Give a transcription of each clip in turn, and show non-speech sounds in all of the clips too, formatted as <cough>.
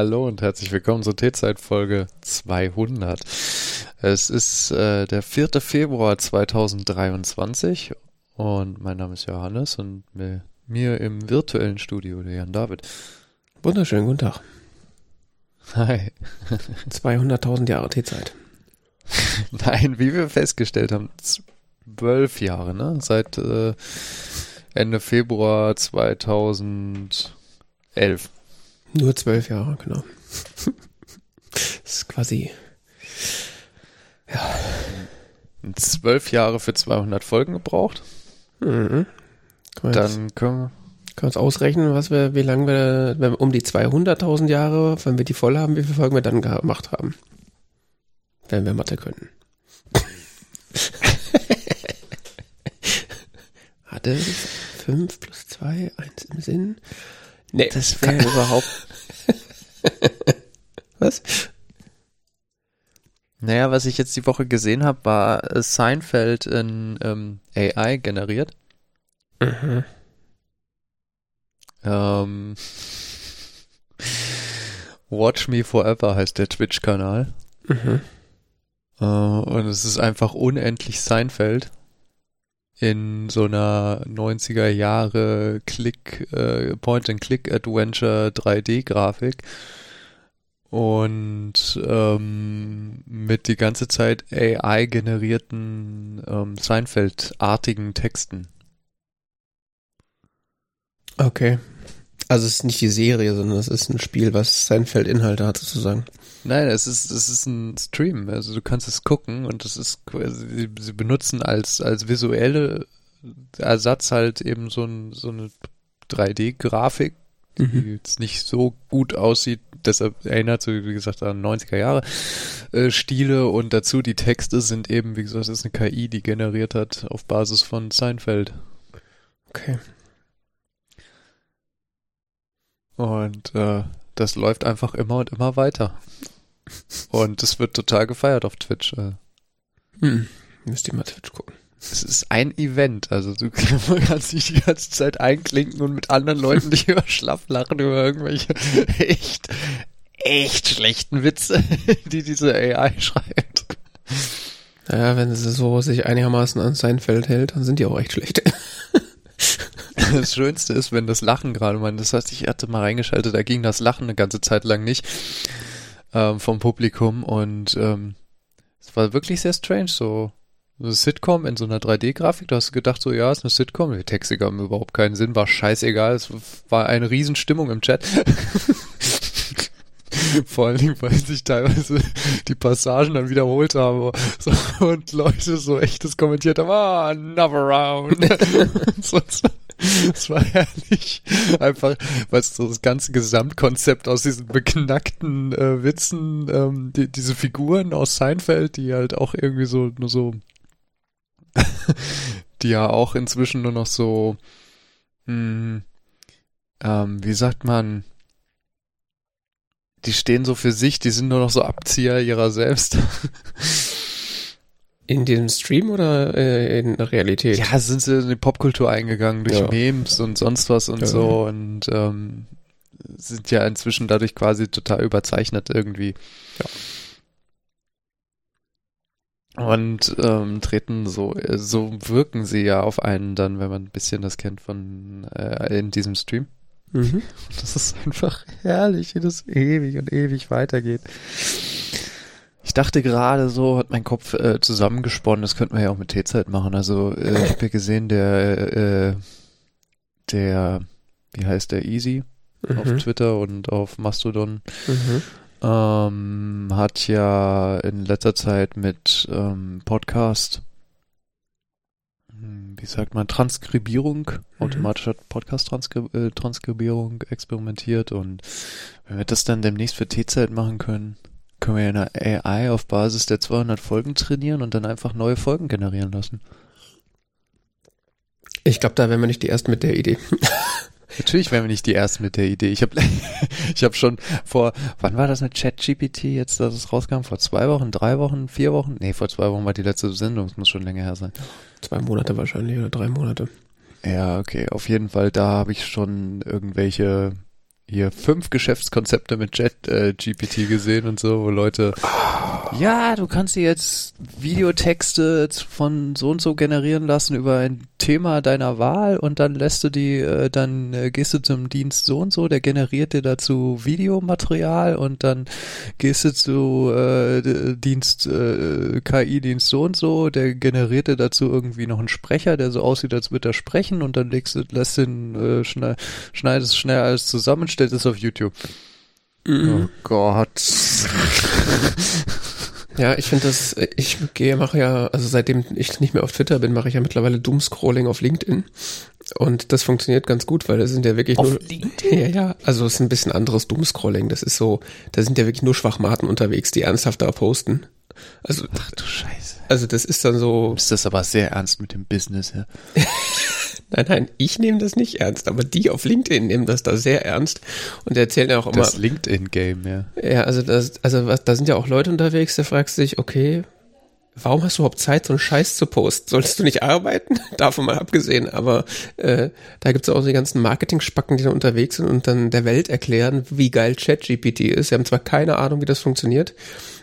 Hallo und herzlich willkommen zur T-Zeit-Folge 200. Es ist äh, der 4. Februar 2023 und mein Name ist Johannes und mir, mir im virtuellen Studio der Jan David. Wunderschönen guten Tag. Hi. 200.000 Jahre T-Zeit. <laughs> Nein, wie wir festgestellt haben, zwölf Jahre, ne? Seit äh, Ende Februar 2011. Nur zwölf Jahre, genau. <laughs> das ist quasi, ja. Zwölf Jahre für 200 Folgen gebraucht. Mhm. Dann können wir können uns ausrechnen, was wir, wie lange wir, wenn wir um die 200.000 Jahre, wenn wir die voll haben, wie viele Folgen wir dann gemacht haben. Wenn wir Mathe können. <laughs> Hatte 5 plus 2, 1 im Sinn. Nee, das wäre <laughs> überhaupt. was? Naja, was ich jetzt die Woche gesehen habe, war äh, Seinfeld in ähm, AI generiert. Mhm. Ähm, Watch Me Forever heißt der Twitch-Kanal. Mhm. Äh, und es ist einfach unendlich Seinfeld in so einer 90er Jahre Click, äh, Point-and-Click-Adventure 3D-Grafik und ähm, mit die ganze Zeit AI generierten ähm, Seinfeld-artigen Texten. Okay. Also es ist nicht die Serie, sondern es ist ein Spiel, was Seinfeld-Inhalte hat sozusagen. Nein, es ist, es ist ein Stream. Also du kannst es gucken und es ist, sie, sie benutzen als, als visuelle Ersatz halt eben so, ein, so eine 3D-Grafik, die mhm. jetzt nicht so gut aussieht. Deshalb erinnert so, wie gesagt, an 90er Jahre äh, Stile und dazu die Texte sind eben, wie gesagt, das ist eine KI, die generiert hat auf Basis von Seinfeld. Okay. Und äh, das läuft einfach immer und immer weiter. Und es wird total gefeiert auf Twitch. Äh. Hm. Müsst ihr mal Twitch gucken. Es ist ein Event, also du <laughs> kannst dich die ganze Zeit einklinken und mit anderen Leuten dich über schlaff lachen über irgendwelche <laughs> echt, echt schlechten Witze, <laughs> die diese AI schreibt. Naja, wenn sie so sich einigermaßen an sein Feld hält, dann sind die auch echt schlecht. <laughs> das Schönste ist, wenn das Lachen gerade, man, das heißt, ich hatte mal reingeschaltet, da ging das Lachen eine ganze Zeit lang nicht ähm, vom Publikum und ähm, es war wirklich sehr strange, so eine Sitcom in so einer 3D-Grafik. Du hast gedacht, so ja, ist eine Sitcom. Die Texte gaben überhaupt keinen Sinn, war scheißegal. Es war eine Riesenstimmung im Chat. <laughs> Vor allen Dingen, weil sich teilweise die Passagen dann wiederholt haben so, und Leute so echtes kommentiert haben, ah, another round. <laughs> so, <laughs> Es war herrlich. Einfach, weil so das ganze Gesamtkonzept aus diesen beknackten äh, Witzen, ähm, die, diese Figuren aus Seinfeld, die halt auch irgendwie so, nur so, <laughs> die ja auch inzwischen nur noch so, mh, hm, ähm, wie sagt man, die stehen so für sich, die sind nur noch so Abzieher ihrer selbst. <laughs> In diesem Stream oder äh, in der Realität? Ja, sind sie in die Popkultur eingegangen durch ja. Memes und sonst was und ja. so und ähm, sind ja inzwischen dadurch quasi total überzeichnet irgendwie. Ja. Und ähm, treten so, so wirken sie ja auf einen dann, wenn man ein bisschen das kennt von äh, in diesem Stream. Mhm. <laughs> Das ist einfach herrlich, wie das ewig und ewig weitergeht. Ich dachte gerade so, hat mein Kopf äh, zusammengesponnen, das könnten wir ja auch mit T-Zeit machen. Also äh, ich habe ja gesehen, der, äh, der, wie heißt der, Easy mhm. auf Twitter und auf Mastodon, mhm. ähm, hat ja in letzter Zeit mit ähm, Podcast, hm, wie sagt man, Transkribierung, mhm. automatischer Podcast-Transkribierung experimentiert und wenn wir das dann demnächst für T-Zeit machen können, können wir ja eine AI auf Basis der 200 Folgen trainieren und dann einfach neue Folgen generieren lassen. Ich glaube, da wären wir nicht die Ersten mit der Idee. <laughs> Natürlich wären wir nicht die Ersten mit der Idee. Ich habe <laughs> ich hab schon vor, wann war das mit ChatGPT jetzt, dass es rauskam? Vor zwei Wochen, drei Wochen, vier Wochen? Nee, vor zwei Wochen war die letzte Sendung, es muss schon länger her sein. Zwei Monate wahrscheinlich oder drei Monate. Ja, okay. Auf jeden Fall, da habe ich schon irgendwelche hier fünf Geschäftskonzepte mit Jet äh, GPT gesehen und so, wo Leute, ja, du kannst dir jetzt Videotexte von so und so generieren lassen über ein Thema deiner Wahl und dann lässt du die, äh, dann äh, gehst du zum Dienst so und so, der generiert dir dazu Videomaterial und dann gehst du zu äh, Dienst, äh, KI-Dienst so und so, der generiert dir dazu irgendwie noch einen Sprecher, der so aussieht, als würde er sprechen und dann legst du, lässt den, äh, schneid, schneidest schnell alles zusammen, stellst es auf YouTube. Mhm. Oh Gott. <laughs> Ja, ich finde das, ich gehe, mache ja, also seitdem ich nicht mehr auf Twitter bin, mache ich ja mittlerweile Doomscrolling auf LinkedIn. Und das funktioniert ganz gut, weil das sind ja wirklich Auf nur. LinkedIn? <laughs> Ja, ja. Also es ist ein bisschen anderes Doomscrolling. Das ist so, da sind ja wirklich nur Schwachmaten unterwegs, die ernsthaft da posten. Also, Ach du Scheiße. also das ist dann so. Ist das aber sehr ernst mit dem Business, ja? <laughs> Nein, nein, ich nehme das nicht ernst, aber die auf LinkedIn nehmen das da sehr ernst und erzählen ja auch immer. Das LinkedIn-Game, ja. Ja, also das, also was, da sind ja auch Leute unterwegs, da fragst du dich, okay, warum hast du überhaupt Zeit, so einen Scheiß zu posten? Solltest du nicht arbeiten? <laughs> Davon mal abgesehen, aber äh, da gibt's auch die ganzen Marketing-Spacken, die da unterwegs sind und dann der Welt erklären, wie geil ChatGPT ist. Sie haben zwar keine Ahnung, wie das funktioniert,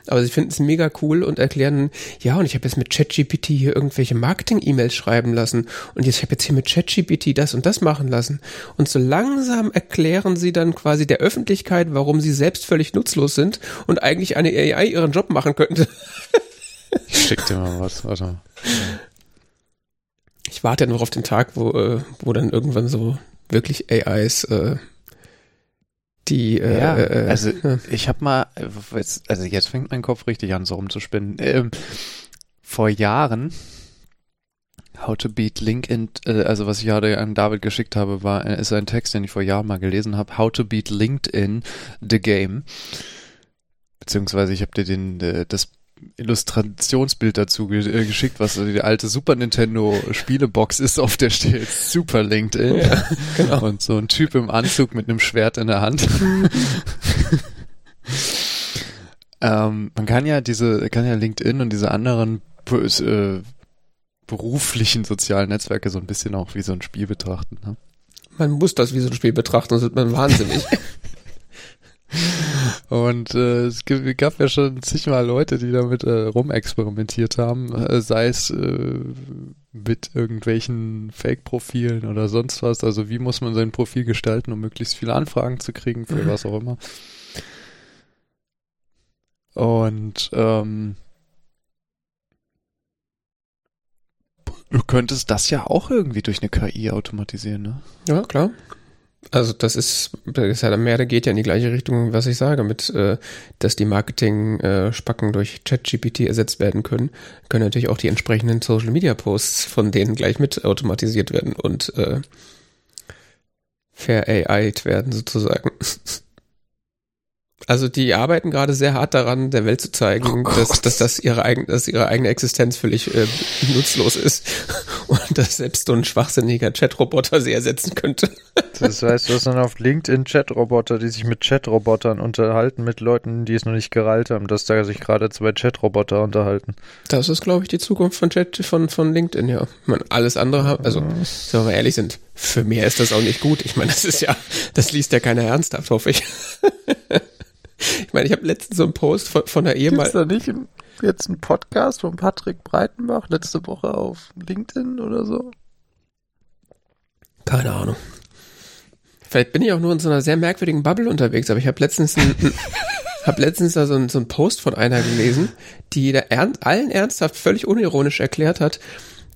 aber sie finden es mega cool und erklären, ja, und ich habe jetzt mit ChatGPT hier irgendwelche Marketing-E-Mails schreiben lassen und jetzt ich habe jetzt hier mit ChatGPT das und das machen lassen. Und so langsam erklären sie dann quasi der Öffentlichkeit, warum sie selbst völlig nutzlos sind und eigentlich eine AI ihren Job machen könnte. <laughs> Ich schick dir mal was, warte. Ich warte ja noch auf den Tag, wo, äh, wo dann irgendwann so wirklich AIs äh, die äh, Ja, äh, also ja. ich habe mal, äh, jetzt, also jetzt fängt mein Kopf richtig an, so rumzuspinnen. Ähm, vor Jahren How to Beat LinkedIn, äh, also was ich gerade an David geschickt habe, war äh, ist ein Text, den ich vor Jahren mal gelesen habe. How to Beat LinkedIn the Game. Beziehungsweise ich habe dir den äh, das Illustrationsbild dazu ge äh, geschickt, was so die alte Super Nintendo Spielebox ist, auf der steht Super LinkedIn. Ja, genau. Und so ein Typ im Anzug mit einem Schwert in der Hand. <laughs> ähm, man kann ja diese, kann ja LinkedIn und diese anderen äh, beruflichen sozialen Netzwerke so ein bisschen auch wie so ein Spiel betrachten. Ne? Man muss das wie so ein Spiel betrachten, sonst wird man wahnsinnig. <laughs> Und äh, es gab ja schon zigmal Leute, die damit äh, rumexperimentiert haben, äh, sei es äh, mit irgendwelchen Fake-Profilen oder sonst was. Also wie muss man sein Profil gestalten, um möglichst viele Anfragen zu kriegen, für Mhm. was auch immer. Und ähm, du könntest das ja auch irgendwie durch eine KI automatisieren, ne? ja, klar. Also das ist, das ist ja mehr, der geht ja in die gleiche Richtung, was ich sage, mit, äh, dass die Marketing-Spacken durch ChatGPT ersetzt werden können, können natürlich auch die entsprechenden Social-Media-Posts von denen gleich mit automatisiert werden und äh, ver-AI'd werden sozusagen. <laughs> Also die arbeiten gerade sehr hart daran, der Welt zu zeigen, Oh dass, dass, das ihre eigen, dass ihre eigene Existenz völlig äh, nutzlos ist <laughs> und dass selbst so ein schwachsinniger Chatroboter sie ersetzen könnte. Das heißt, du hast dann auf LinkedIn Chatroboter, die sich mit Chatrobotern unterhalten, mit Leuten, die es noch nicht gereilt haben, dass da sich gerade zwei Chatroboter unterhalten. Das ist, glaube ich, die Zukunft von Chat, von, von LinkedIn, ja. Ich meine, alles andere, also, wenn wir mal ehrlich sind, für mehr ist das auch nicht gut. Ich meine, das ist ja, das liest ja keiner ernsthaft, hoffe ich. <laughs> Ich meine, ich habe letztens so einen Post von, von einer Gibt's ehemaligen, da nicht jetzt einen Podcast von Patrick Breitenbach letzte Woche auf LinkedIn oder so? keine Ahnung. Vielleicht bin ich auch nur in so einer sehr merkwürdigen Bubble unterwegs, aber ich habe letztens ein, ein, <laughs> hab letztens da so einen so einen Post von einer gelesen, die da ern, allen ernsthaft völlig unironisch erklärt hat,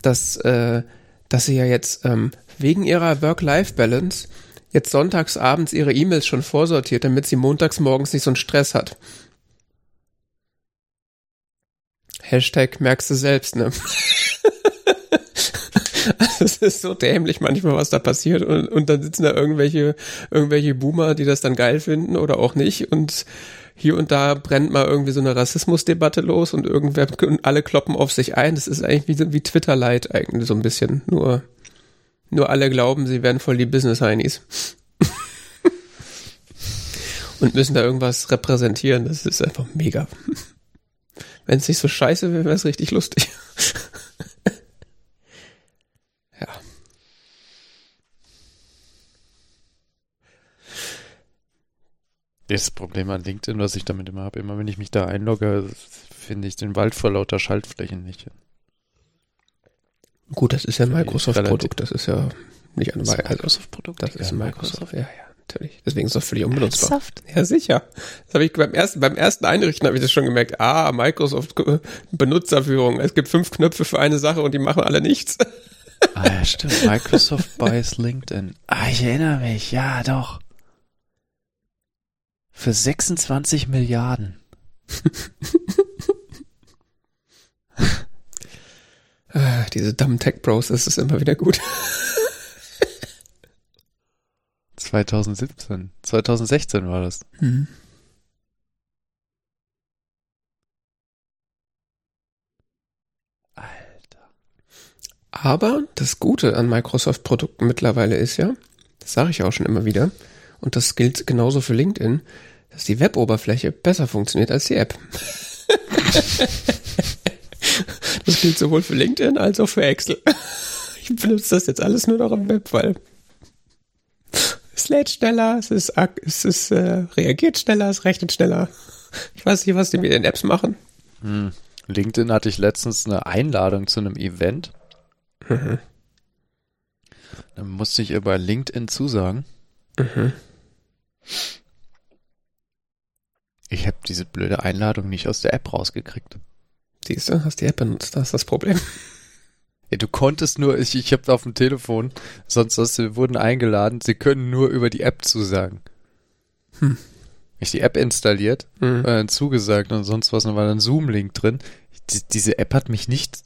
dass, äh, dass sie ja jetzt ähm, wegen ihrer Work-Life-Balance jetzt sonntags abends ihre E-Mails schon vorsortiert, damit sie montags morgens nicht so einen Stress hat. Hashtag merkst du selbst, ne? <laughs> Es ist so dämlich manchmal, was da passiert und, und dann sitzen da irgendwelche, irgendwelche Boomer, die das dann geil finden oder auch nicht und hier und da brennt mal irgendwie so eine Rassismusdebatte los und irgendwer alle kloppen auf sich ein. Das ist eigentlich wie, wie Twitter-Light eigentlich so ein bisschen. Nur, nur alle glauben, sie wären voll die Business-Heinis. und müssen da irgendwas repräsentieren. Das ist einfach mega. Wenn es nicht so scheiße wäre, wäre es richtig lustig. ja. Das Problem an LinkedIn, was ich damit immer habe, immer wenn ich mich da einlogge, finde ich den Wald vor lauter Schaltflächen nicht. Gut, das ist ja ein Microsoft-Produkt, das ist ja nicht ein Microsoft-Produkt. Das ist ein Microsoft, ja, ja, natürlich. Deswegen ist das völlig unbenutzbar. Ernsthaft? Ja, sicher. Das habe ich beim ersten, beim ersten Einrichten habe ich das schon gemerkt. Ah, Microsoft Benutzerführung. Es gibt fünf Knöpfe für eine Sache und die machen alle nichts. Ah, ja, <laughs> stimmt. Microsoft buys LinkedIn. Ah, ich erinnere mich. Ja, doch. Für 26 Milliarden. <laughs> ah, diese dummen Tech Bros, das ist immer wieder gut. 2017. 2016 war das. Mhm. Aber das Gute an Microsoft-Produkten mittlerweile ist ja, das sage ich auch schon immer wieder, und das gilt genauso für LinkedIn, dass die Web-Oberfläche besser funktioniert als die App. <laughs> <laughs> das gilt sowohl für LinkedIn als auch für Excel. <laughs> Ich benutze das jetzt alles nur noch im Web, weil es lädt schneller, es ist, es ist äh, reagiert schneller, es rechnet schneller. Ich weiß nicht, was die mit den Apps machen. Hm. LinkedIn hatte ich letztens eine Einladung zu einem Event Mhm. Dann musste ich über LinkedIn zusagen. Mhm. Ich habe diese blöde Einladung nicht aus der App rausgekriegt. Siehst du, hast die App benutzt, das ist das Problem. <laughs> Ja, du konntest nur, ich, ich habe auf dem Telefon, sonst was, sie wurden eingeladen, sie können nur über die App zusagen. Hm. Ich die App installiert, mhm. äh, zugesagt und sonst was, und war dann Zoom-Link drin. Die, diese App hat mich nicht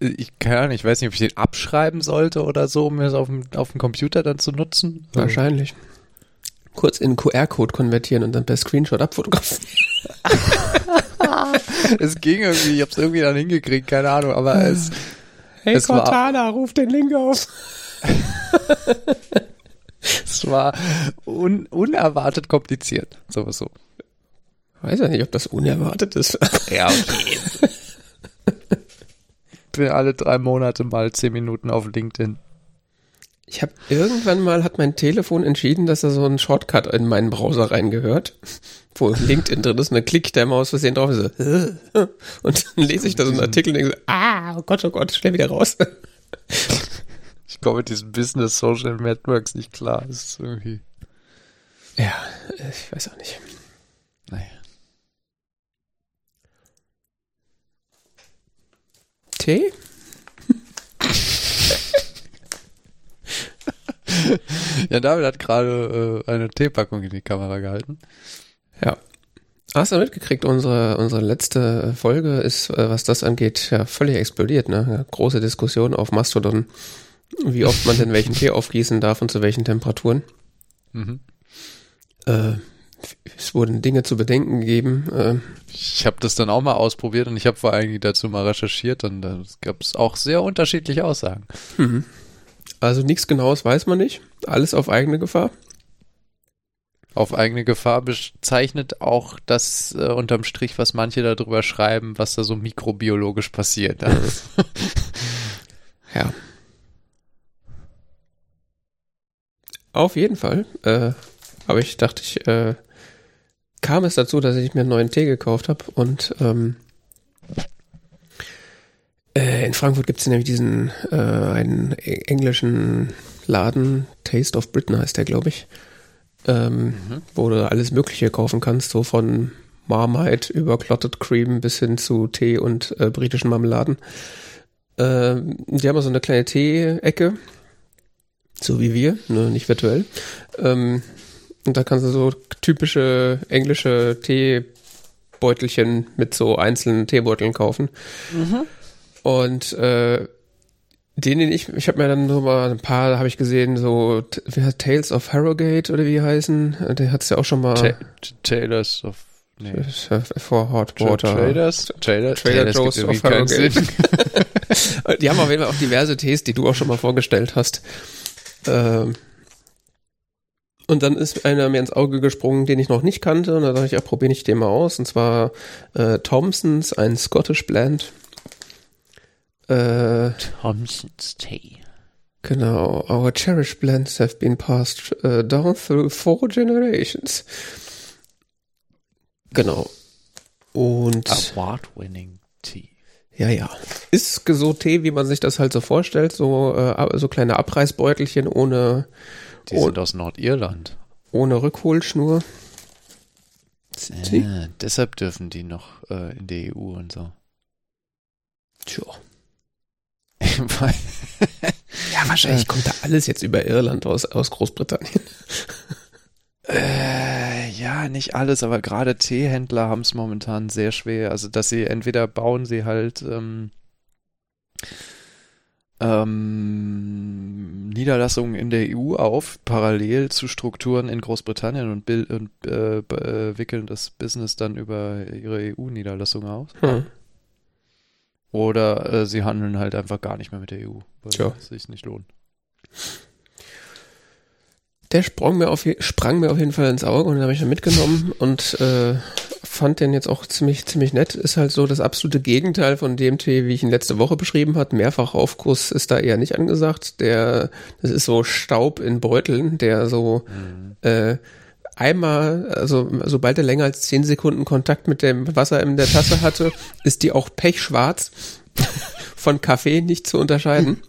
ich kann ich weiß nicht, ob ich den abschreiben sollte oder so, um es auf dem, auf dem Computer dann zu nutzen. Wahrscheinlich. Kurz in QR-Code konvertieren und dann per Screenshot abfotografieren. <laughs> <laughs> <laughs> es ging irgendwie, ich hab's irgendwie dann hingekriegt, keine Ahnung, aber es. Hey es Cortana, war, ruf den Link auf. <laughs> es war un, unerwartet kompliziert, sowieso. Weiß ja nicht, ob das unerwartet ist. <laughs> ja, okay bin alle drei Monate mal zehn Minuten auf LinkedIn. Ich habe irgendwann mal hat mein Telefon entschieden, dass da so ein Shortcut in meinen Browser reingehört, <laughs> wo LinkedIn drin ist und dann klickt der Maus versehen drauf und so, <laughs> und dann lese ich da so einen Artikel und denke so, ah, oh Gott, oh Gott, schnell wieder raus. <laughs> Ich komme mit diesen Business Social Networks nicht klar. Das ist irgendwie. Ja, ich weiß auch nicht. Naja. Tee? Ja, David hat gerade äh, eine Teepackung in die Kamera gehalten. Ja. Hast du mitgekriegt, unsere, unsere letzte Folge ist, äh, was das angeht, ja völlig explodiert, ne? Ja, große Diskussion auf Mastodon, wie oft man denn welchen Tee aufgießen darf und zu welchen Temperaturen. Mhm. Äh, es wurden Dinge zu bedenken gegeben. Äh, ich habe das dann auch mal ausprobiert und ich habe vor allem dazu mal recherchiert und da gab es auch sehr unterschiedliche Aussagen. Mhm. Also nichts Genaues weiß man nicht. Alles auf eigene Gefahr. Auf eigene Gefahr bezeichnet auch das äh, unterm Strich, was manche darüber schreiben, was da so mikrobiologisch passiert. Ja. <laughs> Auf jeden Fall. Äh, aber ich dachte, ich äh, kam es dazu, dass ich mir einen neuen Tee gekauft habe und ähm, äh, in Frankfurt gibt es nämlich diesen äh, einen englischen Laden, Taste of Britain heißt der, glaube ich, ähm, mhm. wo du alles Mögliche kaufen kannst, so von Marmite über Clotted Cream bis hin zu Tee und äh, britischen Marmeladen. Äh, die haben so eine kleine Tee-Ecke, so wie wir, ne, nicht virtuell. Ähm, und da kannst du so typische englische Teebeutelchen mit so einzelnen Teebeuteln kaufen. Mhm. Und äh, den, den ich, ich habe mir dann so mal ein paar, habe ich gesehen, so wie heißt Tales of Harrogate oder wie heißen, der hat es ja auch schon mal. Ta Tales of Nee. For Hot Water. Traders? Trader, Trader Joe's of Harrogate. <laughs> die haben auf jeden Fall auch diverse Tees, die du auch schon mal vorgestellt hast. Ähm, und dann ist einer mir ins Auge gesprungen, den ich noch nicht kannte. Und da dachte ich, ja, probiere ich den mal aus. Und zwar äh, Thompsons, ein Scottish Blend. Äh, Thompson's Tea. Genau. Our cherished blends have been passed uh, down through four generations. Genau. Und. Award-winning Tea. Ja, ja. Ist so Tee, wie man sich das halt so vorstellt, so, äh, so kleine Abreißbeutelchen ohne. Die oh, sind aus Nordirland. Ohne Rückholschnur. Äh, deshalb dürfen die noch äh, in der EU und so. Tja. <laughs> ja, wahrscheinlich kommt da alles jetzt über Irland aus, aus Großbritannien. <laughs> Äh, ja, nicht alles, aber gerade Teehändler haben es momentan sehr schwer. Also, dass sie entweder bauen sie halt ähm, ähm, Niederlassungen in der EU auf, parallel zu Strukturen in Großbritannien und, und äh, äh, wickeln das Business dann über ihre EU-Niederlassung aus. Hm. Oder äh, sie handeln halt einfach gar nicht mehr mit der EU, weil Tja. es sich nicht lohnt. Der sprang mir auf, sprang mir auf jeden Fall ins Auge und den habe ich dann mitgenommen <laughs> und äh, fand den jetzt auch ziemlich, ziemlich nett. Ist halt so das absolute Gegenteil von dem Tee, wie ich ihn letzte Woche beschrieben hat. Mehrfach Aufguss ist da eher nicht angesagt. Der, das ist so Staub in Beuteln, der so mhm. äh, einmal, also sobald er länger als zehn Sekunden Kontakt mit dem Wasser in der Tasse hatte, <laughs> ist die auch pechschwarz. Von Kaffee nicht zu unterscheiden.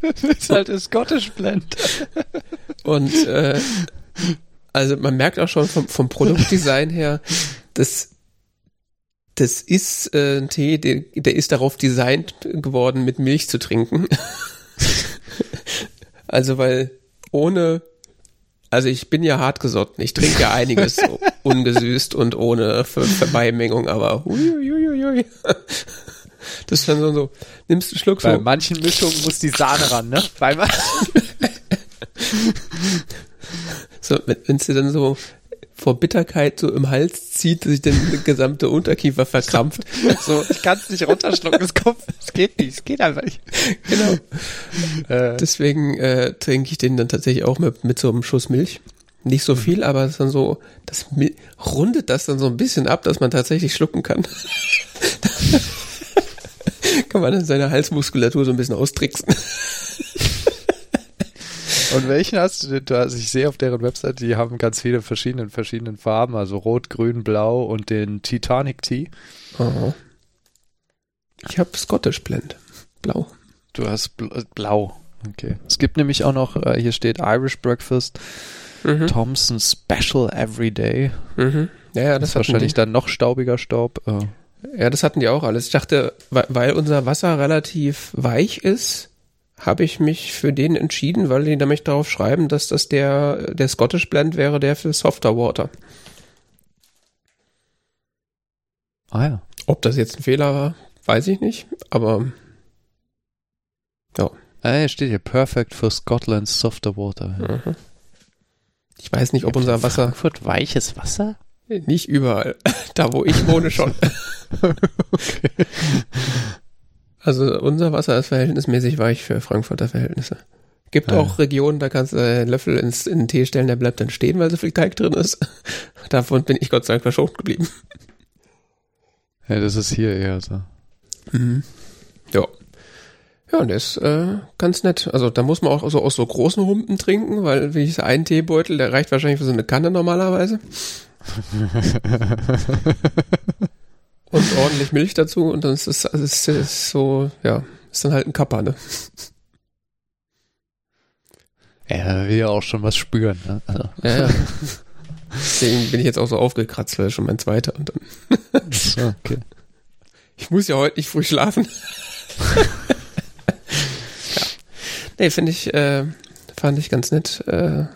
das ist halt ein Scottish Blend. Und äh, also man merkt auch schon vom, vom Produktdesign her, dass das ist äh, ein Tee, der, der ist darauf designt geworden, mit Milch zu trinken. <laughs> also weil ohne also ich bin ja hartgesotten. Ich trinke ja einiges <laughs> ungesüßt und ohne Ver Verbeimengung, aber huiuiuiui. Das ist dann so, so nimmst du einen Schluck Bei so. Bei manchen Mischungen muss die Sahne ran, ne? Bei manchen. so, wenn es dir dann so vor Bitterkeit so im Hals zieht, sich der gesamte Unterkiefer verkrampft. So, ich kann es nicht runterschlucken, es kommt, es geht nicht, es geht einfach nicht. Genau. Äh. Deswegen äh, trinke ich den dann tatsächlich auch mit, mit so einem Schuss Milch. Nicht so viel, aber es dann so, das rundet das dann so ein bisschen ab, dass man tatsächlich schlucken kann. <laughs> kann man dann seine Halsmuskulatur so ein bisschen austricksen. Und welchen hast du denn? Also ich sehe auf deren Website, die haben ganz viele verschiedene, verschiedenen Farben, also rot, grün, blau und den Titanic Tea. Oh. Ich habe Scottish Blend. Blau. Du hast äh, blau. Okay. Es gibt nämlich auch noch, äh, hier steht Irish Breakfast, mhm. Thompson Special Everyday. Mhm. Ja, ja, das, ist wahrscheinlich die. dann noch staubiger Staub. Äh. Ja, das hatten die auch alles. Ich dachte, weil unser Wasser relativ weich ist, habe ich mich für den entschieden, weil die nämlich darauf schreiben, dass das der, der Scottish Blend wäre, der für Softer Water. Ah ja. Ob das jetzt ein Fehler war, weiß ich nicht, aber ja. Ah, steht hier Perfect for Scotland's Softer Water. Mhm. Ich weiß nicht, ob unser Wasser. Frankfurt weiches Wasser? Nicht überall. <laughs> Da, wo ich wohne, schon. <laughs> okay. Also unser Wasser ist verhältnismäßig weich für Frankfurter Verhältnisse. Gibt ja. auch Regionen, da kannst du einen Löffel ins, in den Tee stellen, der bleibt dann stehen, weil so viel Teig drin ist. <laughs> Davon bin ich Gott sei Dank verschont geblieben. Ja, das ist hier eher so. Mhm. Ja. Ja, und der ist äh, ganz nett. Also da muss man auch so aus so großen Humpen trinken, weil wie ich einen Teebeutel, der reicht wahrscheinlich für so eine Kanne normalerweise. <laughs> und ordentlich Milch dazu und dann ist es, also ist es so, ja, ist dann halt ein Kappa, ne? Ja, will ja auch schon was spüren, ne? Also. Ja, ja. <laughs> Deswegen bin ich jetzt auch so aufgekratzt, weil schon mein zweiter und dann. so, okay. Ich muss ja heute nicht früh schlafen. <laughs> ja. Nee, finde ich, äh, fand ich ganz nett. Äh,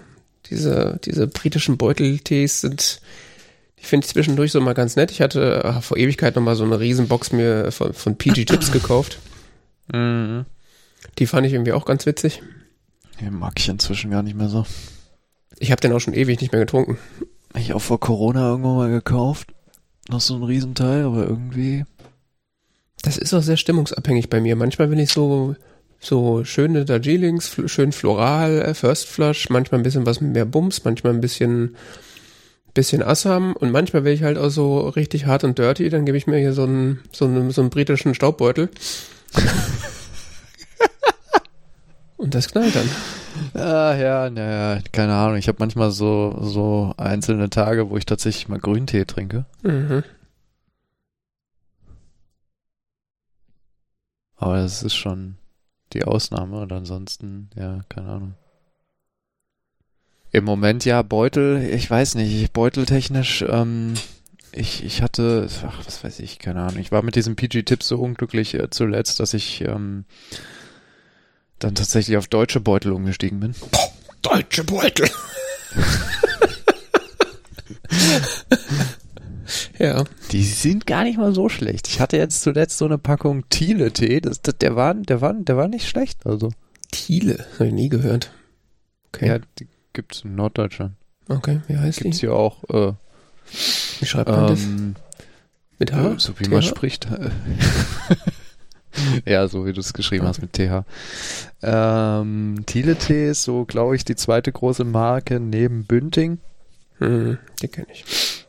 diese, diese britischen Beuteltees sind die finde ich zwischendurch so mal ganz nett. Ich hatte ach, vor Ewigkeit noch mal so eine Riesenbox mir von, von PG Tips <laughs> gekauft. Mhm. Die fand ich irgendwie auch ganz witzig. Den mag ich inzwischen gar nicht mehr so. Ich habe den auch schon ewig nicht mehr getrunken. Ich auch vor Corona irgendwann mal gekauft. Noch so ein Riesenteil, aber irgendwie. Das ist auch sehr stimmungsabhängig bei mir. Manchmal bin ich so, so schöne Darjeelings, schön floral, äh, First Flush, manchmal ein bisschen was mit mehr Bums, manchmal ein bisschen bisschen Assam und manchmal will ich halt auch so richtig hart und dirty, dann gebe ich mir hier so einen, so einen, so einen britischen Staubbeutel. <laughs> und das knallt dann. Ah, ja, naja, keine Ahnung. Ich habe manchmal so, so einzelne Tage, wo ich tatsächlich mal Grüntee trinke. Mhm. Aber das ist schon die Ausnahme und ansonsten, ja, keine Ahnung. Im Moment ja Beutel, ich weiß nicht, beuteltechnisch, ähm, ich, ich hatte, ach, was weiß ich, keine Ahnung. Ich war mit diesem PG-Tipp so unglücklich äh, zuletzt, dass ich ähm, dann tatsächlich auf deutsche Beutel umgestiegen bin. Deutsche Beutel. <laughs> ja. Die sind gar nicht mal so schlecht. Ich hatte jetzt zuletzt so eine Packung Thiele-Tee. Das, das, der, war, der, war, der war nicht schlecht. Also. Thiele? Habe ich nie gehört. Okay. Ja, die gibt's in Norddeutschland. Okay, wie heißt gibt's die? Gibt's hier auch, äh, Wie schreibt man ähm, das? Mit H? So wie TH? man spricht. <laughs> ja, so wie du es geschrieben okay. hast mit TH. Ähm, Thiele-Tee ist so, glaube ich, die zweite große Marke neben Bünding. Hm, die kenne ich.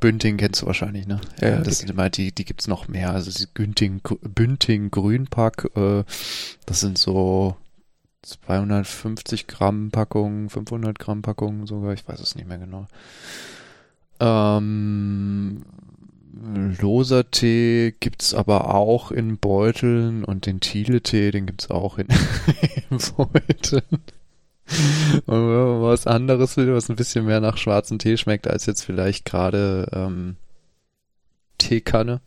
Bünding kennst du wahrscheinlich, ne? Ja, ja das sind immer die, die gibt's noch mehr. Also die Günting, Bünding Grünpack, äh, das sind so 250 Gramm Packungen, 500 Gramm Packungen sogar, ich weiß es nicht mehr genau. Ähm, loser Tee gibt's aber auch in Beuteln und den Thiele-Tee, den gibt's auch in, <laughs> in Beuteln. Und wenn man was anderes will, was ein bisschen mehr nach schwarzen Tee schmeckt, als jetzt vielleicht gerade ähm, Teekanne.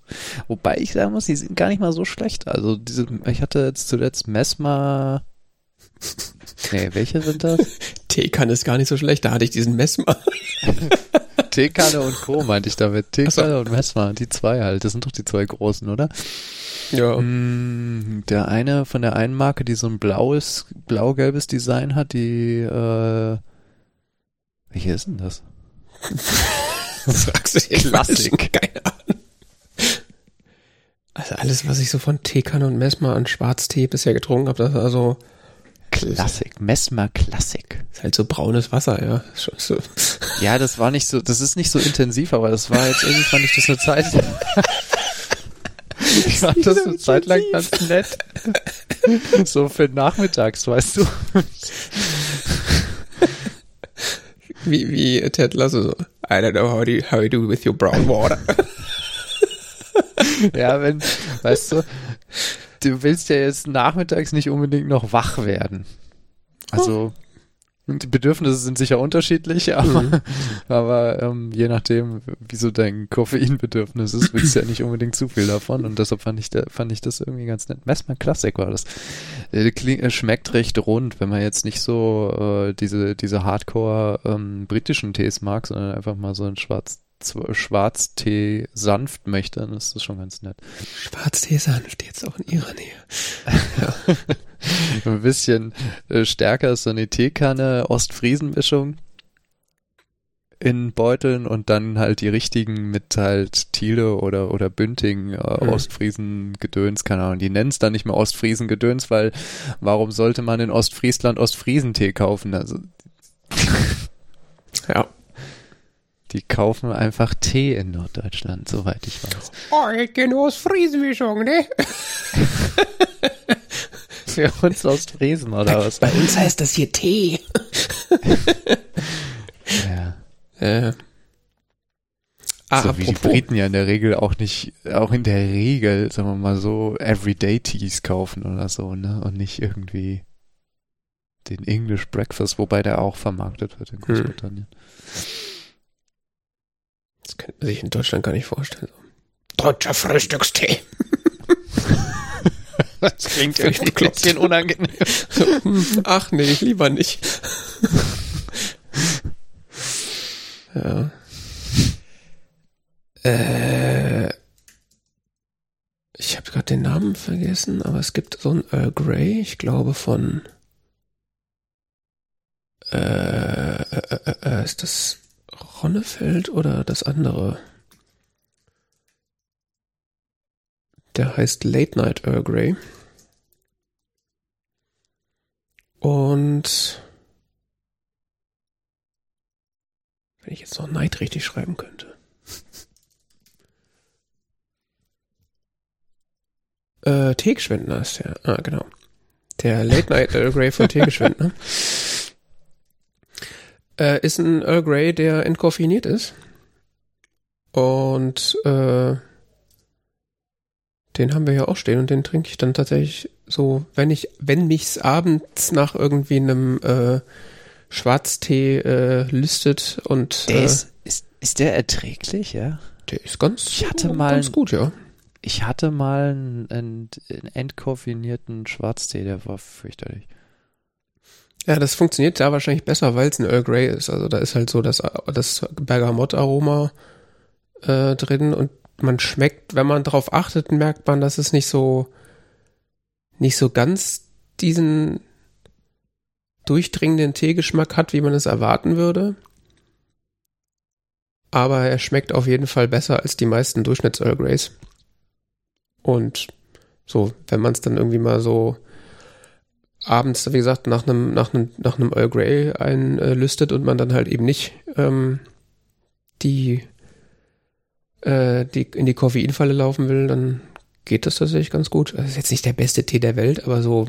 Wobei ich sagen muss, die sind gar nicht mal so schlecht. Also diese, ich hatte jetzt zuletzt Messmer. Nee, welche sind das? <laughs> Teekanne ist gar nicht so schlecht, da hatte ich diesen Messmer. <laughs> Teekanne und Co. meinte ich damit. Teekanne so. und Messmer, die zwei halt. Das sind doch die zwei großen, oder? Ja. Mm, der eine von der einen Marke, die so ein blaues, blau-gelbes Design hat, die, äh, welche ist denn das? <laughs> fragst du Klassik. Keine Ahnung. Also alles, was ich so von Teekanne und Messmer an Schwarztee bisher getrunken habe, das war so Klassik, Messmer Klassik. Ist halt so braunes Wasser, ja. So. Ja, das war nicht so, das ist nicht so intensiv, aber das war jetzt irgendwie fand ich das eine Zeit. ich <laughs> fand das eine Zeit lang ganz nett. so für nachmittags, weißt du. wie, wie Ted Lasso so. I don't know how do, how you do with your brown water. ja, wenn, weißt du, du willst ja jetzt nachmittags nicht unbedingt noch wach werden. Also, die Bedürfnisse sind sicher unterschiedlich, <laughs> aber, mhm. aber ähm, je nachdem, wie so dein Koffeinbedürfnis ist, willst du ja nicht unbedingt zu viel davon und deshalb fand ich, da, fand ich das irgendwie ganz nett. Messmer Classic war das. Äh, kling, äh, schmeckt recht rund, wenn man jetzt nicht so äh, diese, diese Hardcore ähm, britischen Tees mag, sondern einfach mal so ein schwarz Schwarztee sanft möchte, dann ist das schon ganz nett. Schwarztee sanft, jetzt auch in ihrer Nähe. <laughs> Ein bisschen äh, stärker ist so eine Teekanne Ostfriesen-Mischung in Beuteln und dann halt die richtigen mit halt Thiele oder oder Bünding äh, mhm. Ostfriesen Gedöns, keine Ahnung. Die nennen es dann nicht mehr Ostfriesen Gedöns, weil warum sollte man in Ostfriesland Ostfriesentee kaufen? Also ja. Die kaufen einfach Tee in Norddeutschland, soweit ich weiß. Oh, ich kenne Ostfriesenmischung, ne? <laughs> Für uns Ostfriesen, oder bei, was? Bei uns heißt das hier Tee. ja. Äh. Ah, so wie die Briten ja in der Regel auch nicht, auch in der Regel, sagen wir mal so, Everyday Teas kaufen oder so, ne? Und nicht irgendwie den English Breakfast, wobei der auch vermarktet wird in hm. Großbritannien. Hm. Das kann man sich in Deutschland gar nicht vorstellen. Deutscher Frühstückstee. <laughs> das klingt irgendwie ein bisschen unangenehm. So, ach nee, lieber nicht. ja. Äh, ich habe gerade den Namen vergessen, aber es gibt so ein Earl Grey, ich glaube von äh, äh, äh, äh ist das Ronnefeld oder das andere? Der heißt Late Night Earl Grey. Und wenn ich jetzt noch Night richtig schreiben könnte. <laughs> äh, Teekschwendner ist der. Ah, genau. Der Late Night Earl Grey von Teegeschwind, ne? <laughs> Äh, ist ein Earl Grey, der entkoffeiniert ist. Und äh, den haben wir ja auch stehen und den trinke ich dann tatsächlich so, wenn ich, wenn mich's abends nach irgendwie einem äh, Schwarztee äh, lüstet und Der äh, ist, ist, ist der erträglich, ja? der ist ganz, Ich hatte mal- ganz gut, ja. Ich hatte mal einen, einen entkoffinierten Schwarztee, der war fürchterlich. Ja, das funktioniert da wahrscheinlich besser, weil es ein Earl Grey ist. Also da ist halt so das, das Bergamottaroma äh, drin und man schmeckt, wenn man darauf achtet, merkt man, dass es nicht so nicht so ganz diesen durchdringenden Teegeschmack hat, wie man es erwarten würde. Aber er schmeckt auf jeden Fall besser als die meisten Durchschnitts Earl Greys. Und so, wenn man es dann irgendwie mal so abends, wie gesagt, nach einem, nach einem, nach einem Earl Grey einlüstet und man dann halt eben nicht ähm, die, äh, die in die Koffeinfalle laufen will, dann geht das tatsächlich ganz gut. Das ist jetzt nicht der beste Tee der Welt, aber so,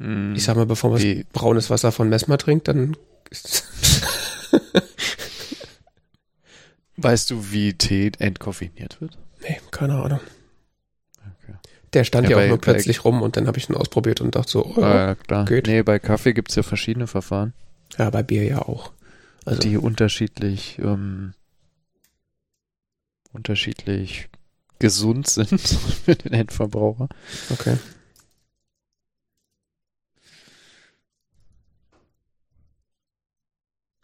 Hm. ich sag mal, bevor man Wie- braunes Wasser von Messmer trinkt, dann ist <laughs> Weißt du, wie Tee entkoffiniert wird? nee, keine Ahnung. Der stand Ja, ja, bei- auch nur plötzlich rum und dann habe ich ihn ausprobiert und dachte so, oh, ja. klar. geht. Nee, bei Kaffee gibt's ja verschiedene Verfahren, ja, bei Bier ja auch. Also, die unterschiedlich, ähm, unterschiedlich gesund <laughs> sind für den Endverbraucher. okay.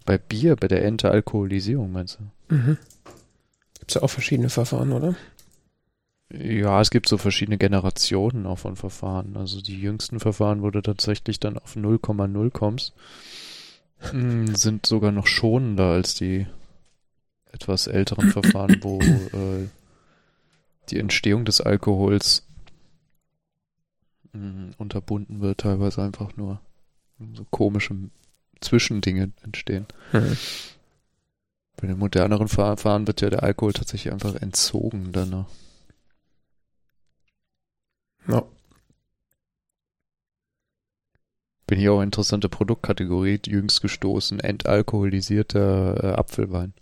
Bei Bier, bei der Entalkoholisierung, meinst du? Mhm. Gibt's ja auch verschiedene Verfahren, oder? Ja, es gibt so verschiedene Generationen auch von Verfahren. Also die jüngsten Verfahren, wo du tatsächlich dann auf 0,0 kommst, mm, sind sogar noch schonender als die etwas älteren Verfahren, wo äh, die Entstehung des Alkohols mm, unterbunden wird, teilweise einfach nur so komische Zwischendinge entstehen. Mhm. Bei den moderneren Verfahren wird ja der Alkohol tatsächlich einfach entzogen danach. Ja. Bin hier auch interessante Produktkategorie, jüngst gestoßen, entalkoholisierter äh, Apfelwein.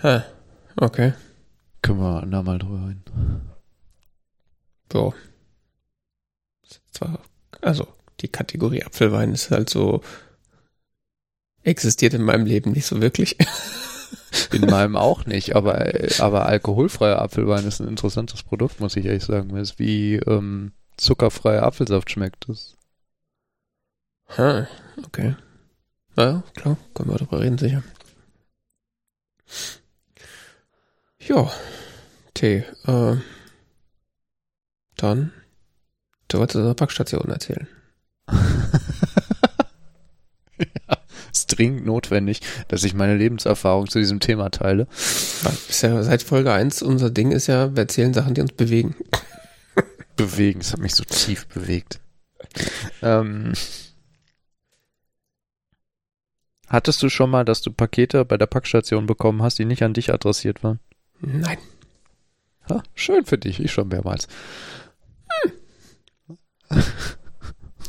Hä. Okay. Können wir andermal drüber reden. So. Zwar, also, die Kategorie Apfelwein ist halt so, existiert in meinem Leben nicht so wirklich. <laughs> In meinem auch nicht, aber, aber alkoholfreier Apfelwein ist ein interessantes Produkt, muss ich ehrlich sagen. es wie ähm, zuckerfreier Apfelsaft schmeckt. Das, Ha, okay. Ja, klar, können wir darüber reden, sicher. Ja, Tee. Äh, dann, du wolltest aus der Packstation erzählen. <laughs> ist dringend notwendig, dass ich meine Lebenserfahrung zu diesem Thema teile. Ja seit Folge 1 unser Ding ist ja, wir erzählen Sachen, die uns bewegen. <laughs> Bewegen, es hat mich so tief bewegt. Ähm, hattest du schon mal, dass du Pakete bei der Packstation bekommen hast, die nicht an dich adressiert waren? Nein. Ha, schön für dich, ich schon mehrmals. <laughs>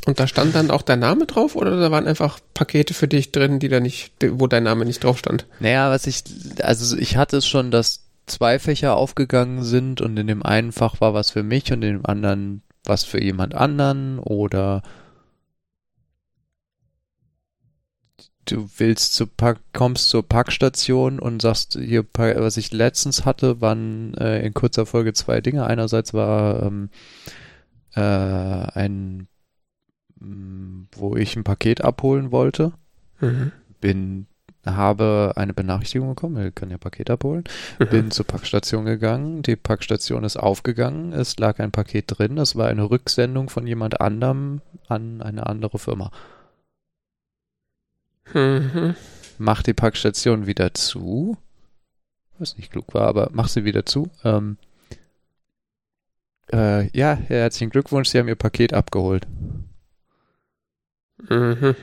Und da stand dann auch dein Name drauf oder da waren einfach Pakete für dich drin, die da nicht, wo dein Name nicht drauf stand? Naja, was ich, also ich hatte es schon, dass zwei Fächer aufgegangen sind und in dem einen Fach war was für mich und in dem anderen was für jemand anderen oder du willst zu Pack, kommst zur Packstation und sagst, hier, was ich letztens hatte, waren äh, in kurzer Folge zwei Dinge. Einerseits war ähm, äh, ein, wo ich ein Paket abholen wollte Mhm. bin, habe eine Benachrichtigung bekommen, ich kann ja Paket abholen, Mhm. bin zur Packstation gegangen, die Packstation ist aufgegangen, es lag ein Paket drin, es war eine Rücksendung von jemand anderem an eine andere Firma. Mhm. Mach die Packstation wieder zu, was nicht klug war, aber mach sie wieder zu. Ähm, äh, ja, herzlichen Glückwunsch, Sie haben Ihr Paket abgeholt. Mhm.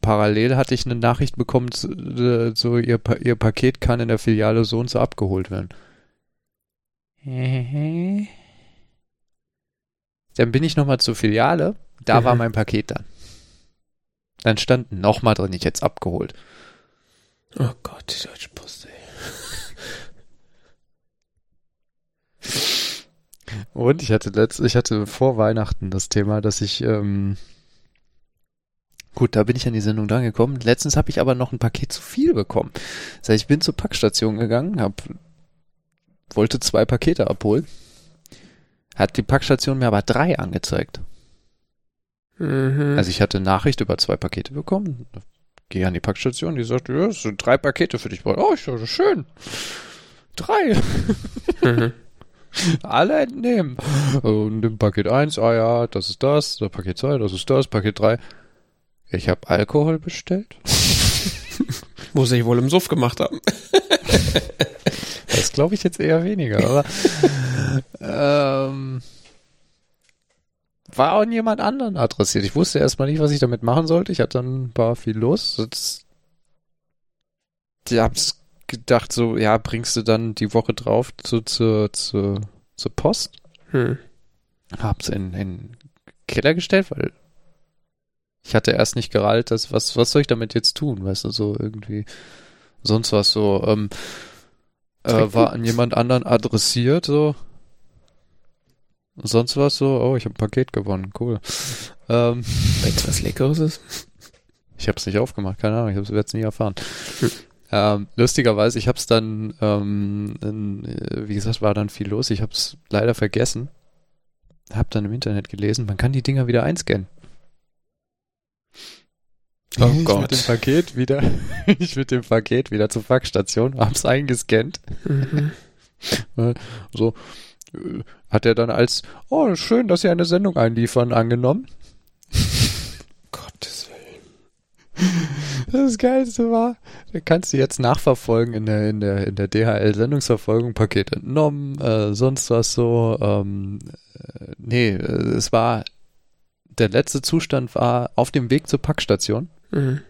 Parallel hatte ich eine Nachricht bekommen, so, äh, so ihr, Pa- ihr Paket kann in der Filiale so und so abgeholt werden. Dann bin ich nochmal zur Filiale, da mhm. war mein Paket dann. Dann stand nochmal drin, ich jetzt abgeholt. Oh Gott, die Deutsche Post, ey. Und ich hatte letzt, ich hatte vor Weihnachten das Thema, dass ich, ähm, gut, da bin ich an die Sendung dran gekommen. Letztens habe ich aber noch ein Paket zu viel bekommen. Das heißt, ich bin zur Packstation gegangen, hab, wollte zwei Pakete abholen. Hat die Packstation mir aber drei angezeigt. Mhm. Also ich hatte Nachricht über zwei Pakete bekommen. Gehe an die Packstation, die sagt, ja, es sind drei Pakete für dich. Oh, ich dachte, schön. Drei. Mhm. <laughs> Alle entnehmen. Und im Paket 1, ah ja, das ist das, Paket 2, das ist das, Paket 3. Ich habe Alkohol bestellt. <laughs> Muss ich wohl im Suff gemacht haben. <laughs> das glaube ich jetzt eher weniger, aber ähm, war an jemand anderen adressiert. Ich wusste erstmal nicht, was ich damit machen sollte. Ich hatte dann ein paar viel los. Jetzt, die hab's gedacht, so, ja, bringst du dann die Woche drauf zu, zu, zu, zur Post. Hm. Hab's in, in den Keller gestellt, weil ich hatte erst nicht gerallt, dass, was, was soll ich damit jetzt tun? Weißt du, so irgendwie, sonst was so, ähm, äh, war an jemand anderen adressiert, so. sonst was so, oh, ich habe ein Paket gewonnen, cool. Ähm, Weißt du, was Leckeres ist? <laughs> Ich habe es nicht aufgemacht, keine Ahnung, ich werde es nie erfahren. Hm. Ähm, lustigerweise, ich habe es dann, ähm, in, wie gesagt, war dann viel los. Ich habe es leider vergessen. Hab dann im Internet gelesen, man kann die Dinger wieder einscannen. Oh ich Gott. mit dem Paket wieder, <laughs> ich mit dem Paket wieder zur Packstation, hab's eingescannt. Mhm. <laughs> so, äh, hat er dann als, oh, schön, dass Sie eine Sendung einliefern, angenommen. Das Geilste war, da kannst du jetzt nachverfolgen in der, in der, in der DHL-Sendungsverfolgung, Paket entnommen, äh, sonst was so, ähm, äh, nee, äh, es war, der letzte Zustand war auf dem Weg zur Packstation. Mhm.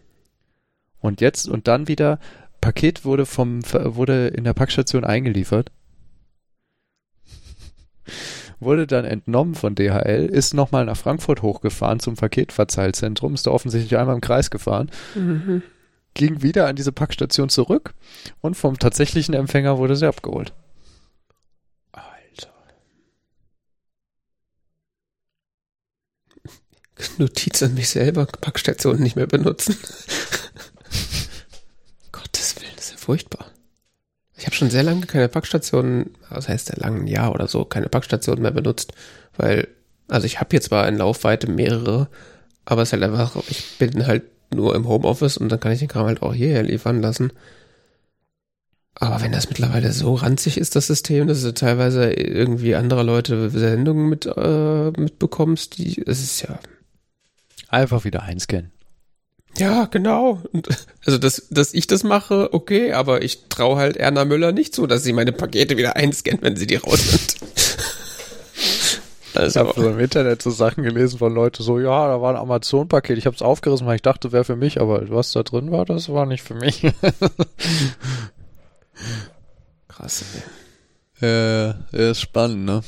Und jetzt, und dann wieder, Paket wurde vom, wurde in der Packstation eingeliefert <laughs> wurde dann entnommen von DHL, ist nochmal nach Frankfurt hochgefahren zum Paketverteilzentrum, ist da offensichtlich einmal im Kreis gefahren, mhm. ging wieder an diese Packstation zurück und vom tatsächlichen Empfänger wurde sie abgeholt. Notiz an mich selber, Packstationen nicht mehr benutzen. <laughs> Gottes Willen, das ist ja furchtbar. Ich habe schon sehr lange keine Packstationen, was heißt sehr lange, ein Jahr oder so, keine Packstationen mehr benutzt, weil, also ich habe hier zwar in Laufweite mehrere, aber es ist halt einfach, ich bin halt nur im Homeoffice und dann kann ich den Kram halt auch hierher liefern lassen. Aber wenn das mittlerweile so ranzig ist, das System, dass du teilweise irgendwie andere Leute Sendungen mit, äh, mitbekommst, die, es ist ja. Einfach wieder einscannen. Ja, genau. Also, dass, dass ich das mache, okay, aber ich traue halt Erna Müller nicht so, dass sie meine Pakete wieder einscannt, wenn sie die rausnimmt. <laughs> Also. Ich habe so im Internet so Sachen gelesen von Leuten so, ja, da war ein Amazon-Paket, ich habe es aufgerissen, weil ich dachte, wäre für mich, aber was da drin war, das war nicht für mich. <laughs> Krass. Ey. Äh, ist spannend, ne?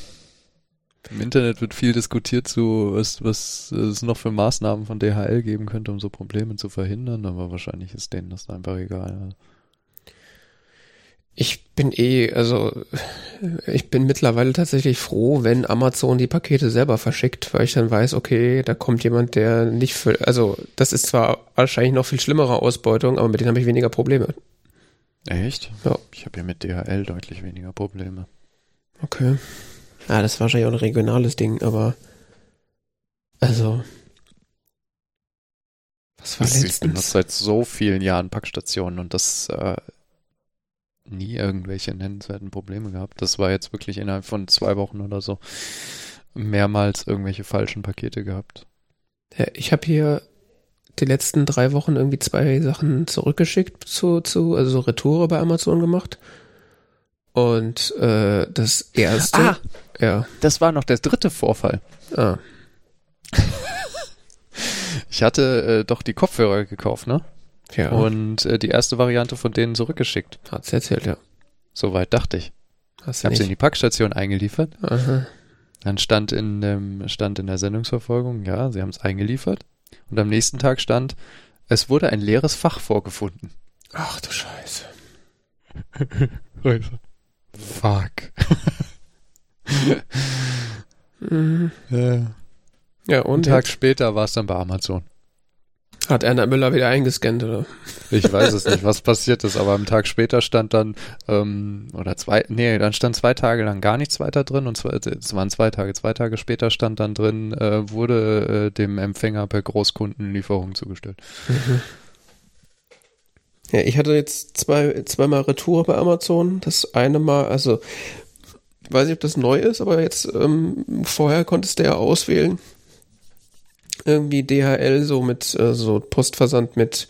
Im Internet wird viel diskutiert zu, was, was es noch für Maßnahmen von DHL geben könnte, um so Probleme zu verhindern, aber wahrscheinlich ist denen das einfach egal. Ich bin eh, also ich bin mittlerweile tatsächlich froh, wenn Amazon die Pakete selber verschickt, weil ich dann weiß, okay, da kommt jemand, der nicht für, also das ist zwar wahrscheinlich noch viel schlimmere Ausbeutung, aber mit denen habe ich weniger Probleme. Echt? Ja. Ich habe ja mit DHL deutlich weniger Probleme. Okay. Ja, das ist wahrscheinlich auch ein regionales Ding, aber also was war das letztens? Ich benutze seit so vielen Jahren Packstationen und das äh, nie irgendwelche nennenswerten Probleme gehabt. Das war jetzt wirklich innerhalb von zwei Wochen oder so mehrmals irgendwelche falschen Pakete gehabt. Ja, ich habe hier die letzten drei Wochen irgendwie zwei Sachen zurückgeschickt zu, zu also so Retoure bei Amazon gemacht. Und äh, das erste. Ah, ja. Das war noch der dritte Vorfall. Ah. <laughs> ich hatte äh, doch die Kopfhörer gekauft, ne? Ja. Und äh, die erste Variante von denen zurückgeschickt. Hat's erzählt, ja. Soweit dachte ich. Hast ich habe sie in die Packstation eingeliefert. Aha. Dann stand in, dem, stand in der Sendungsverfolgung, ja, sie haben es eingeliefert. Und am nächsten Tag stand, es wurde ein leeres Fach vorgefunden. Ach du Scheiße. <laughs> <laughs> Fuck. mhm. ja. Ja, und Einen Tag jetzt? später war es dann bei Amazon. hat Erna Müller wieder eingescannt, oder? Ich weiß es nicht, was passiert ist, aber am Tag später stand dann, ähm, oder zwei, nee, dann stand zwei Tage lang gar nichts weiter drin und zwei, es waren zwei Tage, zwei Tage später stand dann drin, äh, wurde äh, dem Empfänger per Großkundenlieferung zugestellt. Mhm. Ja, ich hatte jetzt zwei, zweimal Retour bei Amazon. Das eine Mal, also, weiß nicht, ob das neu ist, aber jetzt, ähm, vorher konntest du ja auswählen, irgendwie DHL so mit, äh, so Postversand mit,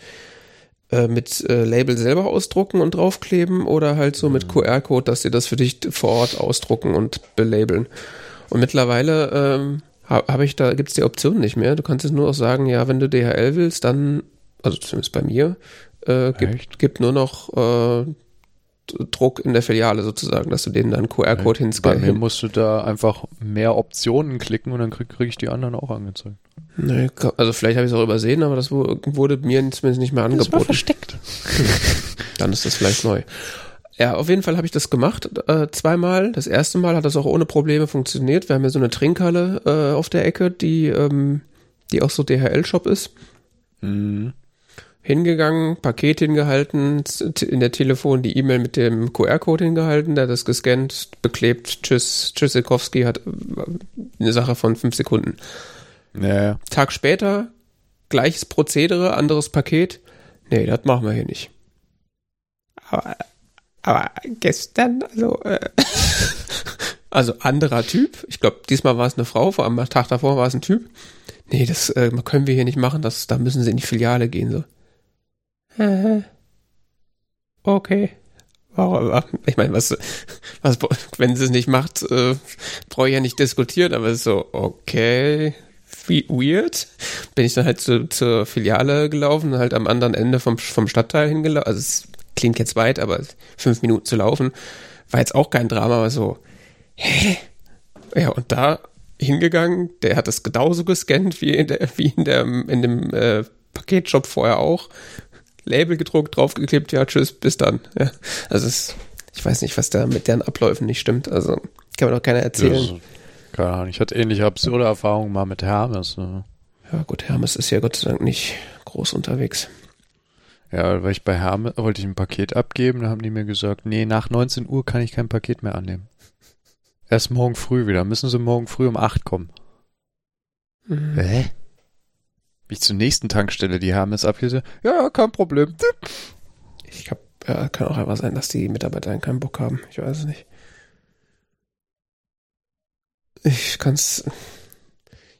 äh, mit äh, Label selber ausdrucken und draufkleben oder halt so mit QR-Code, dass sie das für dich vor Ort ausdrucken und belabeln. Und mittlerweile ähm, habe hab ich da, gibt's die Option nicht mehr. Du kannst jetzt nur noch sagen, ja, wenn du DHL willst, dann, also zumindest bei mir, äh, gibt, gibt nur noch äh, Druck in der Filiale sozusagen, dass du denen dann QR-Code Bei hinscannen mir musst du da einfach mehr Optionen klicken und dann krieg, krieg ich die anderen auch angezeigt. Nee, also vielleicht habe ich es auch übersehen, aber das wu- wurde mir zumindest nicht mehr angeboten. versteckt. <laughs> Dann ist das vielleicht neu. Ja, auf jeden Fall habe ich das gemacht, äh, zweimal. Das erste Mal hat das auch ohne Probleme funktioniert. Wir haben ja so eine Trinkhalle äh, auf der Ecke, die, ähm, die auch so DHL-Shop ist. Mhm. Hingegangen, Paket hingehalten, in der Telefon die E-Mail mit dem QR-Code hingehalten, der hat das gescannt, beklebt, tschüss, Tschüssikowski hat äh, eine Sache von fünf Sekunden. Ja, ja. Tag später, gleiches Prozedere, anderes Paket. Nee, das machen wir hier nicht. Aber, aber gestern, also, äh, <laughs> also anderer Typ. Ich glaube, diesmal war es eine Frau, vor allem am Tag davor war es ein Typ. Nee, das äh, können wir hier nicht machen, das, da müssen sie in die Filiale gehen, so. Äh, Okay. Ich meine, was, was, wenn sie es nicht macht, äh, brauche ich ja nicht diskutieren, aber so, okay, wie weird. Bin ich dann halt zu, zur Filiale gelaufen, halt am anderen Ende vom, vom Stadtteil hingelaufen. Also es klingt jetzt weit, aber fünf Minuten zu laufen, war jetzt auch kein Drama, aber so, hä? Ja, und da hingegangen, der hat das genauso gescannt wie in der, wie in der, in dem äh, Paketshop vorher auch. Label gedruckt, draufgeklebt, ja, tschüss, bis dann. Ja. Also es, ich weiß nicht, was da mit deren Abläufen nicht stimmt. Also kann mir doch keiner erzählen. Das, keine Ahnung, ich hatte ähnliche absurde Erfahrungen mal mit Hermes. Ne? Ja gut, Hermes ist ja Gott sei Dank nicht groß unterwegs. Ja, weil ich bei Hermes wollte ich ein Paket abgeben, da haben die mir gesagt, nee, nach 19 Uhr kann ich kein Paket mehr annehmen. Erst morgen früh wieder, müssen sie morgen früh um 8 kommen. Mhm. Hä? Wie ich zur nächsten Tankstelle die Hermes abgebe, ja, kein Problem. Ich hab, ja, kann auch einfach sein, dass die Mitarbeiter dann keinen Bock haben. Ich weiß es nicht. Ich kann's.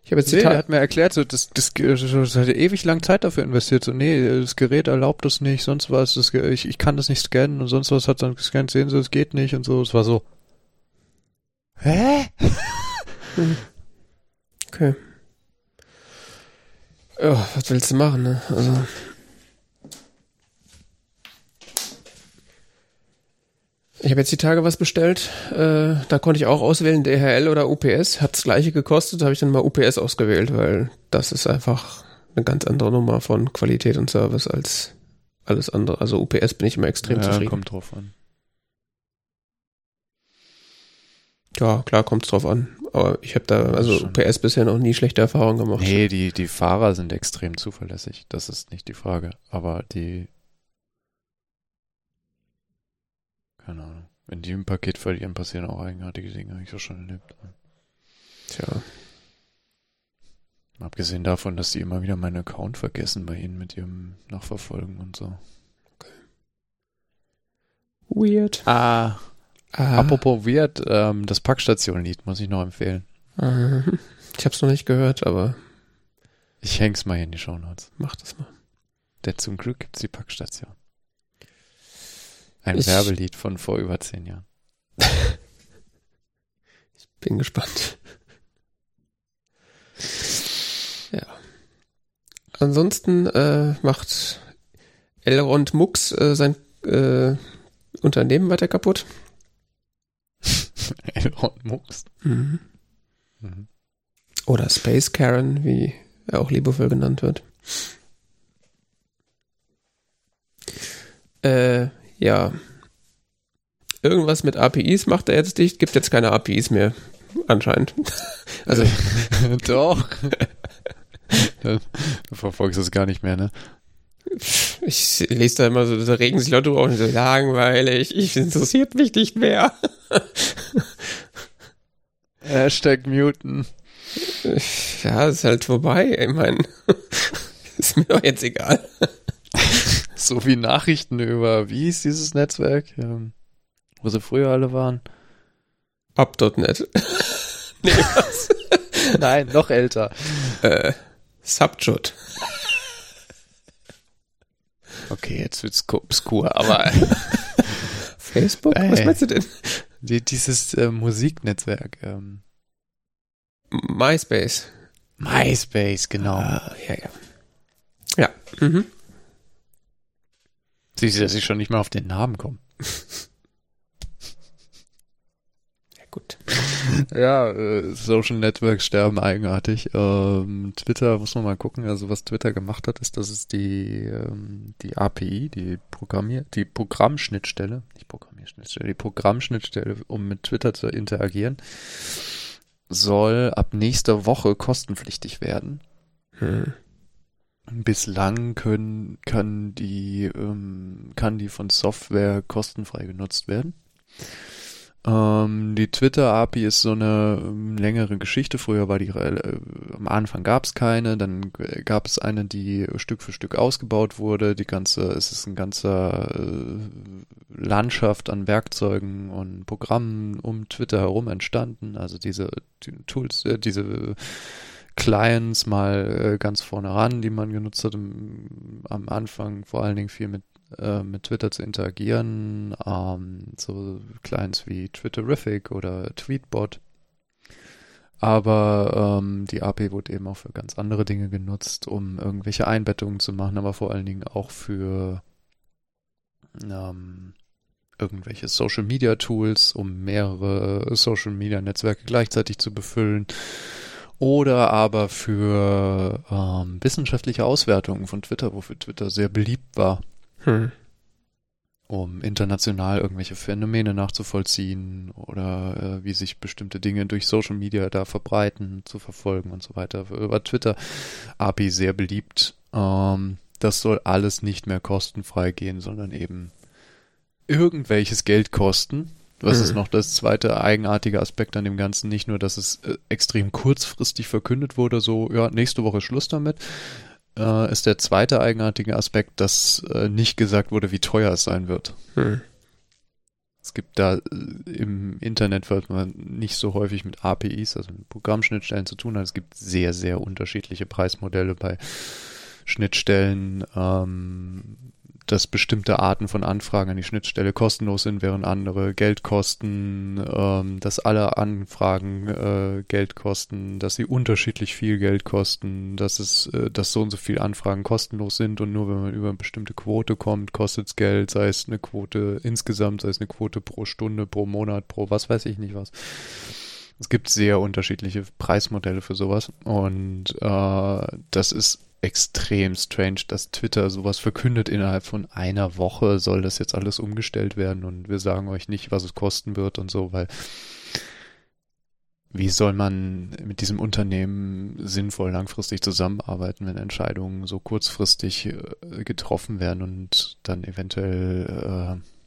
Ich habe jetzt Nee, Ta- hat mir erklärt, so, das, das, das hat er ewig lang Zeit dafür investiert. So, nee, das Gerät erlaubt das nicht, sonst was, das, ich, ich kann das nicht scannen und sonst was hat dann gescannt, sehen Sie, es geht nicht und so. Es war so. Hä? Okay. Ja, was willst du machen, ne? Also. Ich habe jetzt die Tage was bestellt. Äh, da konnte ich auch auswählen, DHL oder UPS. Hat das gleiche gekostet, habe ich dann mal UPS ausgewählt, weil das ist einfach eine ganz andere Nummer von Qualität und Service als alles andere. Also UPS bin ich immer extrem ja, zufrieden. kommt drauf an. Ja, klar, kommt's drauf an. Aber ich habe da, also. UPS bisher noch nie schlechte Erfahrungen gemacht. Nee, die, die Fahrer sind extrem zuverlässig. Das ist nicht die Frage. Aber die. Keine Ahnung. Wenn die ein Paket verlieren, passieren auch eigenartige Dinge. Habe ich auch schon erlebt. Tja. Abgesehen davon, dass die immer wieder meinen Account vergessen bei ihnen mit ihrem Nachverfolgen und so. Weird. Ah. Ah. Apropos Weird, ähm, das Packstation-Lied muss ich noch empfehlen. Mhm. Ich habe es noch nicht gehört, aber Ich häng's mal hier in die Shownotes. mach das mal. Der zum Glück gibt's die Packstation. Ein Ich- Werbelied von vor über zehn Jahren. <laughs> Bin gespannt. ja. Ansonsten äh, macht Elrond Mux äh, sein äh, Unternehmen weiter kaputt. Elrond Mux. Mhm. Mhm. Oder Space Karen, wie er auch liebevoll genannt wird. Äh, ja. Irgendwas mit APIs macht er jetzt dicht, gibt jetzt keine APIs mehr, anscheinend. <laughs> Also. <laughs> Doch. <laughs> du verfolgst das gar nicht mehr, ne? Ich lese da immer so, da regen sich Leute auf und so langweilig, ich interessiert mich nicht mehr. <laughs> Hashtag muten. Ja, ist halt vorbei. Ich meine, <laughs> ist mir doch jetzt egal. <laughs> so wie Nachrichten über, wie hieß dieses Netzwerk, ähm, wo sie früher alle waren? Up.net. nee, was? Nein, noch älter. Äh, Subjot. Okay, jetzt wird's obskur, aber. <laughs> Facebook? Ey, Was meinst du denn? Die, dieses äh, Musiknetzwerk. Ähm. MySpace. MySpace, genau. Ah, ja, ja. Ja. Mhm. Siehst du, dass ich schon nicht mehr auf den Namen komme. <laughs> gut. ja, äh, Social Networks sterben eigenartig. Ähm, Twitter muss man mal gucken. Also was Twitter gemacht hat, ist, dass es die ähm, die API, die Programmier, die Programmschnittstelle, nicht Programmierschnittstelle, die Programmschnittstelle, um mit Twitter zu interagieren, soll ab nächster Woche kostenpflichtig werden. Hm. Bislang können, kann die, ähm, kann die von Software kostenfrei genutzt werden. Ähm, die Twitter-API ist so eine ähm, längere Geschichte. Früher war die, äh, am Anfang gab es keine, dann gab es eine, die Stück für Stück ausgebaut wurde. Die ganze, es ist ein ganzer äh, Landschaft an Werkzeugen und Programmen um Twitter herum entstanden. Also diese die Tools, äh, diese Clients mal äh, ganz vorne ran, die man genutzt hat im, am Anfang, vor allen Dingen viel mit äh, mit Twitter zu interagieren, ähm, so Clients wie Twitterific oder Tweetbot. Aber ähm, die API wurde eben auch für ganz andere Dinge genutzt, um irgendwelche Einbettungen zu machen, aber vor allen Dingen auch für ähm, irgendwelche Social Media Tools, um mehrere Social Media Netzwerke gleichzeitig zu befüllen. Oder aber für ähm, wissenschaftliche Auswertungen von Twitter, wofür Twitter sehr beliebt war. Hm. Um international irgendwelche Phänomene nachzuvollziehen oder äh, wie sich bestimmte Dinge durch Social Media da verbreiten, zu verfolgen und so weiter. Über Twitter API sehr beliebt. Ähm, das soll alles nicht mehr kostenfrei gehen, sondern eben irgendwelches Geld kosten. Was mhm. ist noch das zweite eigenartige Aspekt an dem Ganzen? Nicht nur, dass es äh, extrem kurzfristig verkündet wurde, so, ja, nächste Woche Schluss damit, äh, ist der zweite eigenartige Aspekt, dass äh, nicht gesagt wurde, wie teuer es sein wird. Hm. Es gibt da äh, im Internet, weil man nicht so häufig mit APIs, also mit Programmschnittstellen zu tun hat. Es gibt sehr, sehr unterschiedliche Preismodelle bei Schnittstellen. Ähm, dass bestimmte Arten von Anfragen an die Schnittstelle kostenlos sind, während andere Geld kosten, ähm, dass alle Anfragen äh, Geld kosten, dass sie unterschiedlich viel Geld kosten, dass es, äh, dass so und so viele Anfragen kostenlos sind und nur wenn man über eine bestimmte Quote kommt, kostet es Geld, sei es eine Quote insgesamt, sei es eine Quote pro Stunde, pro Monat, pro was weiß ich nicht was. Es gibt sehr unterschiedliche Preismodelle für sowas und äh, das ist extrem strange, dass Twitter sowas verkündet. Innerhalb von einer Woche soll das jetzt alles umgestellt werden und wir sagen euch nicht, was es kosten wird und so, weil wie soll man mit diesem Unternehmen sinnvoll langfristig zusammenarbeiten, wenn Entscheidungen so kurzfristig äh, getroffen werden und dann eventuell äh,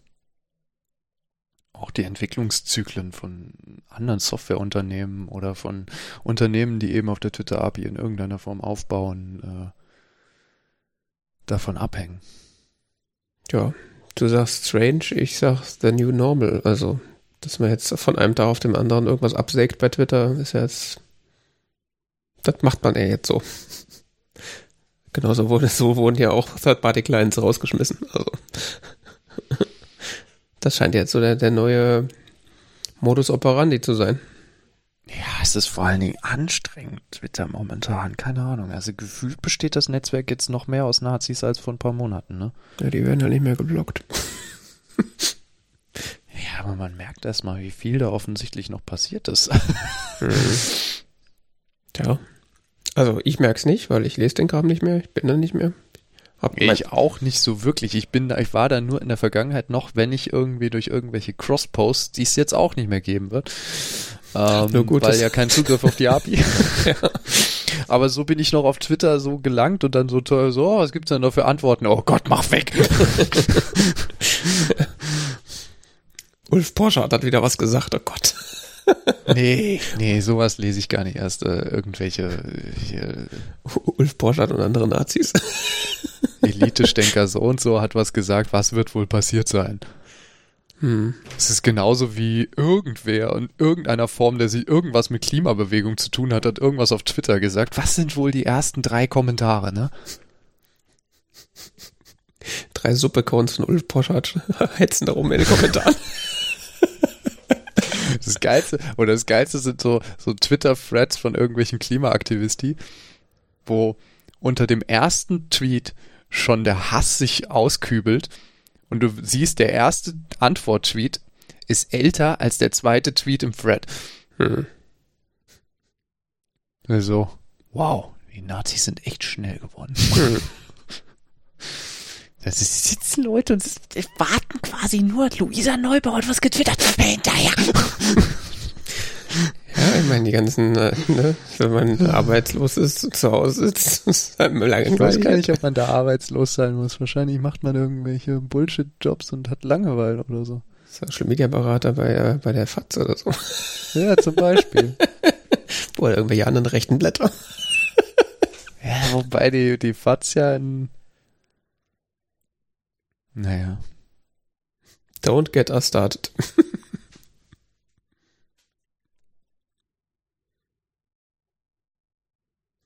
auch die Entwicklungszyklen von anderen Softwareunternehmen oder von Unternehmen, die eben auf der Twitter-API in irgendeiner Form aufbauen, äh, davon abhängen. Ja, du sagst strange, ich sag the new normal. Also, dass man jetzt von einem Tag auf dem anderen irgendwas absägt bei Twitter, ist ja jetzt, das macht man ja jetzt so. <laughs> Genauso wurde, so wurden ja auch Third-Party-Clients rausgeschmissen. Also. <laughs> Das scheint jetzt so der, der neue Modus operandi zu sein. Ja, es ist vor allen Dingen anstrengend, Twitter momentan. Keine Ahnung. Also gefühlt besteht das Netzwerk jetzt noch mehr aus Nazis als vor ein paar Monaten, ne? Ja, die werden ja nicht mehr geblockt. <laughs> ja, aber man merkt erstmal, wie viel da offensichtlich noch passiert ist. <laughs> Tja. Also ich merke es nicht, weil ich lese den Kram nicht mehr, ich bin da nicht mehr. Hab ich auch nicht so wirklich. Ich bin da, ich war da nur in der Vergangenheit noch, wenn ich irgendwie durch irgendwelche Cross-Posts, die es jetzt auch nicht mehr geben wird. Ähm, nur gut, weil ja kein Zugriff auf die API. ja. <laughs> <laughs> Aber so bin ich noch auf Twitter so gelangt und dann so toll, so, oh, was gibt's denn da für Antworten? Oh Gott, mach weg! <laughs> Ulf Porsche hat wieder was gesagt, oh Gott. nee, nee, sowas lese ich gar nicht erst. Äh, irgendwelche hier, Ulf Porsche und andere Nazis. Elite-Stenker so und so hat was gesagt, was wird wohl passiert sein? Hm. Es ist genauso wie irgendwer in irgendeiner Form, der sich irgendwas mit Klimabewegung zu tun hat, hat irgendwas auf Twitter gesagt. Was sind wohl die ersten drei Kommentare, ne? Drei Suppe-Counts von Ulf Poschardt <laughs> hetzen darum in den Kommentaren. Das Geilste, oder das Geilste sind so, so Twitter-Threads von irgendwelchen Klimaaktivisti, wo unter dem ersten Tweet schon der Hass sich auskübelt und du siehst, der erste Antwort-Tweet ist älter als der zweite Tweet im Thread. Hm. Also, wow, die Nazis sind echt schnell geworden. <laughs> Hm. Da sitzen Leute und warten quasi nur. Luisa Neubauer hat was getwittert. Hinterher. <laughs> Ja, ich meine, die ganzen, äh, ne, wenn man arbeitslos ist, zu Hause sitzt, <laughs> ist halt lange Ich weiß gar nicht, ob man da arbeitslos sein muss. Wahrscheinlich macht man irgendwelche Bullshit-Jobs und hat Langeweile oder so. Social Media Berater bei, äh, bei der FAZ oder so. Ja, zum Beispiel. <laughs> oder irgendwelche anderen rechten Blätter. <laughs> ja, wobei die, die FAZ ja in, naja. Don't get us started.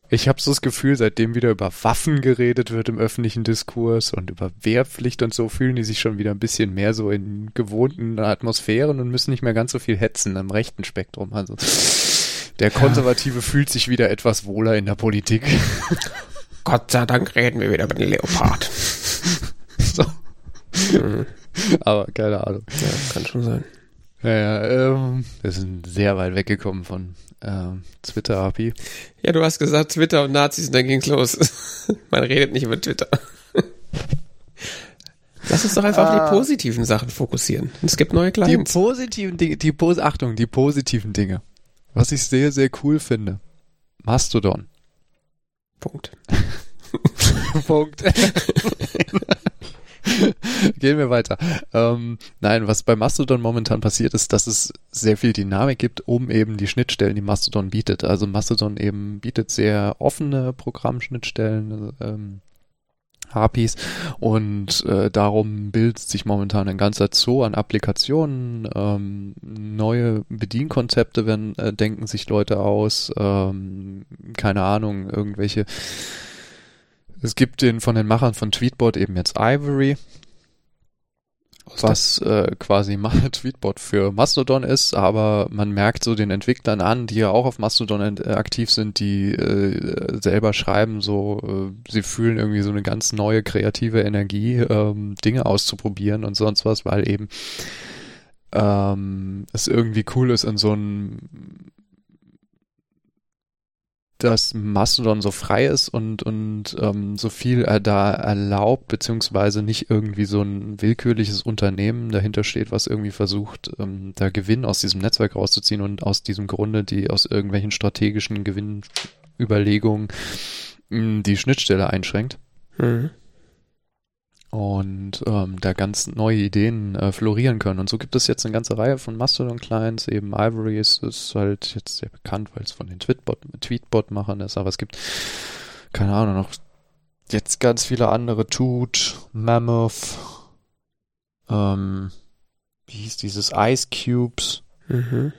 Ich habe so das Gefühl, seitdem wieder über Waffen geredet wird im öffentlichen Diskurs und über Wehrpflicht und so, fühlen die sich schon wieder ein bisschen mehr so in gewohnten Atmosphären und müssen nicht mehr ganz so viel hetzen am rechten Spektrum. Also der Konservative ja. fühlt sich wieder etwas wohler in der Politik. Gott sei Dank reden wir wieder über den Leopard. <laughs> so. Mhm. Aber keine Ahnung. Ja, kann schon sein. Ja, ähm, wir sind sehr weit weggekommen von ähm, Twitter-API. Ja, du hast gesagt Twitter und Nazis und dann ging's los. <laughs> Man redet nicht über Twitter. <laughs> Lass uns doch einfach ah. die positiven Sachen fokussieren. Es gibt neue Clients. Die positiven Dinge, die Pos Achtung, die positiven Dinge. Was ich sehr, sehr cool finde. Mastodon. Punkt. <laughs> Punkt. <laughs> Gehen wir weiter. Ähm, nein, was bei Mastodon momentan passiert ist, dass es sehr viel Dynamik gibt, um eben die Schnittstellen, die Mastodon bietet. Also Mastodon eben bietet sehr offene Programmschnittstellen, ähm, APIs und äh, darum bildet sich momentan ein ganzer Zoo an Applikationen, ähm, neue Bedienkonzepte werden, äh, denken sich Leute aus, ähm, keine Ahnung, irgendwelche es gibt den von den Machern von Tweetbot eben jetzt Ivory, was äh, quasi <laughs> Tweetbot für Mastodon ist, aber man merkt so den Entwicklern an, die ja auch auf Mastodon äh, aktiv sind, die äh, selber schreiben, so äh, sie fühlen irgendwie so eine ganz neue kreative Energie, ähm, Dinge auszuprobieren und sonst was, weil eben ähm, es irgendwie cool ist, in so einem dass Mastodon so frei ist und, und ähm, so viel er da erlaubt, beziehungsweise nicht irgendwie so ein willkürliches Unternehmen dahinter steht, was irgendwie versucht, ähm, da Gewinn aus diesem Netzwerk rauszuziehen und aus diesem Grunde, die aus irgendwelchen strategischen Gewinnüberlegungen mh, die Schnittstelle einschränkt. Mhm und ähm, da ganz neue Ideen äh, florieren können. Und so gibt es jetzt eine ganze Reihe von Mastodon-Clients. Eben Ivory ist, ist halt jetzt sehr bekannt, weil es von den Tweetbot-Machern ist, aber es gibt, keine Ahnung, noch jetzt ganz viele andere. Toot, Mammoth, ähm, wie hieß dieses Ice Cubes. Mhm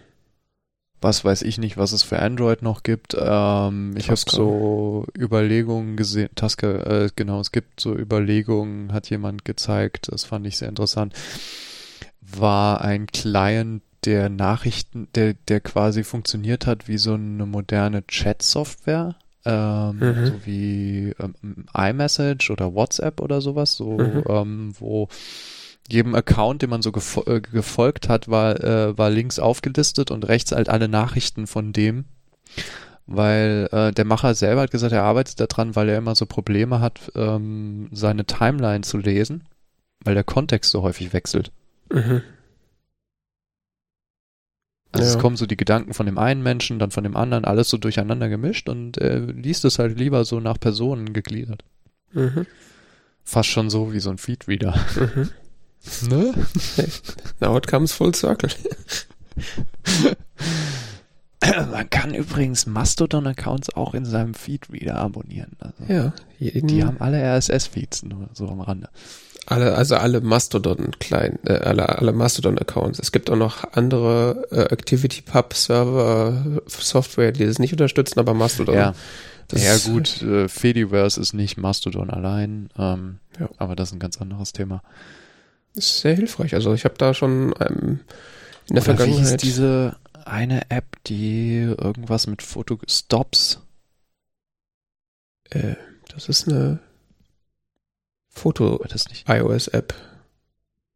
was weiß ich nicht, was es für Android noch gibt. Ähm, ich habe so Überlegungen gesehen, Tasker, äh, genau, es gibt so Überlegungen, hat jemand gezeigt, das fand ich sehr interessant. War ein Client, der Nachrichten, der, der quasi funktioniert hat wie so eine moderne Chat-Software. Ähm, mhm. so wie ähm, iMessage oder WhatsApp oder sowas, so mhm. ähm, wo jedem Account, den man so gefo äh, gefolgt hat, war, äh, war links aufgelistet und rechts halt alle Nachrichten von dem. weil äh, der Macher selber hat gesagt, er arbeitet daran, weil er immer so Probleme hat, ähm, seine Timeline zu lesen, weil der Kontext so häufig wechselt. Mhm. Also ja. es kommen so die Gedanken von dem einen Menschen, dann von dem anderen, alles so durcheinander gemischt und er liest es halt lieber so nach Personen gegliedert. Mhm. Fast schon so wie so ein Feedreader. Mhm. Ne? <laughs> Now it comes full circle. <laughs> Man kann übrigens Mastodon-Accounts auch in seinem Feedreader abonnieren. Also ja. Die haben alle RSS-Feeds, nur so am Rande. Alle, also alle Mastodon klein, äh, alle, alle Mastodon Accounts. Es gibt auch noch andere äh, Activity Pub Server Software, die das nicht unterstützen, aber Mastodon. Ja, das ja gut, äh, Fediverse ist nicht Mastodon allein, ähm, ja. aber das ist ein ganz anderes Thema. Ist sehr hilfreich. Also ich habe da schon ähm, in der Oder Vergangenheit wie hieß diese eine App, die irgendwas mit Foto Stops. Äh, das ist eine Foto das nicht iOS-App.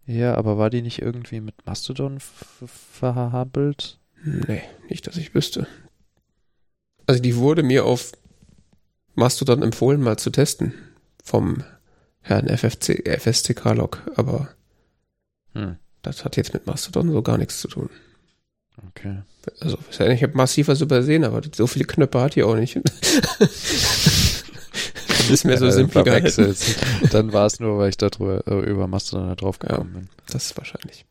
Ja, aber war die nicht irgendwie mit Mastodon verhabelt? Nee, nicht, dass ich wüsste. Also die wurde mir auf Mastodon empfohlen, mal zu testen. Vom Herrn FFC, FSCK-Log, aber hm. das hat jetzt mit Mastodon so gar nichts zu tun. Okay. Also, ich habe massiv was übersehen, aber so viele Knöpfe hat die auch nicht. <laughs> ist mir so ja, simpel verwechselt. Dann war es nur, weil ich da drüber, äh, über Mastodon da drauf gekommen ja, bin. Das ist wahrscheinlich.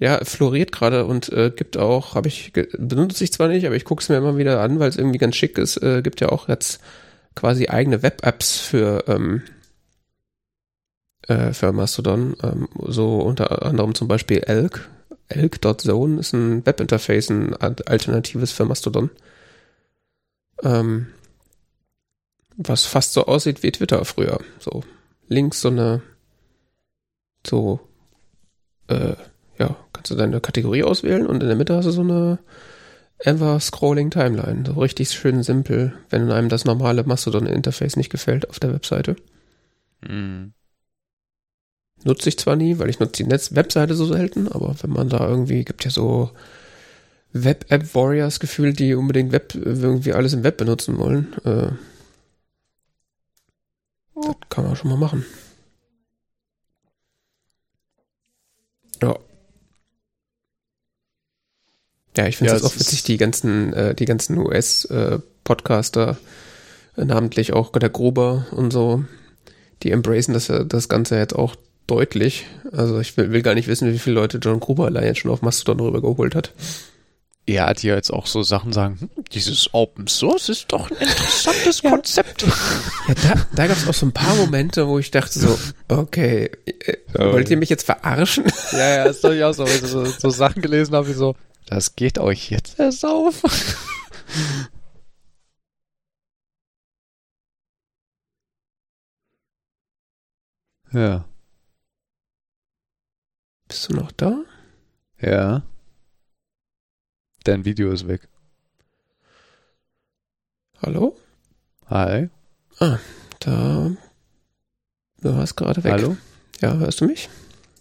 Ja, floriert gerade und äh, gibt auch, habe ich, benutze ich zwar nicht, aber ich gucke es mir immer wieder an, weil es irgendwie ganz schick ist. Äh, gibt ja auch jetzt quasi eigene Web-Apps für, ähm, äh, für Mastodon. Ähm, so unter anderem zum Beispiel Elk. Elk.zone ist ein Webinterface, ein alternatives für Mastodon. Ähm, was fast so aussieht wie Twitter früher. So links so eine, so, äh, ja, kannst du deine Kategorie auswählen und in der Mitte hast du so eine ever scrolling Timeline. So richtig schön simpel, wenn einem das normale Mastodon-Interface nicht gefällt auf der Webseite. Mhm. Nutze ich zwar nie, weil ich nutze die Netz Webseite so selten, aber wenn man da irgendwie, gibt ja so Web-App-Warriors gefühlt, die unbedingt Web, irgendwie alles im Web benutzen wollen. Äh, das kann man schon mal machen. Ja. Ja, ich finde es ja, auch witzig, die ganzen, äh, die ganzen US-Podcaster, äh, namentlich auch der Gruber und so, die embracen das, das Ganze jetzt auch deutlich. Also ich will, will gar nicht wissen, wie viele Leute John Gruber allein jetzt schon auf Mastodon rübergeholt hat er hat ja jetzt auch so Sachen sagen, hm, dieses Open Source ist doch ein interessantes <laughs> ja. Konzept. Ja, da, da gab es auch so ein paar Momente, wo ich dachte so, okay, äh, wollt ihr mich jetzt verarschen? Ja, ja, ist doch ja so, so, so Sachen gelesen habe, wie so, das geht euch jetzt erst auf. <laughs> ja. Bist du noch da? Ja. Dein Video ist weg. Hallo? Hi. Ah, da. Du warst gerade weg. Hallo? Ja, hörst du mich?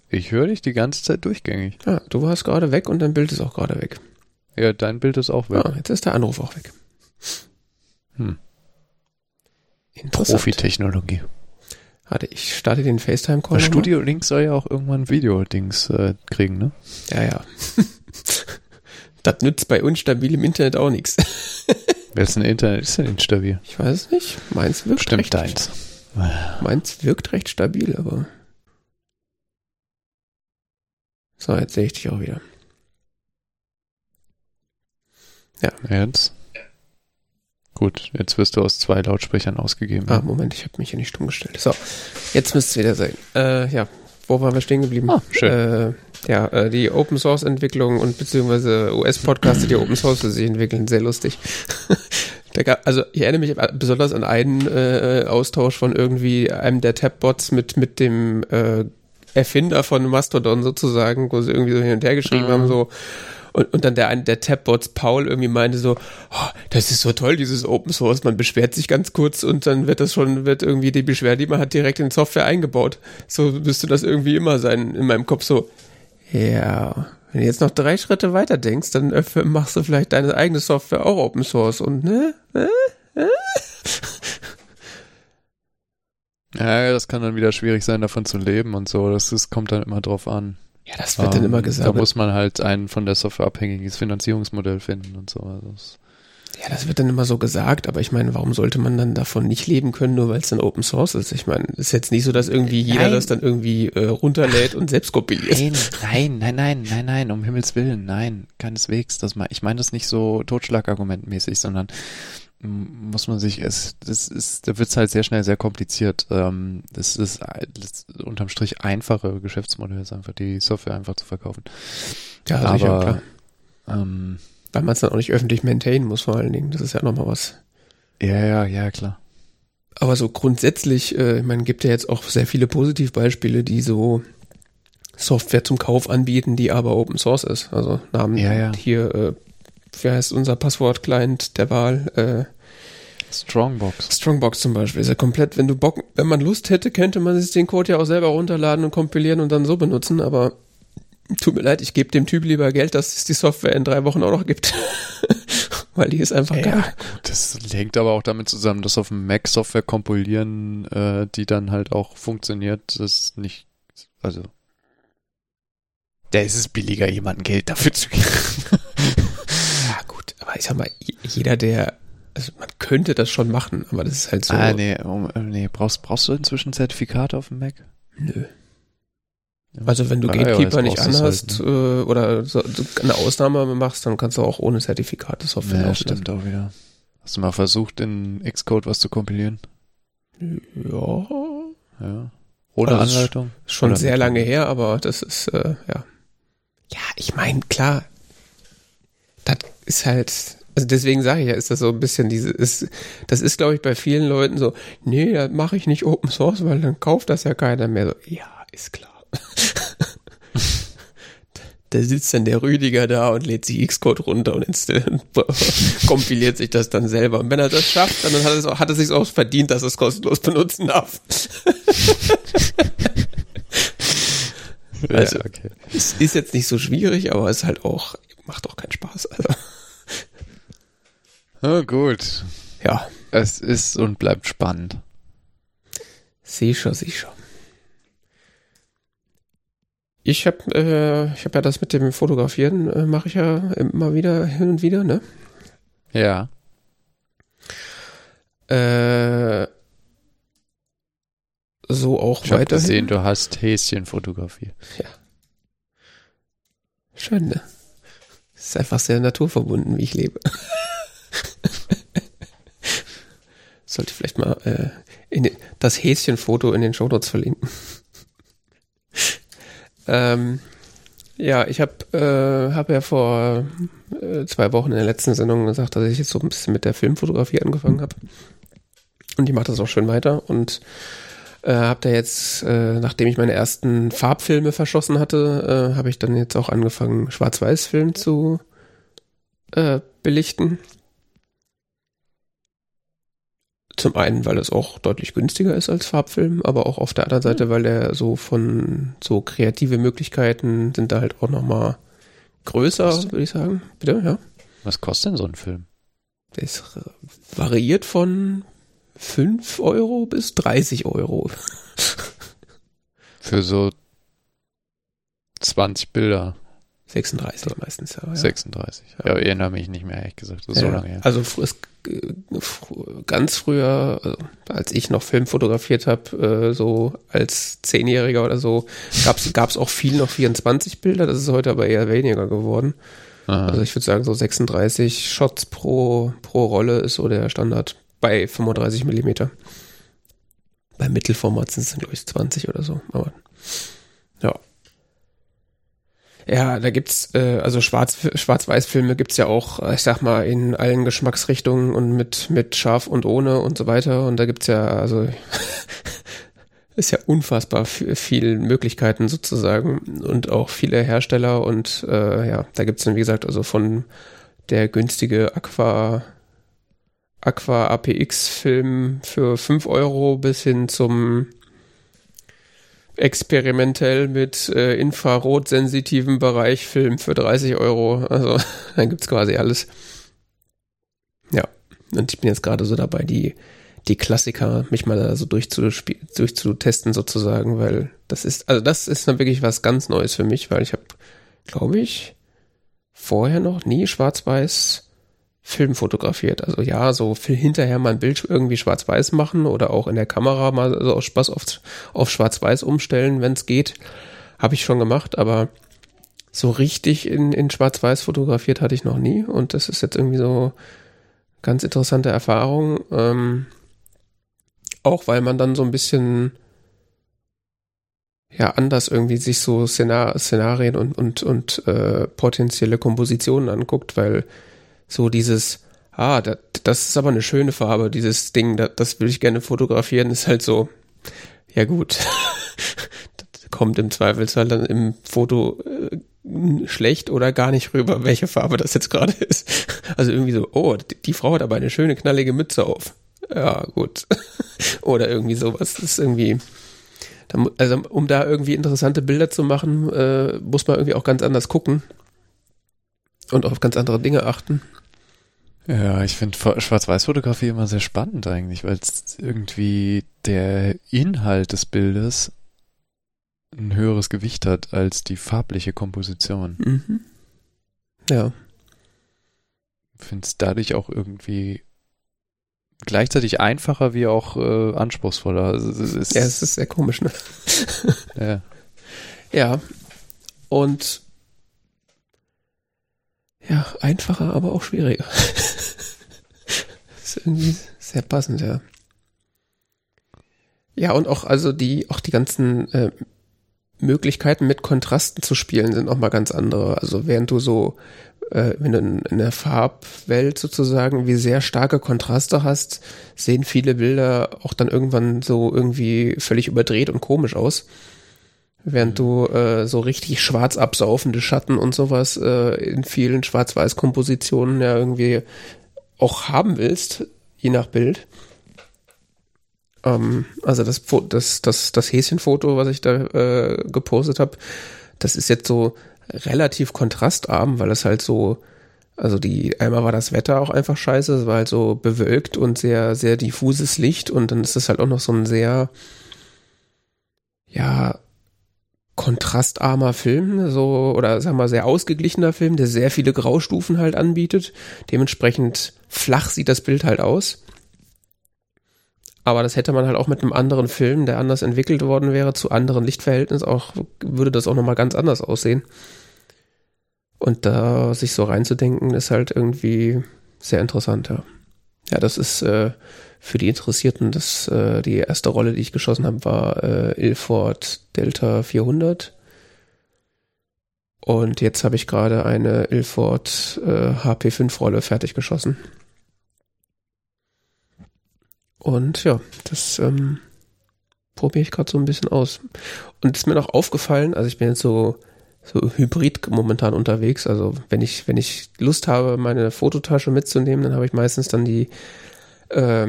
Ich höre dich die ganze Zeit durchgängig. Ja, du warst gerade weg und dein Bild ist auch gerade weg. Ja, dein Bild ist auch weg. Ah, jetzt ist der Anruf auch weg. Hm. Profi-Technologie. Warte, ich starte den FaceTime-Call. Studio Links soll ja auch irgendwann Video-Dings äh, kriegen, ne? Ja, ja. <laughs> Das nützt bei unstabilem Internet auch nichts. <laughs> Wessen Internet ist denn instabil? Ich weiß es nicht. Meins wirkt Stimmt recht. deins. <laughs> Meins wirkt recht stabil, aber. So, jetzt sehe ich dich auch wieder. Ja. Jetzt? Gut, jetzt wirst du aus zwei Lautsprechern ausgegeben. Ah, Moment, ich habe mich hier nicht stumm gestellt. So, jetzt müsste es wieder sein. Äh, ja, wo waren wir stehen geblieben? Ah, schön. Äh, ja, äh, die Open Source Entwicklung und beziehungsweise US-Podcaster, die Open Source für sich entwickeln, sehr lustig. <laughs> also ich erinnere mich besonders an einen äh, Austausch von irgendwie einem der Tabbots mit mit dem äh, Erfinder von Mastodon sozusagen, wo sie irgendwie so hin und her geschrieben mhm. haben, so und, und dann der eine der Tabbots Paul irgendwie meinte so, oh, das ist so toll, dieses Open Source, man beschwert sich ganz kurz und dann wird das schon, wird irgendwie die Beschwerde, die man hat, direkt in Software eingebaut. So müsste das irgendwie immer sein in meinem Kopf so. Ja, Wenn du jetzt noch drei Schritte weiter denkst, dann machst du vielleicht deine eigene Software auch Open Source und ne? Ja, das kann dann wieder schwierig sein, davon zu leben und so. Das, das kommt dann immer drauf an. Ja, das wird um, dann immer ähm, gesagt. Da muss man halt ein von der Software abhängiges Finanzierungsmodell finden und so. Also ja, das wird dann immer so gesagt, aber ich meine, warum sollte man dann davon nicht leben können, nur weil es dann Open Source ist? Ich meine, es ist jetzt nicht so, dass irgendwie jeder nein. das dann irgendwie äh, runterlädt und selbst kompiliert. Nein, nein, nein, nein, nein, nein, um Himmels Willen, nein, keineswegs. Das mein, ich meine das nicht so totschlagargumentmäßig, sondern muss man sich, es, das ist, da wird es halt sehr schnell sehr kompliziert. Ähm, das ist das unterm Strich einfache Geschäftsmodell, ist einfach die Software einfach zu verkaufen. Ja, aber, sicher, klar. Ähm, Weil man es dann auch nicht öffentlich maintainen muss, vor allen Dingen. Das ist ja nochmal was. Ja, ja, ja, klar. Aber so grundsätzlich, äh, man gibt ja jetzt auch sehr viele Positivbeispiele, die so Software zum Kauf anbieten, die aber Open Source ist. Also Namen ja, ja. hier äh, wie heißt unser Passwort-Client der Wahl? Äh, Strongbox. Strongbox zum Beispiel ist ja komplett, wenn du Bock, wenn man Lust hätte, könnte man sich den Code ja auch selber runterladen und kompilieren und dann so benutzen, aber tut mir leid, ich gebe dem Typ lieber Geld, dass es die Software in drei Wochen auch noch gibt. <laughs> Weil die ist einfach ja, geil. Das hängt aber auch damit zusammen, dass auf dem Mac Software kompilieren, äh, die dann halt auch funktioniert, das ist nicht, also da ist es billiger, jemandem Geld dafür zu geben. <laughs> Aber ich sag mal, jeder, der, also man könnte das schon machen, aber das ist halt so. Ah, nee, um, äh, nee, brauchst, brauchst du inzwischen Zertifikate auf dem Mac? Nö. Also wenn du Gatekeeper nicht anhast halt, ne? Äh, oder so, eine Ausnahme machst, dann kannst du auch ohne Zertifikate Software Ja, stimmt auch wieder. Hast du mal versucht, in Xcode was zu kompilieren? Ja. Ja. Ohne also Anleitung? Schon sehr lange her, aber das ist, äh, ja. Ja, ich meine, klar, das ist halt, also deswegen sage ich ja, ist das so ein bisschen diese, ist, das ist glaube ich bei vielen Leuten so, nee, da mache ich nicht Open Source, weil dann kauft das ja keiner mehr. So, ja, ist klar. <laughs> da sitzt dann der Rüdiger da und lädt sich Xcode runter und <laughs> kompiliert sich das dann selber. Und wenn er das schafft, dann hat, es, hat er sich auch verdient, dass er es kostenlos benutzen darf. <laughs> also, ja, okay. es ist jetzt nicht so schwierig, aber es ist halt auch, macht auch keinen Spaß. Also. Oh, gut. Ja. Es ist und bleibt spannend. Sicher, sicher. Ich habe äh, ich hab ja das mit dem Fotografieren, äh, mache ich ja immer wieder hin und wieder, ne? Ja. Äh, so auch ich weiterhin. Ich gesehen, du hast Häschen fotografiert. Ja. Schön, ne? Es ist einfach sehr naturverbunden, wie ich lebe. <laughs> <laughs> Sollte ich vielleicht mal äh, in das Häschenfoto in den Shownotes verlinken. <laughs> ähm, ja, ich habe äh, hab ja vor äh, zwei Wochen in der letzten Sendung gesagt, dass ich jetzt so ein bisschen mit der Filmfotografie angefangen habe. Und ich mache das auch schön weiter und äh, habe da jetzt, äh, nachdem ich meine ersten Farbfilme verschossen hatte, äh, habe ich dann jetzt auch angefangen, Schwarz-Weiß-Film zu äh, belichten. Zum einen, weil es auch deutlich günstiger ist als Farbfilm, aber auch auf der anderen Seite, hm. weil er so von so kreative Möglichkeiten sind da halt auch nochmal größer, würde ich sagen. Bitte, ja. Was kostet denn so ein Film? Das variiert von 5 Euro bis 30 Euro. Für so 20 Bilder. 36 meistens. Ja. 36. Ja, ja, erinnere mich nicht mehr, ehrlich gesagt. So ja, lange her. Also es, ganz früher, also als ich noch Film fotografiert habe, äh, so als Zehnjähriger oder so, gab es auch viel noch 24 Bilder. Das ist heute aber eher weniger geworden. Aha. Also ich würde sagen, so 36 Shots pro, pro Rolle ist so der Standard bei 35 Millimeter. Bei Mittelformat sind es, glaube ich, 20 oder so. Aber. Ja, da gibt's äh, also Schwarz Schwarz-Weiß-Filme gibt's ja auch, ich sag mal, in allen Geschmacksrichtungen und mit mit scharf und ohne und so weiter. Und da gibt's ja also <laughs> ist ja unfassbar viel Möglichkeiten sozusagen und auch viele Hersteller und äh, ja, da gibt's dann wie gesagt also von der günstige Aqua Aqua APX Film für 5 Euro bis hin zum experimentell mit äh, infrarotsensitiven Bereich Film für 30 Euro. Also <laughs> dann gibt's quasi alles. Ja, und ich bin jetzt gerade so dabei, die, die Klassiker mich mal da so durchzutesten sozusagen, weil das ist, also das ist dann wirklich was ganz Neues für mich, weil ich habe, glaube ich, vorher noch nie schwarz-weiß Film fotografiert. Also ja, so hinterher mal ein Bild irgendwie schwarz-weiß machen oder auch in der Kamera mal so aus Spaß auf, auf schwarz-weiß umstellen, wenn es geht. Habe ich schon gemacht, aber so richtig in, in schwarz-weiß fotografiert hatte ich noch nie. Und das ist jetzt irgendwie so ganz interessante Erfahrung. Ähm, auch weil man dann so ein bisschen ja anders irgendwie sich so Szenar Szenarien und, und, und äh, potenzielle Kompositionen anguckt, weil so dieses, ah, das, das ist aber eine schöne Farbe, dieses Ding, das, das will ich gerne fotografieren, ist halt so, ja gut, <laughs> kommt im Zweifelsfall dann im Foto äh, schlecht oder gar nicht rüber, welche Farbe das jetzt gerade <laughs> ist. Also irgendwie so, oh, die Frau hat aber eine schöne knallige Mütze auf. Ja, gut. <laughs> oder irgendwie sowas. Das ist irgendwie, also um da irgendwie interessante Bilder zu machen, äh, muss man irgendwie auch ganz anders gucken und auf ganz andere Dinge achten. Ja, ich finde Schwarz-Weiß-Fotografie immer sehr spannend eigentlich, weil es irgendwie der Inhalt des Bildes ein höheres Gewicht hat als die farbliche Komposition. Mhm. Ja. Finde es dadurch auch irgendwie gleichzeitig einfacher wie auch äh, anspruchsvoller. Also, es ist, ja, es ist sehr komisch, ne? ja. Ja. Und ja, einfacher, aber auch schwieriger. <laughs> ist irgendwie sehr passend, ja. Ja, und auch, also die, auch die ganzen äh, Möglichkeiten mit Kontrasten zu spielen sind auch mal ganz andere. Also während du so, äh, wenn du in, in der Farbwelt sozusagen wie sehr starke Kontraste hast, sehen viele Bilder auch dann irgendwann so irgendwie völlig überdreht und komisch aus während du äh, so richtig schwarz absaufende Schatten und sowas äh, in vielen Schwarz-Weiß-Kompositionen ja irgendwie auch haben willst, je nach Bild. Ähm, also das, das, das, das Häschenfoto, was ich da äh, gepostet habe, das ist jetzt so relativ kontrastarm, weil es halt so, also die, einmal war das Wetter auch einfach scheiße, es war halt so bewölkt und sehr, sehr diffuses Licht und dann ist es halt auch noch so ein sehr, ja, kontrastarmer Film, so, oder sagen wir mal sehr ausgeglichener Film, der sehr viele Graustufen halt anbietet. Dementsprechend flach sieht das Bild halt aus. Aber das hätte man halt auch mit einem anderen Film, der anders entwickelt worden wäre, zu anderen Lichtverhältnissen auch, würde das auch nochmal ganz anders aussehen. Und da sich so reinzudenken, ist halt irgendwie sehr interessant, ja. Ja, das ist äh, für die Interessierten, das, äh, die erste Rolle, die ich geschossen habe, war äh, Ilford Delta 400. Und jetzt habe ich gerade eine Ilford äh, HP5-Rolle fertig geschossen. Und ja, das ähm, probiere ich gerade so ein bisschen aus. Und ist mir noch aufgefallen, also ich bin jetzt so, so hybrid momentan unterwegs. Also wenn ich, wenn ich Lust habe, meine Fototasche mitzunehmen, dann habe ich meistens dann die äh,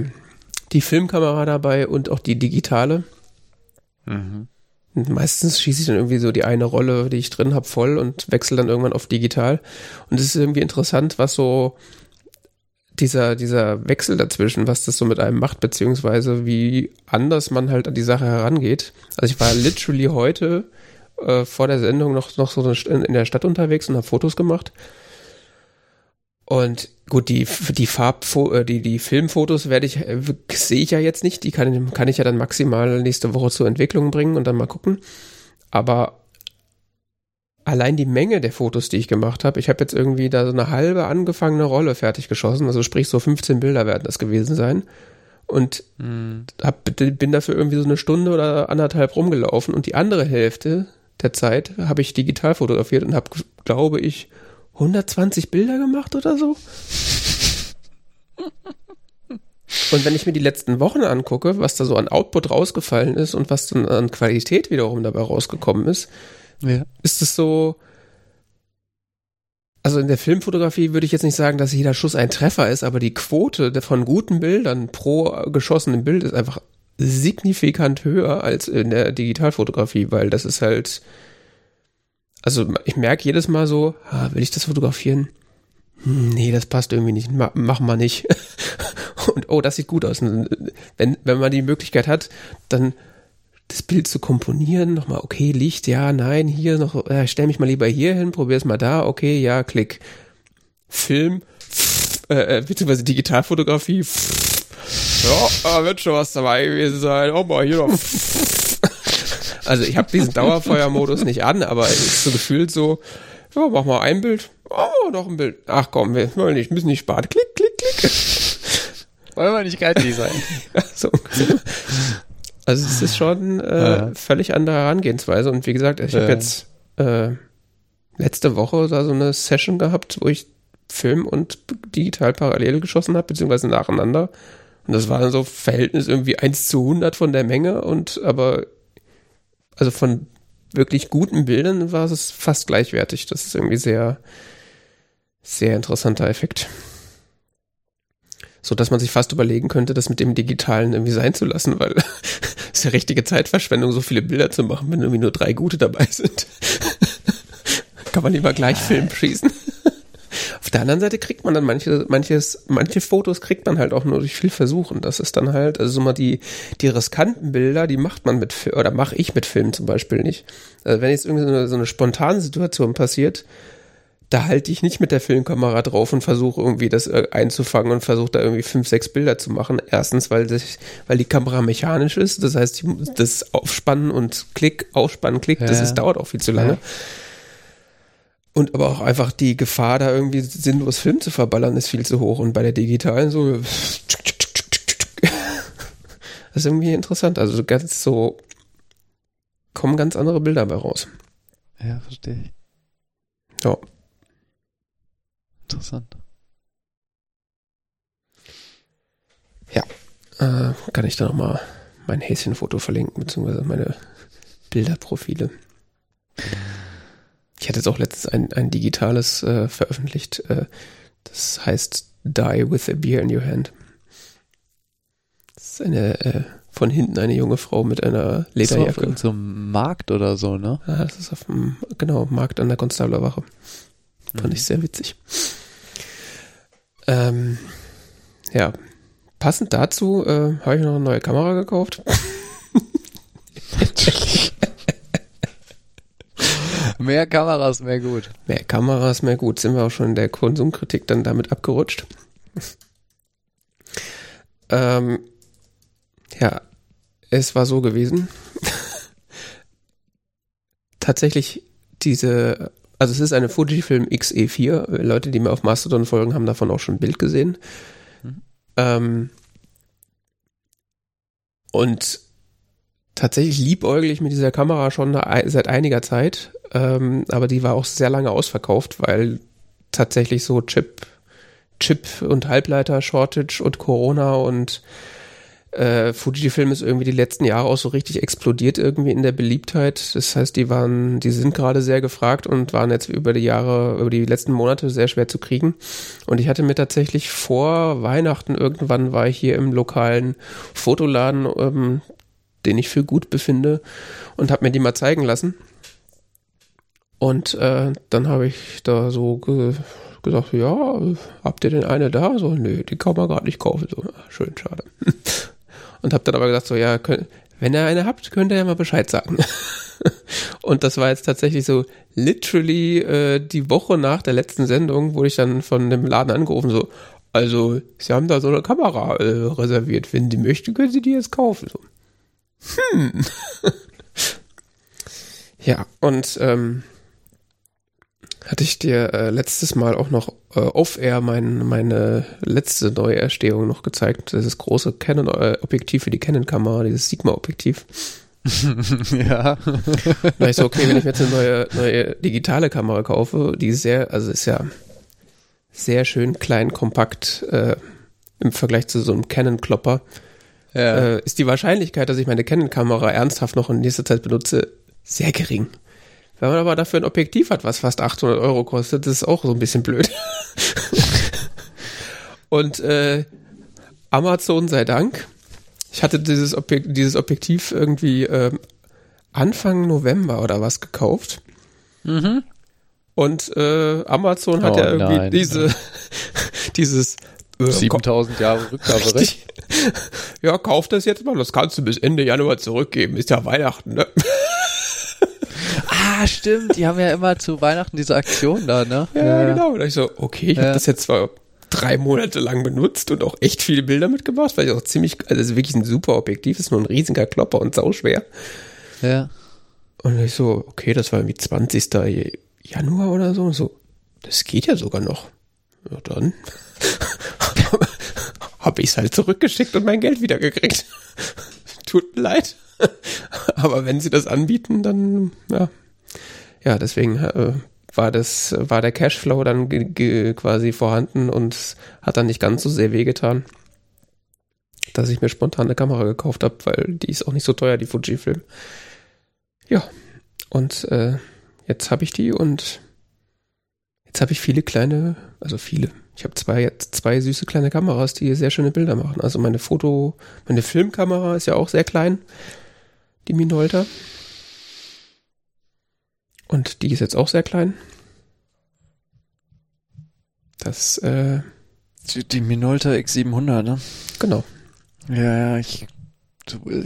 die Filmkamera dabei und auch die digitale. Mhm. meistens schieße ich dann irgendwie so die eine Rolle, die ich drin habe, voll und wechsle dann irgendwann auf digital. Und es ist irgendwie interessant, was so dieser, dieser Wechsel dazwischen, was das so mit einem macht, beziehungsweise wie anders man halt an die Sache herangeht. Also ich war literally heute äh, vor der Sendung noch, noch so in der Stadt unterwegs und habe Fotos gemacht. Und gut, die, die Farbfo äh, die, die Filmfotos werde ich, äh, sehe ich ja jetzt nicht. Die kann, kann ich ja dann maximal nächste Woche zur Entwicklung bringen und dann mal gucken. Aber allein die Menge der Fotos, die ich gemacht habe, ich habe jetzt irgendwie da so eine halbe angefangene Rolle fertig geschossen. Also sprich, so 15 Bilder werden das gewesen sein. Und mhm. hab, bin dafür irgendwie so eine Stunde oder anderthalb rumgelaufen. Und die andere Hälfte der Zeit habe ich digital fotografiert und habe, glaube ich, 120 Bilder gemacht oder so. Und wenn ich mir die letzten Wochen angucke, was da so an Output rausgefallen ist und was dann an Qualität wiederum dabei rausgekommen ist, ja. ist es so, also in der Filmfotografie würde ich jetzt nicht sagen, dass jeder Schuss ein Treffer ist, aber die Quote von guten Bildern pro geschossenen Bild ist einfach signifikant höher als in der Digitalfotografie, weil das ist halt, also ich merke jedes Mal so, ah, will ich das fotografieren? Hm, nee, das passt irgendwie nicht, Ma machen wir nicht. <laughs> Und oh, das sieht gut aus. Wenn, wenn man die Möglichkeit hat, dann das Bild zu komponieren, nochmal, okay, Licht, ja, nein, hier noch, äh, stell mich mal lieber hier hin, probier's mal da, okay, ja, klick. Film, äh, äh, beziehungsweise Digitalfotografie, ja, wird schon was dabei gewesen sein, oh mal hier noch. Also ich habe diesen <laughs> Dauerfeuermodus nicht an, aber es ist so gefühlt so, ja, mach mal ein Bild, oh, noch ein Bild. Ach komm, wir wollen nicht, müssen nicht sparen. Klick, klick, klick. <laughs> Wollen wir nicht geizig sein. <laughs> so. Also es ist schon äh, ja. völlig andere Herangehensweise. Und wie gesagt, ich habe jetzt äh, letzte Woche da so eine Session gehabt, wo ich Film und digital parallel geschossen habe, beziehungsweise nacheinander. Und das war dann so Verhältnis irgendwie 1 zu 100 von der Menge und aber also von wirklich guten Bildern war es fast gleichwertig. Das ist irgendwie sehr, sehr interessanter Effekt so dass man sich fast überlegen könnte, das mit dem Digitalen irgendwie sein zu lassen, weil <laughs> es ist ja richtige Zeitverschwendung, so viele Bilder zu machen, wenn irgendwie nur drei gute dabei sind. <laughs> Kann man lieber gleich Film schießen. Auf der anderen Seite kriegt man dann manche, manches, manche Fotos kriegt man halt auch nur durch viel Versuchen. Das ist dann halt, also so mal die, die riskanten Bilder, die macht man mit, oder mache ich mit Filmen zum Beispiel nicht. Also wenn jetzt irgendwie so eine, so eine spontane Situation passiert, da halte ich nicht mit der Filmkamera drauf und versuche irgendwie das äh, einzufangen und versuche da irgendwie fünf, sechs Bilder zu machen. Erstens, weil, das, weil die Kamera mechanisch ist, das heißt, das Aufspannen und Klick, Aufspannen, Klick, ja. das ist, dauert auch viel zu lange. Ja. Und aber auch einfach die Gefahr, da irgendwie sinnlos Film zu verballern, ist viel zu hoch. Und bei der digitalen so, <laughs> das ist irgendwie interessant. Also ganz so, kommen ganz andere Bilder dabei raus. Ja, verstehe ich. Ja. Interessant. Ja, äh, kann ich da nochmal mein Häschenfoto verlinken, beziehungsweise meine Bilderprofile. Ich hatte jetzt auch letztens ein, ein digitales äh, veröffentlicht. Äh, das heißt Die with a Beer in Your Hand. Das ist eine äh, von hinten eine junge Frau mit einer Lederjacke. So auf zum Markt oder so, ne? Ja, das ist auf dem, genau, Markt an der Konstablerwache. Fand mhm. ich sehr witzig. Ähm, ja, passend dazu äh, habe ich noch eine neue Kamera gekauft. <laughs> mehr Kameras, mehr gut. Mehr Kameras, mehr gut. Sind wir auch schon in der Konsumkritik dann damit abgerutscht. <laughs> ähm, ja, es war so gewesen. <laughs> Tatsächlich diese also es ist eine Fujifilm XE4. Leute, die mir auf Mastodon folgen, haben davon auch schon ein Bild gesehen. Mhm. Ähm, und tatsächlich liebäugel ich mit dieser Kamera schon seit einiger Zeit, ähm, aber die war auch sehr lange ausverkauft, weil tatsächlich so Chip, Chip und Halbleiter Shortage und Corona und äh, Fujifilm ist irgendwie die letzten Jahre auch so richtig explodiert irgendwie in der Beliebtheit. Das heißt, die waren, die sind gerade sehr gefragt und waren jetzt über die Jahre, über die letzten Monate sehr schwer zu kriegen. Und ich hatte mir tatsächlich vor Weihnachten irgendwann war ich hier im lokalen Fotoladen, ähm, den ich für gut befinde und habe mir die mal zeigen lassen. Und äh, dann habe ich da so ge gesagt, ja, habt ihr denn eine da? So, nee, die kann man gerade nicht kaufen. So, schön, schade. <laughs> und habe dann aber gesagt, so ja, könnt, wenn ihr eine habt, könnt ihr ja mal Bescheid sagen. <laughs> und das war jetzt tatsächlich so literally äh, die Woche nach der letzten Sendung, wurde ich dann von dem Laden angerufen, so, also, sie haben da so eine Kamera äh, reserviert. Wenn sie möchten, können sie die jetzt kaufen. So. Hm. <laughs> ja, und ähm, hatte ich dir äh, letztes Mal auch noch äh, off-air mein, meine letzte neue Erstehung noch gezeigt. Das ist große Canon-Objektiv für die Canon-Kamera, dieses Sigma-Objektiv. <laughs> ja. Na, ich so, okay, wenn ich jetzt eine neue, neue digitale Kamera kaufe, die sehr, also ist ja sehr schön klein, kompakt äh, im Vergleich zu so einem Canon-Klopper, ja. äh, ist die Wahrscheinlichkeit, dass ich meine Canon-Kamera ernsthaft noch in nächster Zeit benutze, sehr gering. Wenn man aber dafür ein Objektiv hat, was fast 800 Euro kostet, das ist auch so ein bisschen blöd. <laughs> Und äh, Amazon sei Dank Ich hatte dieses, Objek dieses Objektiv irgendwie äh, Anfang November oder was gekauft. Mhm. Und äh, Amazon hat oh, ja irgendwie nein, diese, nein. <laughs> dieses äh, 7000 Jahre Rückgaberecht. ja, kauf das jetzt mal, das kannst du bis Ende Januar zurückgeben. Ist ja Weihnachten, ne? Ah, stimmt, die haben ja immer zu Weihnachten diese Aktion da, ne? Ja, ja. genau. Und ich so, okay, ich ja. habe das jetzt zwar drei Monate lang benutzt und auch echt viele Bilder mitgemacht, weil ich auch ziemlich, also es ist wirklich ein super Objektiv, ist nur ein riesiger Klopper und sauschwer. Ja. Und ich so, okay, das war irgendwie 20. Januar oder so. Und so, das geht ja sogar noch. Ja, dann <laughs> habe ich es halt zurückgeschickt und mein Geld wiedergekriegt. <laughs> Tut mir leid. Aber wenn sie das anbieten, dann ja. Ja, deswegen äh, war das, war der Cashflow dann quasi vorhanden und hat dann nicht ganz so sehr wehgetan, dass ich mir spontan eine Kamera gekauft habe, weil die ist auch nicht so teuer, die Fujifilm. Ja, und äh, jetzt habe ich die und jetzt habe ich viele kleine, also viele. Ich habe zwei, jetzt zwei süße kleine Kameras, die sehr schöne Bilder machen. Also meine Foto, meine Filmkamera ist ja auch sehr klein, die Minolta. Und die ist jetzt auch sehr klein. Das, äh. Die, die Minolta X700, ne? Genau. Ja, ja, ich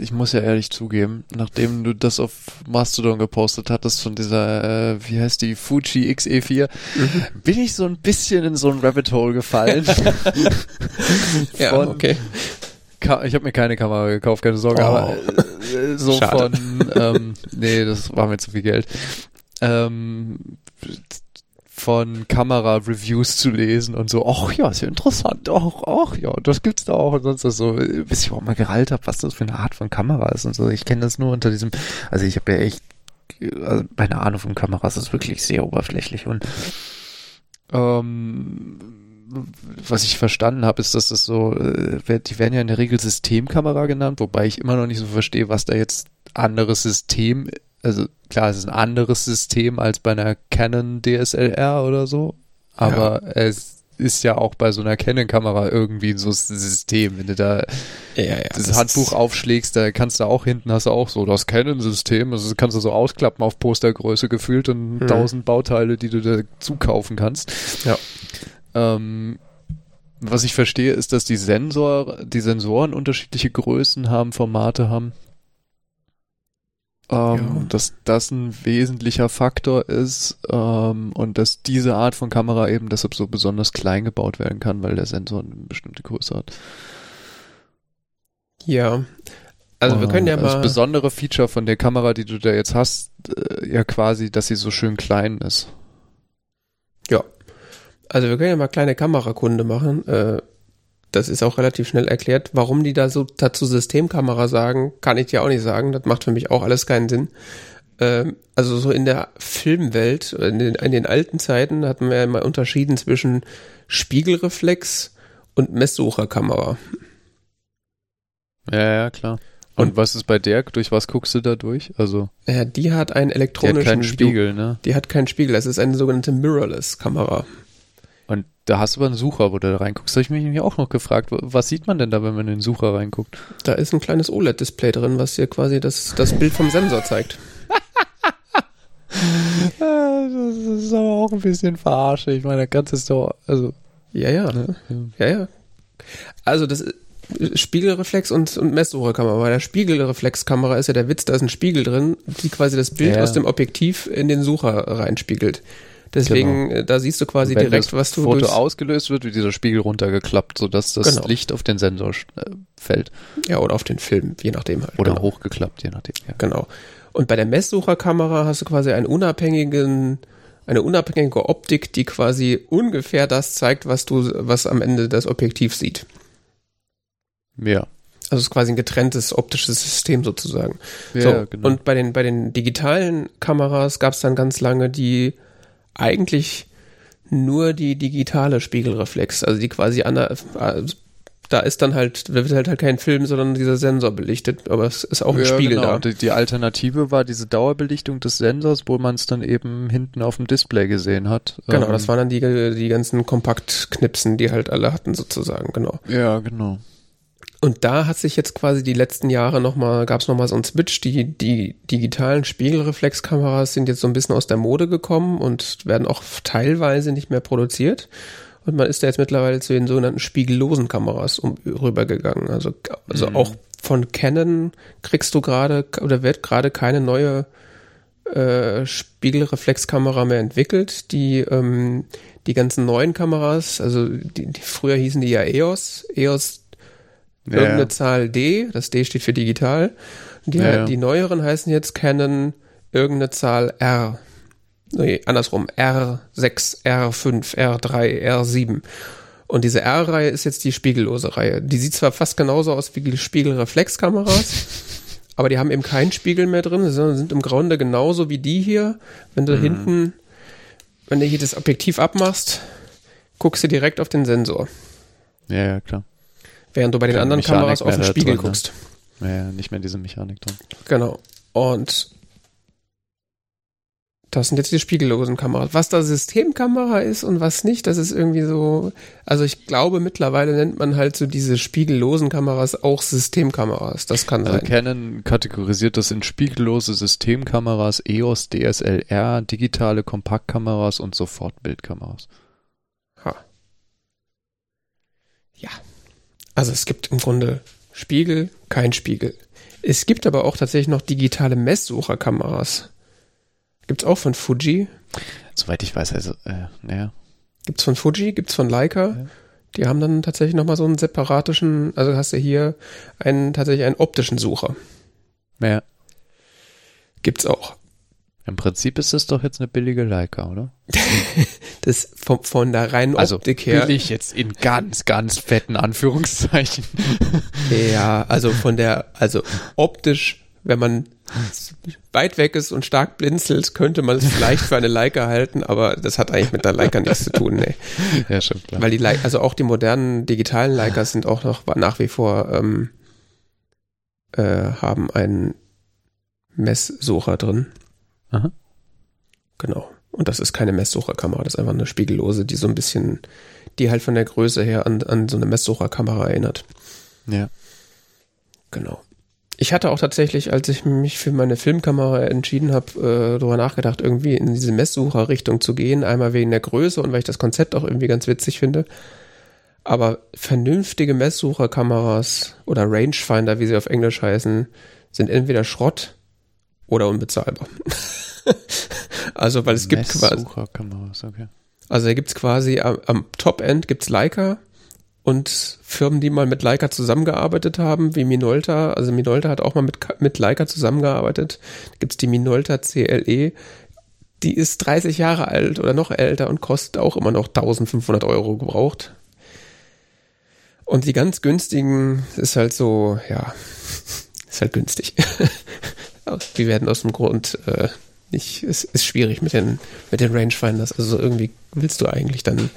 ich muss ja ehrlich zugeben, nachdem du das auf Mastodon gepostet hattest von dieser, äh, wie heißt die, Fuji XE4, mhm. bin ich so ein bisschen in so ein Rabbit Hole gefallen. <laughs> ja, okay. ich habe mir keine Kamera gekauft, keine Sorge, oh. aber äh, so Schade. von, ähm, nee, das war mir zu viel Geld. Ähm, von Kamera-Reviews zu lesen und so, ach ja, ist ja interessant, ach, ach ja, das gibt's da auch. Und sonst so, bis ich auch mal gerallt habe, was das für eine Art von Kamera ist und so. Ich kenne das nur unter diesem, also ich habe ja echt, also meine Ahnung von Kameras ist wirklich sehr oberflächlich. Und ähm, was ich verstanden habe, ist, dass das so, äh, die werden ja in der Regel Systemkamera genannt, wobei ich immer noch nicht so verstehe, was da jetzt anderes System also klar, es ist ein anderes System als bei einer Canon DSLR oder so, aber ja. es ist ja auch bei so einer Canon-Kamera irgendwie so ein System. Wenn du da ja, ja, das, das, Handbuch aufschlägst, da kannst du auch hinten hast du auch so das Canon-System, also das kannst du so ausklappen auf Postergröße gefühlt und hm. tausend Bauteile, die du da zukaufen kannst. Ja. Ähm, was ich verstehe, ist, dass die Sensor, die Sensoren unterschiedliche Größen haben, Formate haben. Ähm, ja. Dass das ein wesentlicher Faktor ist ähm, und dass diese Art von Kamera eben deshalb so besonders klein gebaut werden kann, weil der Sensor eine bestimmte Größe hat. Ja. Also wir können ja mal. Das besondere Feature von der Kamera, die du da jetzt hast, äh, ja quasi, dass sie so schön klein ist. Ja. Also wir können ja mal kleine Kamerakunde machen. Äh, das ist auch relativ schnell erklärt. Warum die da so dazu Systemkamera sagen, kann ich dir auch nicht sagen. Das macht für mich auch alles keinen Sinn. Ähm, also so in der Filmwelt, in den, in den alten Zeiten hatten wir ja immer unterschieden zwischen Spiegelreflex und Messsucherkamera. Ja, ja, klar. Und, und, was ist bei der? Durch was guckst du da durch? Also. Ja, die hat einen elektronischen die hat keinen Spiegel, ne? Die hat keinen Spiegel. Das ist eine sogenannte Mirrorless-Kamera. Da hast du aber einen Sucher, wo du da reinguckst. Da habe ich mich auch noch gefragt, was sieht man denn da, wenn man in den Sucher reinguckt? Da ist ein kleines OLED-Display drin, was dir quasi das, das Bild vom Sensor zeigt. <laughs> das ist aber auch ein bisschen verarsche. Ich meine, ganz ist doch, also. Ja, ja, ne? Ja, ja. Also, das ist, Spiegelreflex und, und Messsucherkamera. Bei der Spiegelreflexkamera ist ja der Witz, da ist ein Spiegel drin, die quasi das Bild ja. aus dem Objektiv in den Sucher reinspiegelt. Deswegen, genau. Äh, da siehst du quasi Wenn direkt, was du. Wenn das Foto ausgelöst wird, wird dieser Spiegel runtergeklappt, sodass das genau. Licht auf den Sensor äh, fällt. Ja, oder auf den Film, je nachdem halt. Oder genau. hochgeklappt, je nachdem. Ja. Genau. Und bei der Messsucherkamera hast du quasi einen unabhängigen, eine unabhängige Optik, die quasi ungefähr das zeigt, was du, was am Ende das Objektiv sieht. Ja. Also es ist quasi ein getrenntes optisches System sozusagen. Ja, so, genau. Und bei den, bei den digitalen Kameras gab es dann ganz lange die eigentlich nur die digitale Spiegelreflex, also die quasi an der, da ist dann halt, wird halt, halt kein Film, sondern dieser Sensor belichtet, aber es ist auch ein ja, Spiegel genau. da. Die, die Alternative war diese Dauerbelichtung des Sensors, wo man es dann eben hinten auf dem Display gesehen hat. Genau, ähm, das waren dann die, die ganzen Kompaktknipsen, die halt alle hatten sozusagen, genau. Ja, genau. Und da hat sich jetzt quasi die letzten Jahre nochmal, gab es nochmal so einen Switch. Die, die digitalen Spiegelreflexkameras sind jetzt so ein bisschen aus der Mode gekommen und werden auch teilweise nicht mehr produziert. Und man ist da jetzt mittlerweile zu den sogenannten spiegellosen Kameras um, rübergegangen. Also, also mhm. auch von Canon kriegst du gerade oder wird gerade keine neue äh, Spiegelreflexkamera mehr entwickelt. Die, ähm, die ganzen neuen Kameras, also die, die früher hießen die ja EOS, EOS ja, irgendeine Zahl D, das D steht für digital. Die, ja, die neueren heißen jetzt Canon irgendeine Zahl R. Nee, andersrum, R6, R5, R3, R7. Und diese R-Reihe ist jetzt die spiegellose Reihe. Die sieht zwar fast genauso aus wie die Spiegelreflexkameras, <laughs> aber die haben eben keinen Spiegel mehr drin, sondern sind im Grunde genauso wie die hier. Wenn du mhm. hinten, wenn du hier das Objektiv abmachst, guckst du direkt auf den Sensor. Ja, ja, klar. Während du bei den anderen Mechanik Kameras auf den Spiegel drin, ne? guckst. Ne? Ja, nicht mehr diese Mechanik drin. Genau. Und das sind jetzt die spiegellosen Kameras. Was da Systemkamera ist und was nicht, das ist irgendwie so. Also ich glaube, mittlerweile nennt man halt so diese spiegellosen Kameras auch Systemkameras. Das kann also sein. Canon kategorisiert das in spiegellose Systemkameras, EOS, DSLR, digitale Kompaktkameras und Sofortbildkameras. Ha. Ja. Also es gibt im Grunde Spiegel, kein Spiegel. Es gibt aber auch tatsächlich noch digitale Messsucherkameras. Gibt's auch von Fuji. Soweit ich weiß, also, äh, naja. Gibt's von Fuji, gibt's von Leica. Ja. Die haben dann tatsächlich nochmal so einen separatischen, also hast du hier einen, tatsächlich einen optischen Sucher. Ja. Gibt's auch. Im Prinzip ist das doch jetzt eine billige Leica, oder? <laughs> das von, von der reinen also, Optik her. Billig jetzt in ganz, ganz fetten Anführungszeichen. <laughs> ja, also von der, also optisch, wenn man weit weg ist und stark blinzelt, könnte man es vielleicht für eine Leica halten, aber das hat eigentlich mit der Leica nichts zu tun, nee. Ja, stimmt. Klar. Weil die Leica, also auch die modernen digitalen Leicas sind auch noch nach wie vor ähm, äh, haben einen Messsucher drin. Aha. Genau. Und das ist keine Messsucherkamera, das ist einfach eine spiegellose, die so ein bisschen, die halt von der Größe her an, an so eine Messsucherkamera erinnert. Ja. Genau. Ich hatte auch tatsächlich, als ich mich für meine Filmkamera entschieden habe, äh, darüber nachgedacht, irgendwie in diese Messsucherrichtung zu gehen. Einmal wegen der Größe und weil ich das Konzept auch irgendwie ganz witzig finde. Aber vernünftige Messsucherkameras oder Rangefinder, wie sie auf Englisch heißen, sind entweder Schrott oder unbezahlbar. <laughs> also, weil es gibt quasi. Okay. Also, da gibt es quasi am, am Top-End gibt's Leica und Firmen, die mal mit Leica zusammengearbeitet haben, wie Minolta. Also, Minolta hat auch mal mit, mit Leica zusammengearbeitet. Da gibt es die Minolta CLE. Die ist 30 Jahre alt oder noch älter und kostet auch immer noch 1500 Euro gebraucht. Und die ganz günstigen ist halt so, ja, <laughs> ist halt günstig. <laughs> Wir werden aus dem Grund äh, nicht, es ist schwierig mit den, mit den Rangefinders. Also irgendwie willst du eigentlich dann,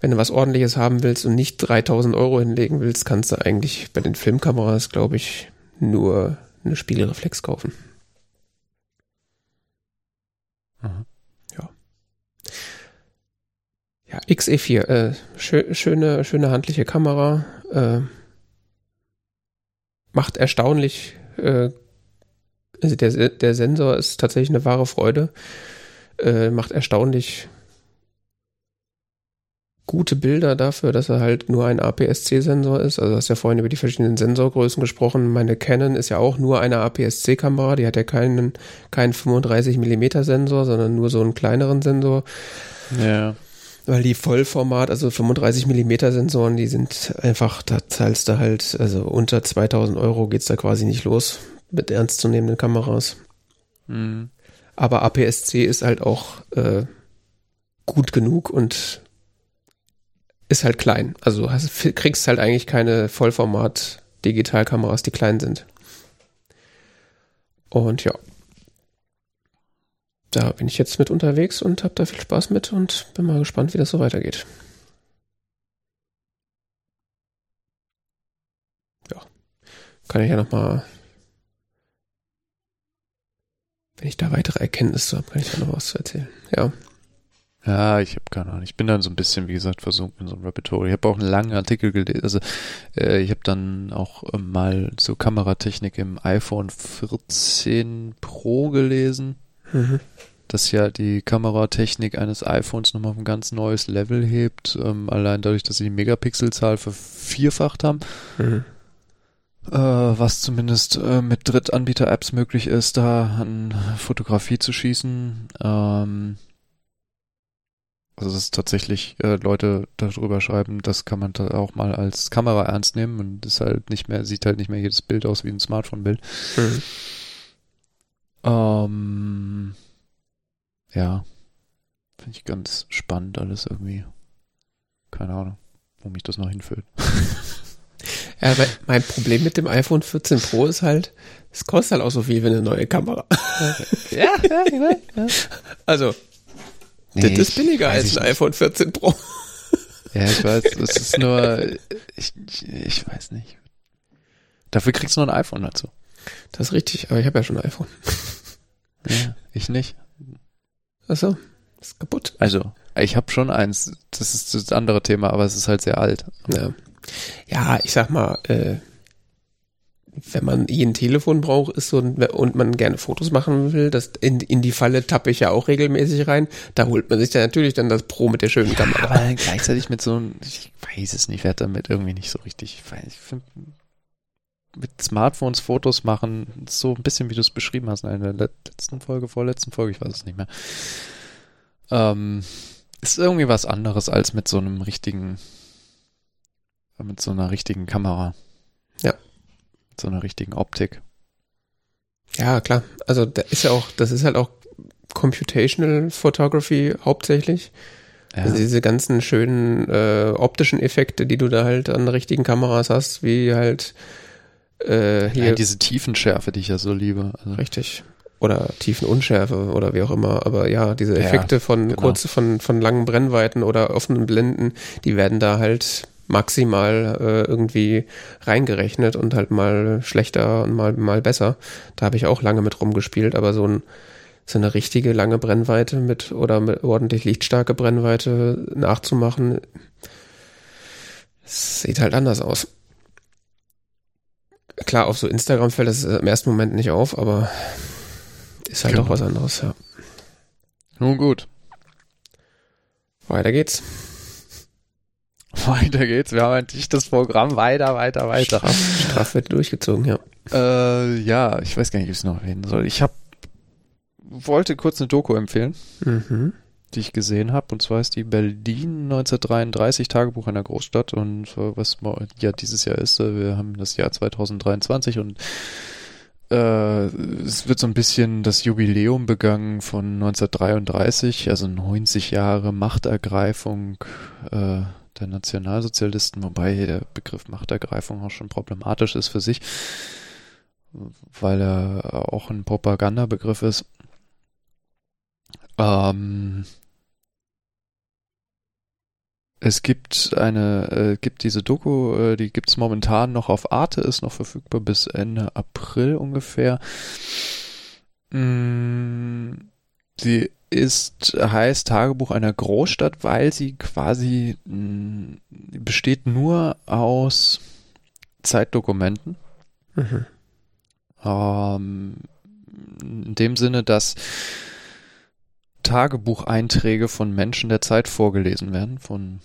wenn du was ordentliches haben willst und nicht 3000 Euro hinlegen willst, kannst du eigentlich bei den Filmkameras, glaube ich, nur eine Spiegelreflex kaufen. Aha. Ja. Ja, XE4, äh, schö schöne, schöne handliche Kamera, äh, macht erstaunlich äh, also der, der Sensor ist tatsächlich eine wahre Freude. Äh, macht erstaunlich gute Bilder dafür, dass er halt nur ein APS-C-Sensor ist. Also du hast ja vorhin über die verschiedenen Sensorgrößen gesprochen. Meine Canon ist ja auch nur eine APS-C-Kamera. Die hat ja keinen, keinen 35 mm Sensor, sondern nur so einen kleineren Sensor. Ja. Weil die Vollformat, also 35 mm Sensoren, die sind einfach, da zahlst du halt, also unter 2000 Euro geht's da quasi nicht los mit ernstzunehmenden Kameras. Mhm. Aber APS-C ist halt auch äh, gut genug und ist halt klein. Also hast, kriegst halt eigentlich keine Vollformat-Digitalkameras, die klein sind. Und ja. Da bin ich jetzt mit unterwegs und habe da viel Spaß mit und bin mal gespannt, wie das so weitergeht. Ja. Kann ich ja nochmal wenn ich da weitere Erkenntnisse habe, kann ich da noch was zu erzählen. Ja. Ja, ich habe keine Ahnung. Ich bin dann so ein bisschen, wie gesagt, versunken in so einem Rabbit Hole. Ich habe auch einen langen Artikel gelesen. Also äh, ich habe dann auch äh, mal so Kameratechnik im iPhone 14 Pro gelesen. Mhm. Das ja die Kameratechnik eines iPhones nochmal auf ein ganz neues Level hebt. Ähm, allein dadurch, dass sie die Megapixelzahl vervierfacht haben. Mhm. Äh, was zumindest äh, mit Drittanbieter-Apps möglich ist, da an Fotografie zu schießen. Ähm, also dass tatsächlich äh, Leute darüber schreiben, das kann man da auch mal als Kamera ernst nehmen und ist halt nicht mehr, sieht halt nicht mehr jedes Bild aus wie ein Smartphone-Bild. Mhm. Ähm, ja. Finde ich ganz spannend alles irgendwie. Keine Ahnung, wo mich das noch hinführt. <laughs> Ja, mein Problem mit dem iPhone 14 Pro ist halt, es kostet halt auch so viel wie eine neue Kamera. ja, ja, ich weiß. Ja. Also, Nee, das ist billiger als ein iPhone 14 Pro. Ja, ich weiß, es ist nur, ich, ich, ich weiß nicht. Dafür kriegst du nur ein iPhone dazu. Das ist richtig, aber ich habe ja schon ein iPhone. Ja, ich nicht. Achso, ist kaputt. Also, ich habe schon eins, das ist das andere Thema, aber es ist halt sehr alt. Ja, ja ich sag mal, äh, wenn man eh ein Telefon braucht ist so, und man gerne Fotos machen will, das in, in die Falle tappe ich ja auch regelmäßig rein. Da holt man sich dann natürlich dann das Pro mit der schönen ja, Kamera. Aber gleichzeitig mit so einem, ich weiß es nicht, werde damit irgendwie nicht so richtig, ich, weiß, ich finde, mit Smartphones Fotos machen, so ein bisschen wie du es beschrieben hast in der letzten Folge, vorletzten Folge, ich weiß es nicht mehr. Ähm, ist irgendwie was anderes als mit so einem richtigen, mit so einer richtigen Kamera. Ja so einer richtigen Optik. Ja, klar. Also da ist ja auch, das ist halt auch Computational Photography hauptsächlich. Ja. Also diese ganzen schönen äh, optischen Effekte, die du da halt an richtigen Kameras hast, wie halt äh, hier. Ja, diese Tiefenschärfe, die ich ja so liebe. Also. Richtig. Oder Tiefenunschärfe oder wie auch immer. Aber ja, diese Effekte ja, von genau. kurz, von, von langen Brennweiten oder offenen Blenden, die werden da halt maximal äh, irgendwie reingerechnet und halt mal schlechter und mal, mal besser. Da habe ich auch lange mit rumgespielt, aber so, ein, so eine richtige lange Brennweite mit oder mit ordentlich lichtstarke Brennweite nachzumachen, sieht halt anders aus. Klar, auf so Instagram fällt das im ersten Moment nicht auf, aber ist halt genau. auch was anderes, ja. Nun gut. Weiter geht's. <laughs> Weiter geht's. Wir haben ein dichtes Programm. Weiter, weiter, weiter. Straff, straff wird durchgezogen, ja. Äh, ja, ich weiß gar nicht, wie ich es noch erwähnen soll. Ich hab, wollte kurz eine Doku empfehlen, mhm. die ich gesehen habe. Und zwar ist die Berlin 1933 Tagebuch einer Großstadt. Und was ja dieses Jahr ist, äh, wir haben das Jahr 2023 und äh, es wird so ein bisschen das Jubiläum begangen von 1933, also 90 Jahre Machtergreifung äh, der Nationalsozialisten, wobei der Begriff Machtergreifung auch schon problematisch ist für sich, weil er auch ein Propagandabegriff ist. Ähm, es gibt eine, äh, gibt diese Doku, äh, die gibt es momentan noch auf Arte, ist noch verfügbar bis Ende April ungefähr. Mm, sie ist, heißt Tagebuch einer Großstadt, weil sie quasi mh, mm, besteht nur aus Zeitdokumenten. Mhm. Ähm, in dem Sinne, dass Tagebucheinträge von Menschen der Zeit vorgelesen werden, von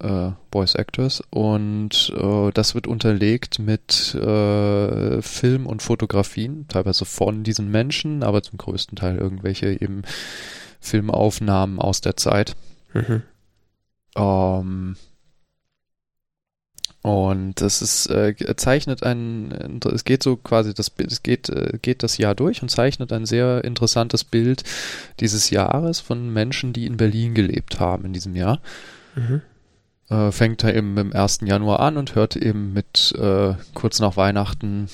äh, Voice Actors und äh, das wird unterlegt mit äh, Film und Fotografien, teilweise von diesen Menschen, aber zum größten Teil irgendwelche eben Filmaufnahmen aus der Zeit. Mhm. Ähm, und das ist äh, zeichnet ein es geht so quasi das es geht äh, geht das Jahr durch und zeichnet ein sehr interessantes Bild dieses Jahres von Menschen, die in Berlin gelebt haben in diesem Jahr. Mhm. Äh, fängt er eben im 1. Januar an und hört eben mit äh, kurz nach Weihnachten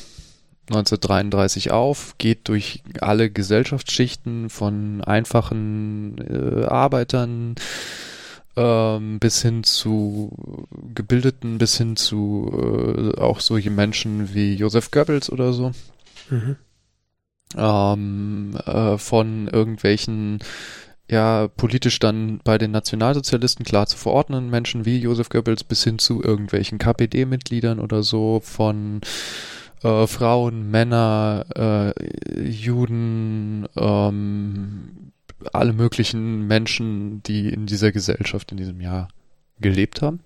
1933 auf, geht durch alle Gesellschaftsschichten von einfachen äh, Arbeitern ähm, bis hin zu Gebildeten, bis hin zu äh, auch solche Menschen wie Josef Goebbels oder so. Mhm. Ähm, äh, von irgendwelchen ja politisch dann bei den Nationalsozialisten klar zu verordnen, Menschen wie Josef Goebbels bis hin zu irgendwelchen KPD-Mitgliedern oder so, von äh, Frauen, Männer, äh, Juden, ähm, alle möglichen Menschen, die in dieser Gesellschaft in diesem Jahr gelebt haben.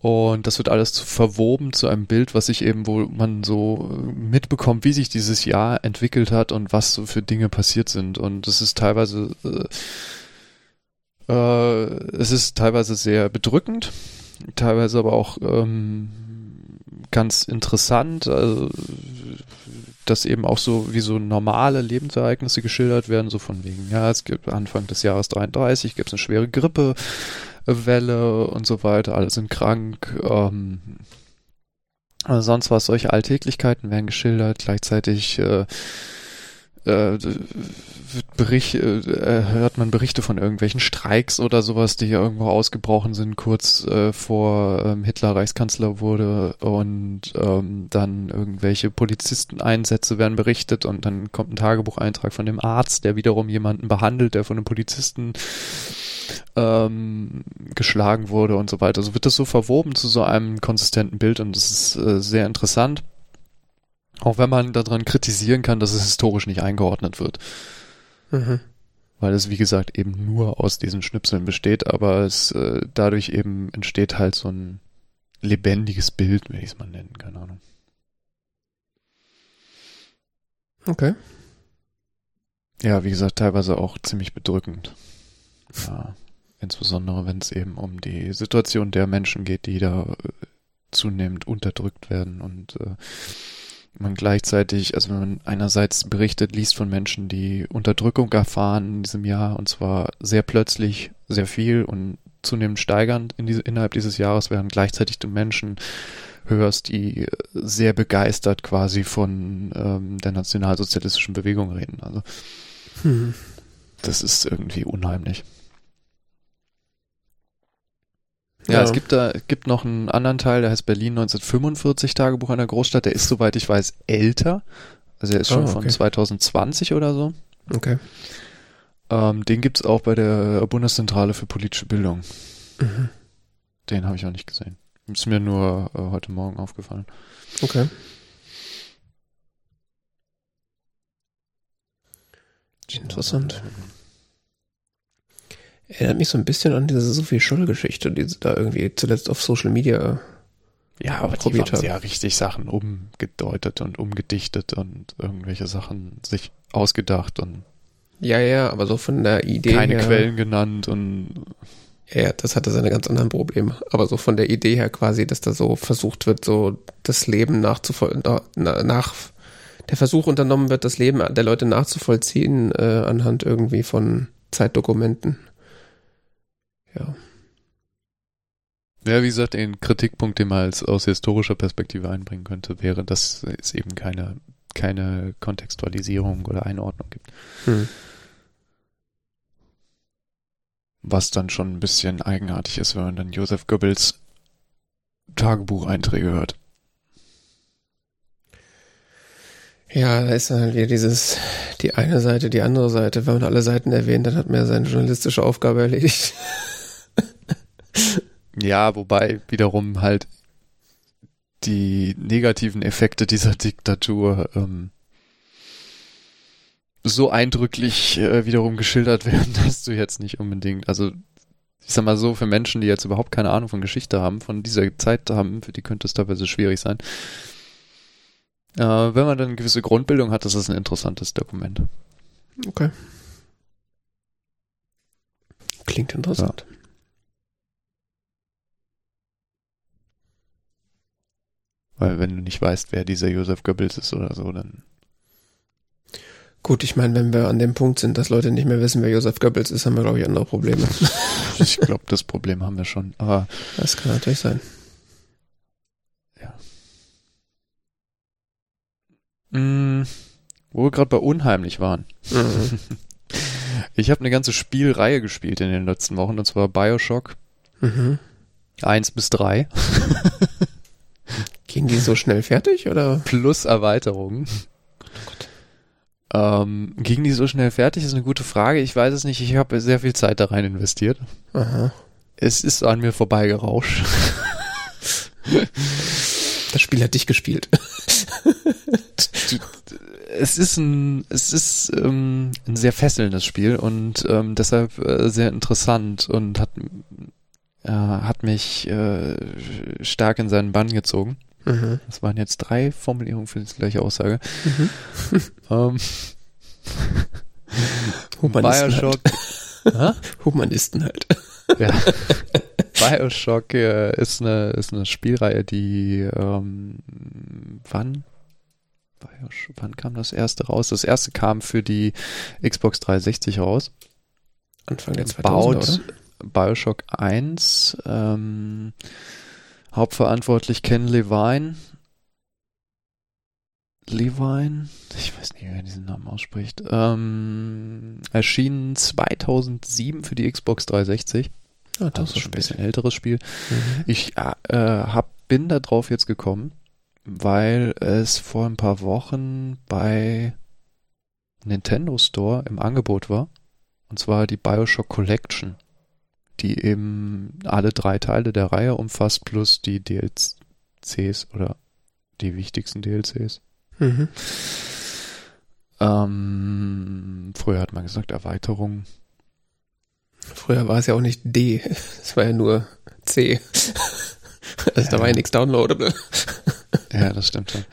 Und das wird alles verwoben zu einem Bild, was sich eben, wo man so mitbekommt, wie sich dieses Jahr entwickelt hat und was so für Dinge passiert sind. Und es ist teilweise, äh, äh, es ist teilweise sehr bedrückend, teilweise aber auch ähm, ganz interessant. Also dass eben auch so wie so normale Lebensereignisse geschildert werden, so von wegen, ja, es gibt Anfang des Jahres 33, gibt es eine schwere Grippewelle und so weiter, alle sind krank, ähm, also sonst was, solche Alltäglichkeiten werden geschildert, gleichzeitig äh, äh, Bericht, äh, hört man Berichte von irgendwelchen Streiks oder sowas, die hier irgendwo ausgebrochen sind, kurz äh, vor ähm, Hitler Reichskanzler wurde und ähm, dann irgendwelche Polizisteneinsätze werden berichtet und dann kommt ein Tagebucheintrag von dem Arzt, der wiederum jemanden behandelt, der von einem Polizisten ähm, geschlagen wurde und so weiter. So wird das so verwoben zu so einem konsistenten Bild und das ist äh, sehr interessant. Auch wenn man daran kritisieren kann, dass es historisch nicht eingeordnet wird. Mhm. Weil es, wie gesagt, eben nur aus diesen Schnipseln besteht, aber es äh, dadurch eben entsteht halt so ein lebendiges Bild, will ich es mal nennen, keine Ahnung. Okay. Ja, wie gesagt, teilweise auch ziemlich bedrückend. Ja, insbesondere wenn es eben um die Situation der Menschen geht, die da äh, zunehmend unterdrückt werden und äh, man gleichzeitig, also wenn man einerseits berichtet, liest von Menschen, die Unterdrückung erfahren in diesem Jahr und zwar sehr plötzlich, sehr viel und zunehmend steigernd in diese, innerhalb dieses Jahres, während gleichzeitig du Menschen hörst, die sehr begeistert quasi von ähm, der nationalsozialistischen Bewegung reden. Also hm. das ist irgendwie unheimlich. Ja, ja, es gibt da gibt noch einen anderen Teil, der heißt Berlin 1945 Tagebuch einer Großstadt. Der ist, soweit ich weiß, älter. Also er ist schon oh, okay. von 2020 oder so. Okay. Ähm, den gibt's auch bei der Bundeszentrale für politische Bildung. Mhm. Den habe ich auch nicht gesehen. Ist mir nur äh, heute Morgen aufgefallen. Okay. Interessant. Erinnert mich so ein bisschen an diese Sophie Scholl-Geschichte, die sie da irgendwie zuletzt auf Social Media ja, aber die haben ja richtig Sachen umgedeutet und umgedichtet und irgendwelche Sachen sich ausgedacht und ja, ja, aber so von der Idee keine her, Quellen genannt und ja, das hatte seine ganz anderen Probleme. Aber so von der Idee her quasi, dass da so versucht wird, so das Leben nachzuvoll nach der Versuch unternommen wird, das Leben der Leute nachzuvollziehen äh, anhand irgendwie von Zeitdokumenten. Ja. Ja, wie gesagt, ein Kritikpunkt, den man als aus historischer Perspektive einbringen könnte, wäre, dass es eben keine, keine Kontextualisierung oder Einordnung gibt. Hm. Was dann schon ein bisschen eigenartig ist, wenn man dann Josef Goebbels Tagebucheinträge hört. Ja, da ist dann halt wieder dieses, die eine Seite, die andere Seite. Wenn man alle Seiten erwähnt, dann hat man ja seine journalistische Aufgabe erledigt. <laughs> Ja, wobei wiederum halt die negativen Effekte dieser Diktatur ähm, so eindrücklich äh, wiederum geschildert <laughs> werden, dass du jetzt nicht unbedingt, also ich sag mal so, für Menschen, die jetzt überhaupt keine Ahnung von Geschichte haben, von dieser Zeit haben, für die könnte es teilweise schwierig sein. Äh, wenn man dann eine gewisse Grundbildung hat, ist das ein interessantes Dokument. Okay. Klingt interessant. Ja. Weil wenn du nicht weißt, wer dieser Josef Goebbels ist oder so, dann. Gut, ich meine, wenn wir an dem Punkt sind, dass Leute nicht mehr wissen, wer Josef Goebbels ist, haben wir, glaube ich, andere Probleme. <laughs> ich glaube, das Problem haben wir schon, aber. Das kann natürlich sein. Ja. Mm, wo wir gerade bei unheimlich waren. Mhm. <laughs> Ich habe eine ganze Spielreihe gespielt in den letzten Wochen, und zwar Bioshock. Mhm. Eins bis drei. <laughs> Gehen die so schnell fertig oder? Plus Erweiterungen. Ähm, ging die so schnell fertig? Ist eine gute Frage. Ich weiß es nicht. Ich habe sehr viel Zeit da rein investiert. Aha. Es ist an mir vorbeigerauscht. Das Spiel hat dich gespielt. es ist ein, es ist ähm, ein sehr fesselndes Spiel und ähm, deshalb äh, sehr interessant und hat, äh, hat mich äh, stark in seinen Bann gezogen. Mhm. Das waren jetzt drei Formulierungen für die gleiche Aussage. Mhm. <laughs> ähm, <laughs> Humanisten Bioshock. <laughs> halt. Humanisten halt. ja. Bioshock äh, ist eine ist eine Spielreihe, die ähm, wann Bioshock, wann kam das erste raus? Das erste kam für die Xbox 360 raus. Anfang der 2000er, Baut oder? Bioshock 1. Ähm, hauptverantwortlich Ken Levine. Levine? Ich weiß nicht, wer diesen Namen ausspricht. Ähm, erschien 2007 für die Xbox 360. Ah, Das ist schon ein bisschen älteres Spiel. Mhm. Ich äh, hab, bin da drauf jetzt gekommen, weil es vor ein paar Wochen bei Nintendo Store im Angebot war. Und zwar die Bioshock Collection, die eben alle drei Teile der Reihe umfasst, plus die DLCs oder die wichtigsten DLCs. Mhm. Ähm, früher hat man gesagt Erweiterung. Früher war es ja auch nicht D, <laughs> es war ja nur C. <laughs> Also da war ja nichts downloadable. Ja, das stimmt schon.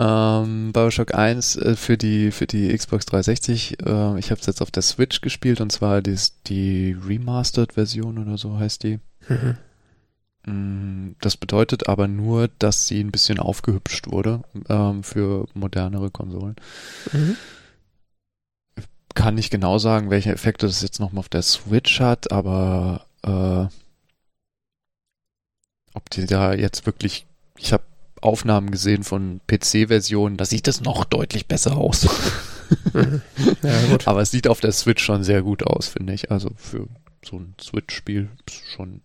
Ähm, Bioshock 1 äh, für die für die Xbox 360. Äh, ich habe es jetzt auf der Switch gespielt und zwar die, die Remastered-Version oder so heißt die. Mhm. Mm, Das bedeutet aber nur, dass sie ein bisschen aufgehübscht wurde ähm, für modernere Konsolen. Mhm. Kann nicht genau sagen, welche Effekte das jetzt nochmal auf der Switch hat, aber äh, ob die da jetzt wirklich, ich habe Aufnahmen gesehen von PC-Versionen, da sieht es noch deutlich besser aus. <laughs> Ja, aber es sieht auf der Switch schon sehr gut aus, finde ich. Also für so ein Switch-Spiel schon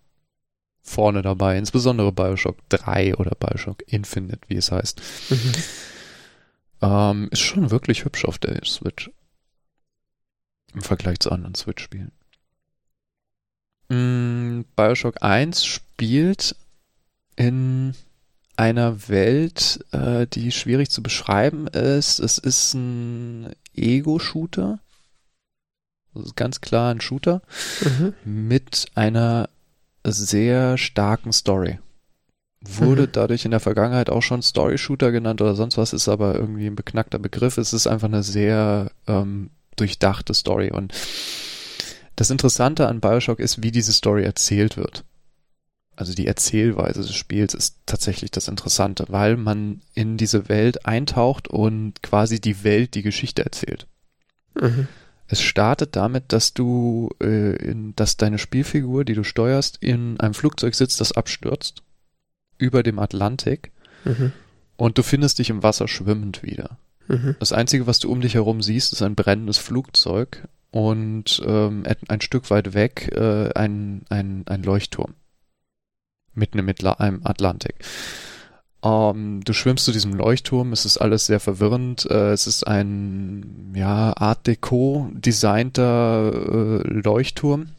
vorne dabei, insbesondere Bioshock 3 oder Bioshock Infinite, wie es heißt. Mhm. Ähm, ist schon wirklich hübsch auf der Switch. Im Vergleich zu anderen Switch-Spielen. Mm, Bioshock 1 spielt in einer Welt, äh, die schwierig zu beschreiben ist. Es ist ein Ego-Shooter. Das ist ganz klar ein Shooter Mhm. mit einer sehr starken Story. Wurde Mhm. dadurch in der Vergangenheit auch schon Story-Shooter genannt oder sonst was, ist aber irgendwie ein beknackter Begriff. Es ist einfach eine sehr ähm, durchdachte Story. Und das Interessante an Bioshock ist, wie diese Story erzählt wird. Also die Erzählweise des Spiels ist tatsächlich das Interessante, weil man in diese Welt eintaucht und quasi die Welt die Geschichte erzählt. Mhm. Es startet damit, dass du, äh, in, dass deine Spielfigur, die du steuerst, in einem Flugzeug sitzt, das abstürzt über dem Atlantik Mhm. und du findest dich im Wasser schwimmend wieder. Mhm. Das Einzige, was du um dich herum siehst, ist ein brennendes Flugzeug und ähm, ein Stück weit weg äh, ein, ein, ein Leuchtturm. Mitten im Mitla- Atlantik. Ähm, du schwimmst zu diesem Leuchtturm, es ist alles sehr verwirrend. Äh, es ist ein ja, Art Deco designter äh, Leuchtturm.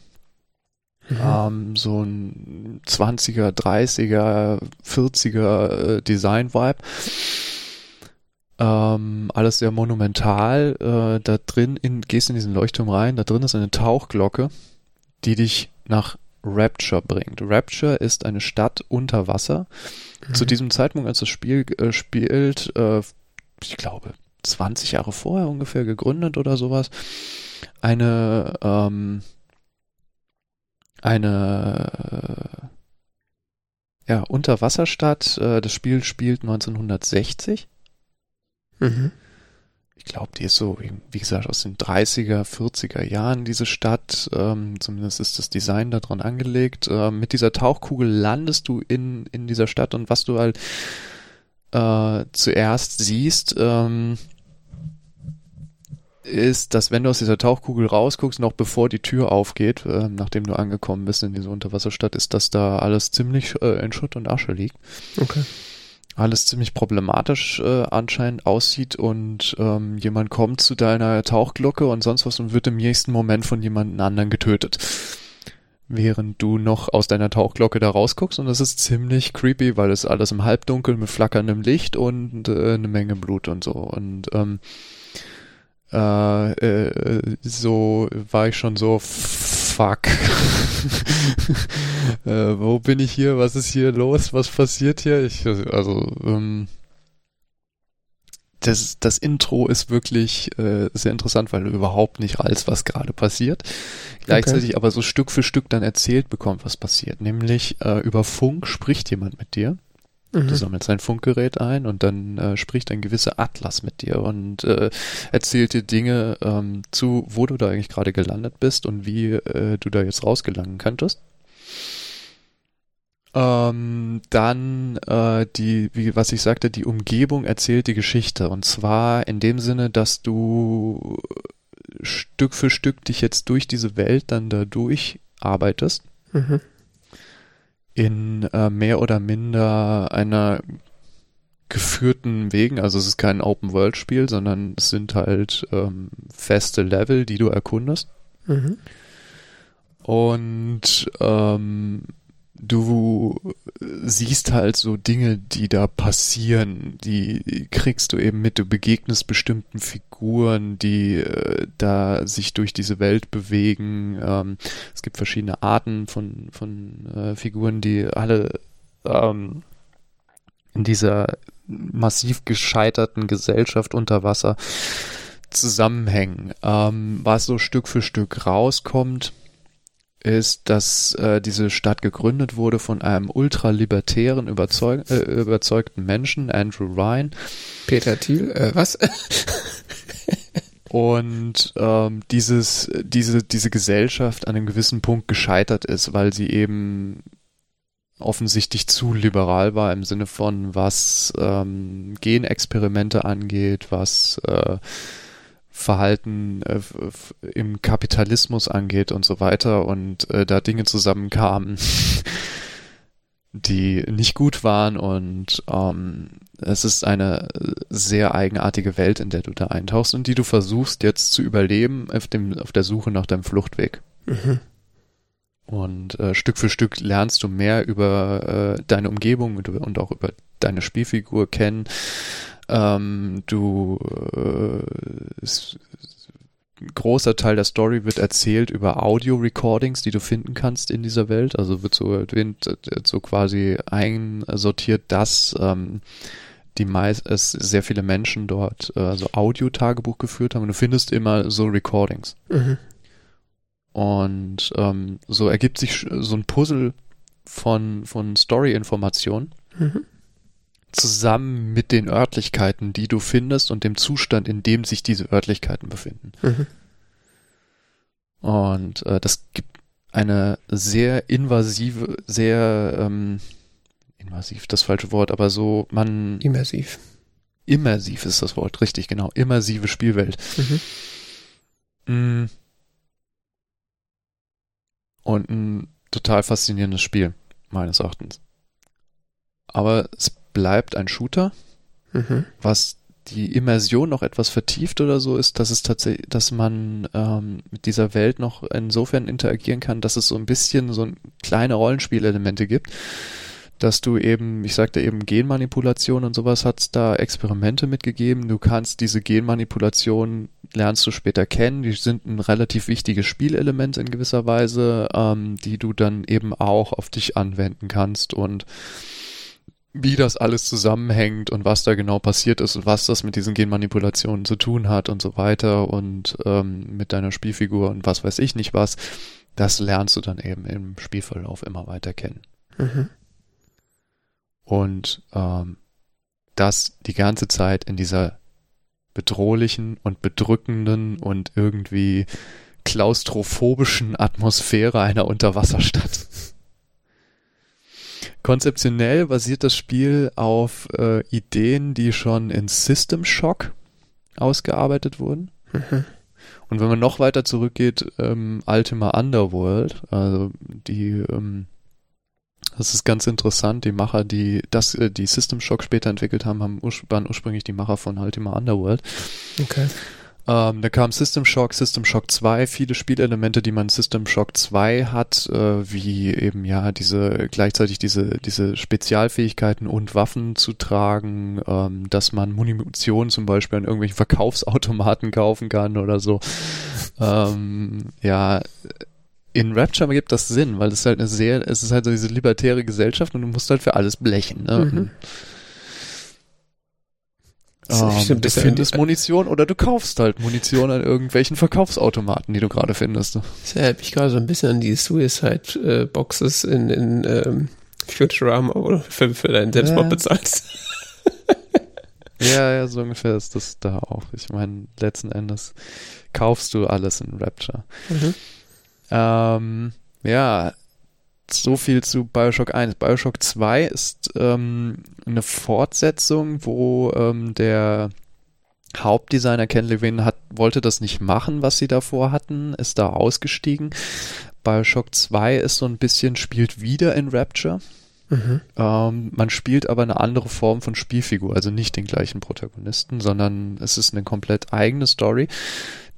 Mhm. Ähm, so ein 20er, 30er, 40er äh, Design-Vibe. Ähm, alles sehr monumental. Äh, da drin in, gehst in diesen Leuchtturm rein, da drin ist eine Tauchglocke, die dich nach Rapture bringt. Rapture ist eine Stadt unter Wasser. Zu Mhm. diesem Zeitpunkt, als das Spiel äh, spielt, äh, ich glaube, 20 Jahre vorher ungefähr gegründet oder sowas, eine, ähm, eine, äh, ja, Unterwasserstadt. Äh, das Spiel spielt 1960. Mhm. Ich glaube, die ist so, wie gesagt, aus den 30er, 40er Jahren, diese Stadt. Ähm, zumindest ist das Design daran angelegt. Ähm, mit dieser Tauchkugel landest du in, in dieser Stadt und was du halt äh, zuerst siehst, ähm, ist, dass wenn du aus dieser Tauchkugel rausguckst, noch bevor die Tür aufgeht, äh, nachdem du angekommen bist in diese Unterwasserstadt, ist, dass da alles ziemlich äh, in Schutt und Asche liegt. Okay. Alles ziemlich problematisch äh, anscheinend aussieht und ähm, jemand kommt zu deiner Tauchglocke und sonst was und wird im nächsten Moment von jemand anderen getötet. Während du noch aus deiner Tauchglocke da rausguckst und das ist ziemlich creepy, weil es alles im Halbdunkel mit flackerndem Licht und äh, eine Menge Blut und so. Und ähm, äh, äh, so war ich schon so fuck. <laughs> äh, wo bin ich hier? Was ist hier los? Was passiert hier? Ich, also, ähm, das, das Intro ist wirklich äh, sehr interessant, weil du überhaupt nicht weißt, was gerade passiert. Gleichzeitig okay. aber so Stück für Stück dann erzählt bekommt, was passiert. Nämlich äh, über Funk spricht jemand mit dir. Mhm. Du sammelst ein Funkgerät ein und dann äh, spricht ein gewisser Atlas mit dir und äh, erzählt dir Dinge ähm, zu, wo du da eigentlich gerade gelandet bist und wie äh, du da jetzt rausgelangen könntest. Ähm, dann äh, die, wie was ich sagte, die Umgebung erzählt die Geschichte und zwar in dem Sinne, dass du Stück für Stück dich jetzt durch diese Welt dann da durcharbeitest. Mhm in äh, mehr oder minder einer geführten Wegen. Also es ist kein Open-World-Spiel, sondern es sind halt ähm, feste Level, die du erkundest. Mhm. Und ähm, du siehst halt so Dinge, die da passieren, die kriegst du eben mit, du begegnest bestimmten Figuren, die äh, da sich durch diese Welt bewegen. Ähm, es gibt verschiedene Arten von, von äh, Figuren, die alle ähm, in dieser massiv gescheiterten Gesellschaft unter Wasser zusammenhängen. Ähm, was so Stück für Stück rauskommt, ist, dass äh, diese Stadt gegründet wurde von einem ultralibertären, überzeug äh, überzeugten Menschen, Andrew Ryan. Peter Thiel, äh, was? <laughs> und ähm, dieses, diese, diese Gesellschaft an einem gewissen Punkt gescheitert ist, weil sie eben offensichtlich zu liberal war im Sinne von was ähm, Genexperimente angeht, was äh, Verhalten äh, im Kapitalismus angeht und so weiter und äh, da Dinge zusammenkamen, <laughs> die nicht gut waren und ähm, es ist eine sehr eigenartige Welt, in der du da eintauchst und die du versuchst jetzt zu überleben auf, dem, auf der Suche nach deinem Fluchtweg. Mhm. Und äh, Stück für Stück lernst du mehr über äh, deine Umgebung und, und auch über deine Spielfigur kennen. Ähm, du äh, ist, ein großer Teil der Story wird erzählt über Audio-Recordings, die du finden kannst in dieser Welt. Also wird so, wird so quasi einsortiert, dass ähm, die meist es sehr viele Menschen dort äh, so Audio-Tagebuch geführt haben. Und du findest immer so Recordings. Mhm. Und ähm, so ergibt sich so ein Puzzle von, von Story-Informationen. Mhm zusammen mit den Örtlichkeiten, die du findest und dem Zustand, in dem sich diese Örtlichkeiten befinden. Mhm. Und äh, das gibt eine sehr invasive, sehr ähm, invasiv, das falsche Wort, aber so man immersiv. Immersiv ist das Wort, richtig, genau. Immersive Spielwelt. Mhm. Mm. Und ein total faszinierendes Spiel, meines Erachtens. Aber es bleibt ein Shooter, mhm. was die Immersion noch etwas vertieft oder so ist, dass es tatsächlich, dass man ähm, mit dieser Welt noch insofern interagieren kann, dass es so ein bisschen so kleine Rollenspielelemente gibt, dass du eben, ich sagte eben Genmanipulation und sowas hat's da Experimente mitgegeben. Du kannst diese Genmanipulation lernst du später kennen. Die sind ein relativ wichtiges Spielelement in gewisser Weise, ähm, die du dann eben auch auf dich anwenden kannst und wie das alles zusammenhängt und was da genau passiert ist und was das mit diesen Genmanipulationen zu tun hat und so weiter und ähm, mit deiner Spielfigur und was weiß ich nicht was, das lernst du dann eben im Spielverlauf immer weiter kennen. Mhm. Und ähm, das die ganze Zeit in dieser bedrohlichen und bedrückenden und irgendwie klaustrophobischen Atmosphäre einer Unterwasserstadt. Konzeptionell basiert das Spiel auf äh, Ideen, die schon in System Shock ausgearbeitet wurden. Mhm. Und wenn man noch weiter zurückgeht, ähm, Ultima Underworld, also die ähm, Das ist ganz interessant. Die Macher, die das, äh, die System Shock später entwickelt haben, haben waren ursprünglich die Macher von Ultima Underworld. Okay. Ähm, da kam System Shock, System Shock 2, viele Spielelemente, die man System Shock 2 hat, äh, wie eben ja diese gleichzeitig diese diese Spezialfähigkeiten und Waffen zu tragen, ähm, dass man Munition zum Beispiel an irgendwelchen Verkaufsautomaten kaufen kann oder so. <laughs> ähm, ja, in Rapture gibt das Sinn, weil es halt eine sehr, es ist halt so diese libertäre Gesellschaft und du musst halt für alles blechen. Ne? Mhm. Ähm, du findest Munition oder du kaufst halt Munition an irgendwelchen Verkaufsautomaten, die du gerade findest. Das erinnert mich gerade so ein bisschen an die Suicide-Boxes in, in ähm, Futurama, wo du für, für deinen Selbstmord ja. bezahlst. <laughs> ja, ja, so ungefähr ist das da auch. Ich meine, letzten Endes kaufst du alles in Rapture. Mhm. Ähm, ja, so viel zu Bioshock 1. Bioshock 2 ist ähm, eine Fortsetzung, wo ähm, der Hauptdesigner Ken Levine hat, wollte das nicht machen, was sie davor hatten, ist da ausgestiegen. Bioshock 2 ist so ein bisschen, spielt wieder in Rapture. Mhm. Ähm, man spielt aber eine andere Form von Spielfigur, also nicht den gleichen Protagonisten, sondern es ist eine komplett eigene Story,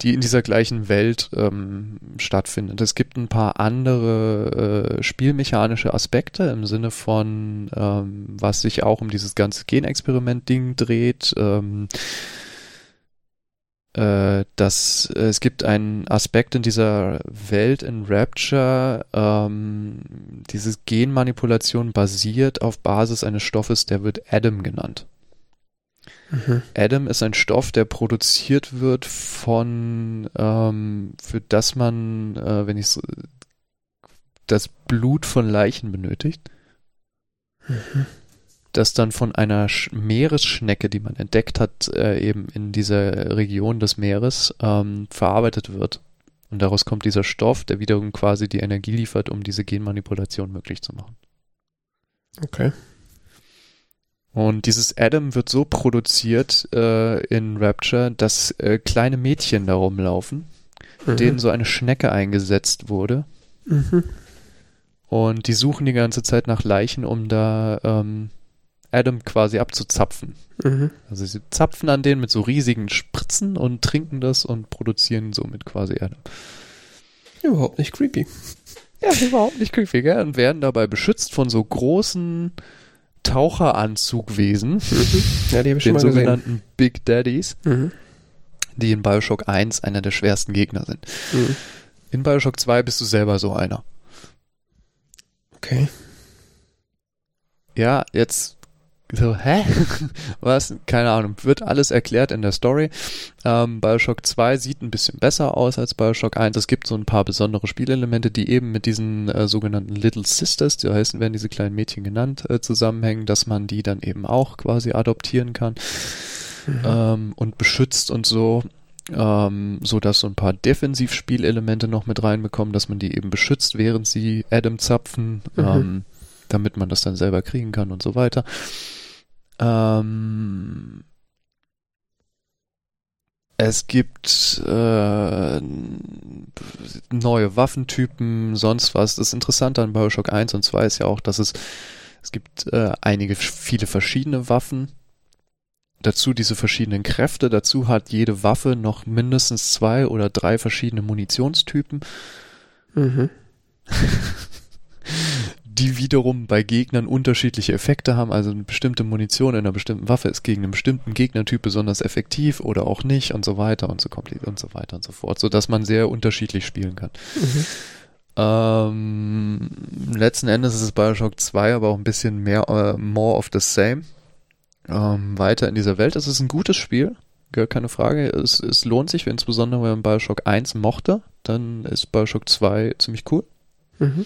die in dieser gleichen Welt ähm, stattfindet. Es gibt ein paar andere äh, spielmechanische Aspekte im Sinne von, ähm, was sich auch um dieses ganze Genexperiment-Ding dreht. Äh, dass äh, es gibt einen Aspekt in dieser Welt in Rapture, ähm, diese Genmanipulation basiert auf Basis eines Stoffes, der wird Adam genannt. Mhm. Adam ist ein Stoff, der produziert wird von, ähm, für das man, äh, wenn ich so, das Blut von Leichen benötigt. Mhm. Das dann von einer Sch Meeresschnecke, die man entdeckt hat, äh, eben in dieser Region des Meeres, ähm, verarbeitet wird. Und daraus kommt dieser Stoff, der wiederum quasi die Energie liefert, um diese Genmanipulation möglich zu machen. Okay. Und dieses Adam wird so produziert äh, in Rapture, dass äh, kleine Mädchen da rumlaufen, mhm. denen so eine Schnecke eingesetzt wurde. Mhm. Und die suchen die ganze Zeit nach Leichen, um da ähm, Adam quasi abzuzapfen. Mhm. Also sie zapfen an denen mit so riesigen Spritzen und trinken das und produzieren somit quasi Adam. Überhaupt nicht creepy. Ja, überhaupt nicht creepy, gell? Und werden dabei beschützt von so großen Taucheranzugwesen, mhm. ja, die habe ich schon den mal sogenannten gesehen. Big Daddies, mhm. die in Bioshock 1 einer der schwersten Gegner sind. Mhm. In Bioshock 2 bist du selber so einer. Okay. Ja, jetzt so, hä? <laughs> Was? Keine Ahnung. Wird alles erklärt in der Story. Ähm, Bioshock 2 sieht ein bisschen besser aus als Bioshock 1. Es gibt so ein paar besondere Spielelemente, die eben mit diesen äh, sogenannten Little Sisters, die heißen, werden diese kleinen Mädchen genannt, äh, zusammenhängen, dass man die dann eben auch quasi adoptieren kann mhm. ähm, und beschützt und so. Ähm, so dass so ein paar Defensivspielelemente noch mit reinbekommen, dass man die eben beschützt, während sie Adam zapfen, mhm. ähm, damit man das dann selber kriegen kann und so weiter. Ähm, es gibt äh, neue Waffentypen, sonst was. Das Interessante an Bioshock 1 und 2 ist ja auch, dass es, es gibt äh, einige, viele verschiedene Waffen. Dazu diese verschiedenen Kräfte. Dazu hat jede Waffe noch mindestens zwei oder drei verschiedene Munitionstypen. Mhm. <laughs> die wiederum bei Gegnern unterschiedliche Effekte haben. Also eine bestimmte Munition in einer bestimmten Waffe ist gegen einen bestimmten Gegnertyp besonders effektiv oder auch nicht und so weiter und so kompliziert und so weiter und so fort, so dass man sehr unterschiedlich spielen kann. Mhm. Ähm, letzten Endes ist es Bioshock 2 aber auch ein bisschen mehr, uh, more of the same. Ähm, weiter in dieser Welt. Es ist ein gutes Spiel, gar keine Frage. Es, es lohnt sich, insbesondere wenn man Bioshock 1 mochte, dann ist Bioshock 2 ziemlich cool. Mhm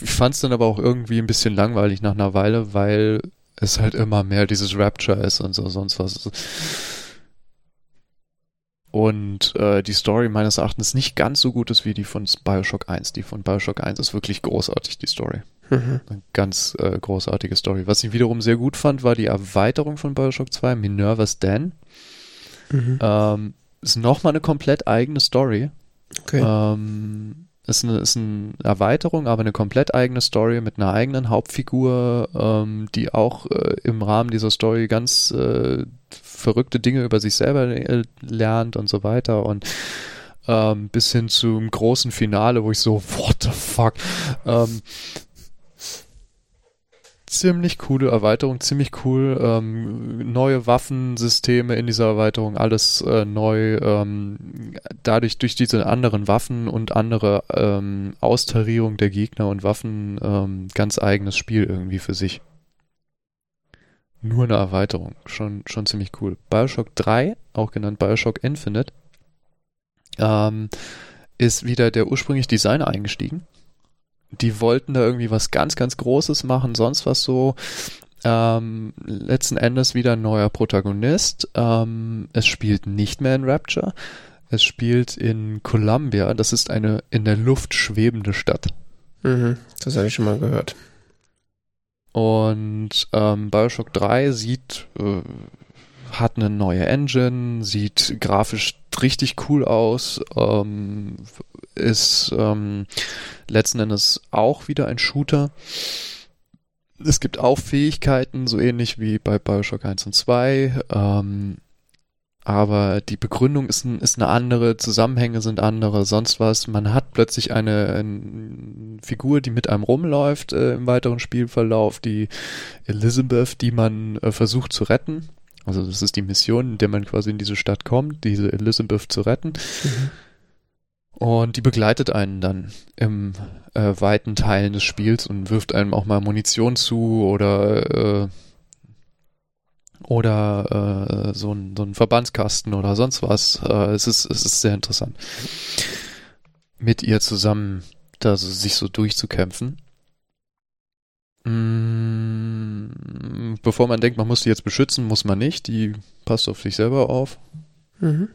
ich fand es dann aber auch irgendwie ein bisschen langweilig nach einer Weile, weil es halt immer mehr dieses Rapture ist und so sonst was. Und äh, die Story meines Erachtens nicht ganz so gut ist wie die von Bioshock 1. Die von Bioshock 1 ist wirklich großartig, die Story. Mhm. Eine ganz äh, großartige Story. Was ich wiederum sehr gut fand, war die Erweiterung von Bioshock 2, Minerva's Den. Mhm. Ähm, ist nochmal eine komplett eigene Story. Okay. Ähm, ist eine, ist eine Erweiterung, aber eine komplett eigene Story mit einer eigenen Hauptfigur, ähm, die auch äh, im Rahmen dieser Story ganz äh, verrückte Dinge über sich selber lernt und so weiter und ähm, bis hin zum großen Finale, wo ich so, what the fuck, ähm, ziemlich coole Erweiterung, ziemlich cool. Ähm, neue Waffensysteme in dieser Erweiterung, alles äh, neu. Ähm, dadurch durch diese anderen Waffen und andere ähm, Austarierung der Gegner und Waffen ähm, ganz eigenes Spiel irgendwie für sich. Nur eine Erweiterung, schon schon ziemlich cool. Bioshock 3, auch genannt Bioshock Infinite, ähm, ist wieder der ursprüngliche Designer eingestiegen die wollten da irgendwie was ganz, ganz Großes machen, sonst was so. Ähm, letzten Endes wieder ein neuer Protagonist. Ähm, es spielt nicht mehr in Rapture. Es spielt in Columbia. Das ist eine in der Luft schwebende Stadt. Mhm, das habe ich schon mal gehört. Und ähm, Bioshock 3 sieht, äh, hat eine neue Engine, sieht grafisch richtig cool aus, ähm, ist ähm, letzten Endes auch wieder ein Shooter. Es gibt auch Fähigkeiten, so ähnlich wie bei Bioshock 1 und 2. Ähm, aber die Begründung ist, ist eine andere, Zusammenhänge sind andere, sonst was. Man hat plötzlich eine, eine Figur, die mit einem rumläuft äh, im weiteren Spielverlauf, die Elizabeth, die man äh, versucht zu retten. Also das ist die Mission, in der man quasi in diese Stadt kommt, diese Elizabeth zu retten. Mhm. Und die begleitet einen dann im äh, weiten Teilen des Spiels und wirft einem auch mal Munition zu oder äh, oder äh, so, ein, so ein Verbandskasten oder sonst was. Äh, es, ist, es ist sehr interessant, mit ihr zusammen da so, sich so durchzukämpfen. Mm, bevor man denkt, man muss die jetzt beschützen, muss man nicht. Die passt auf sich selber auf. Mhm.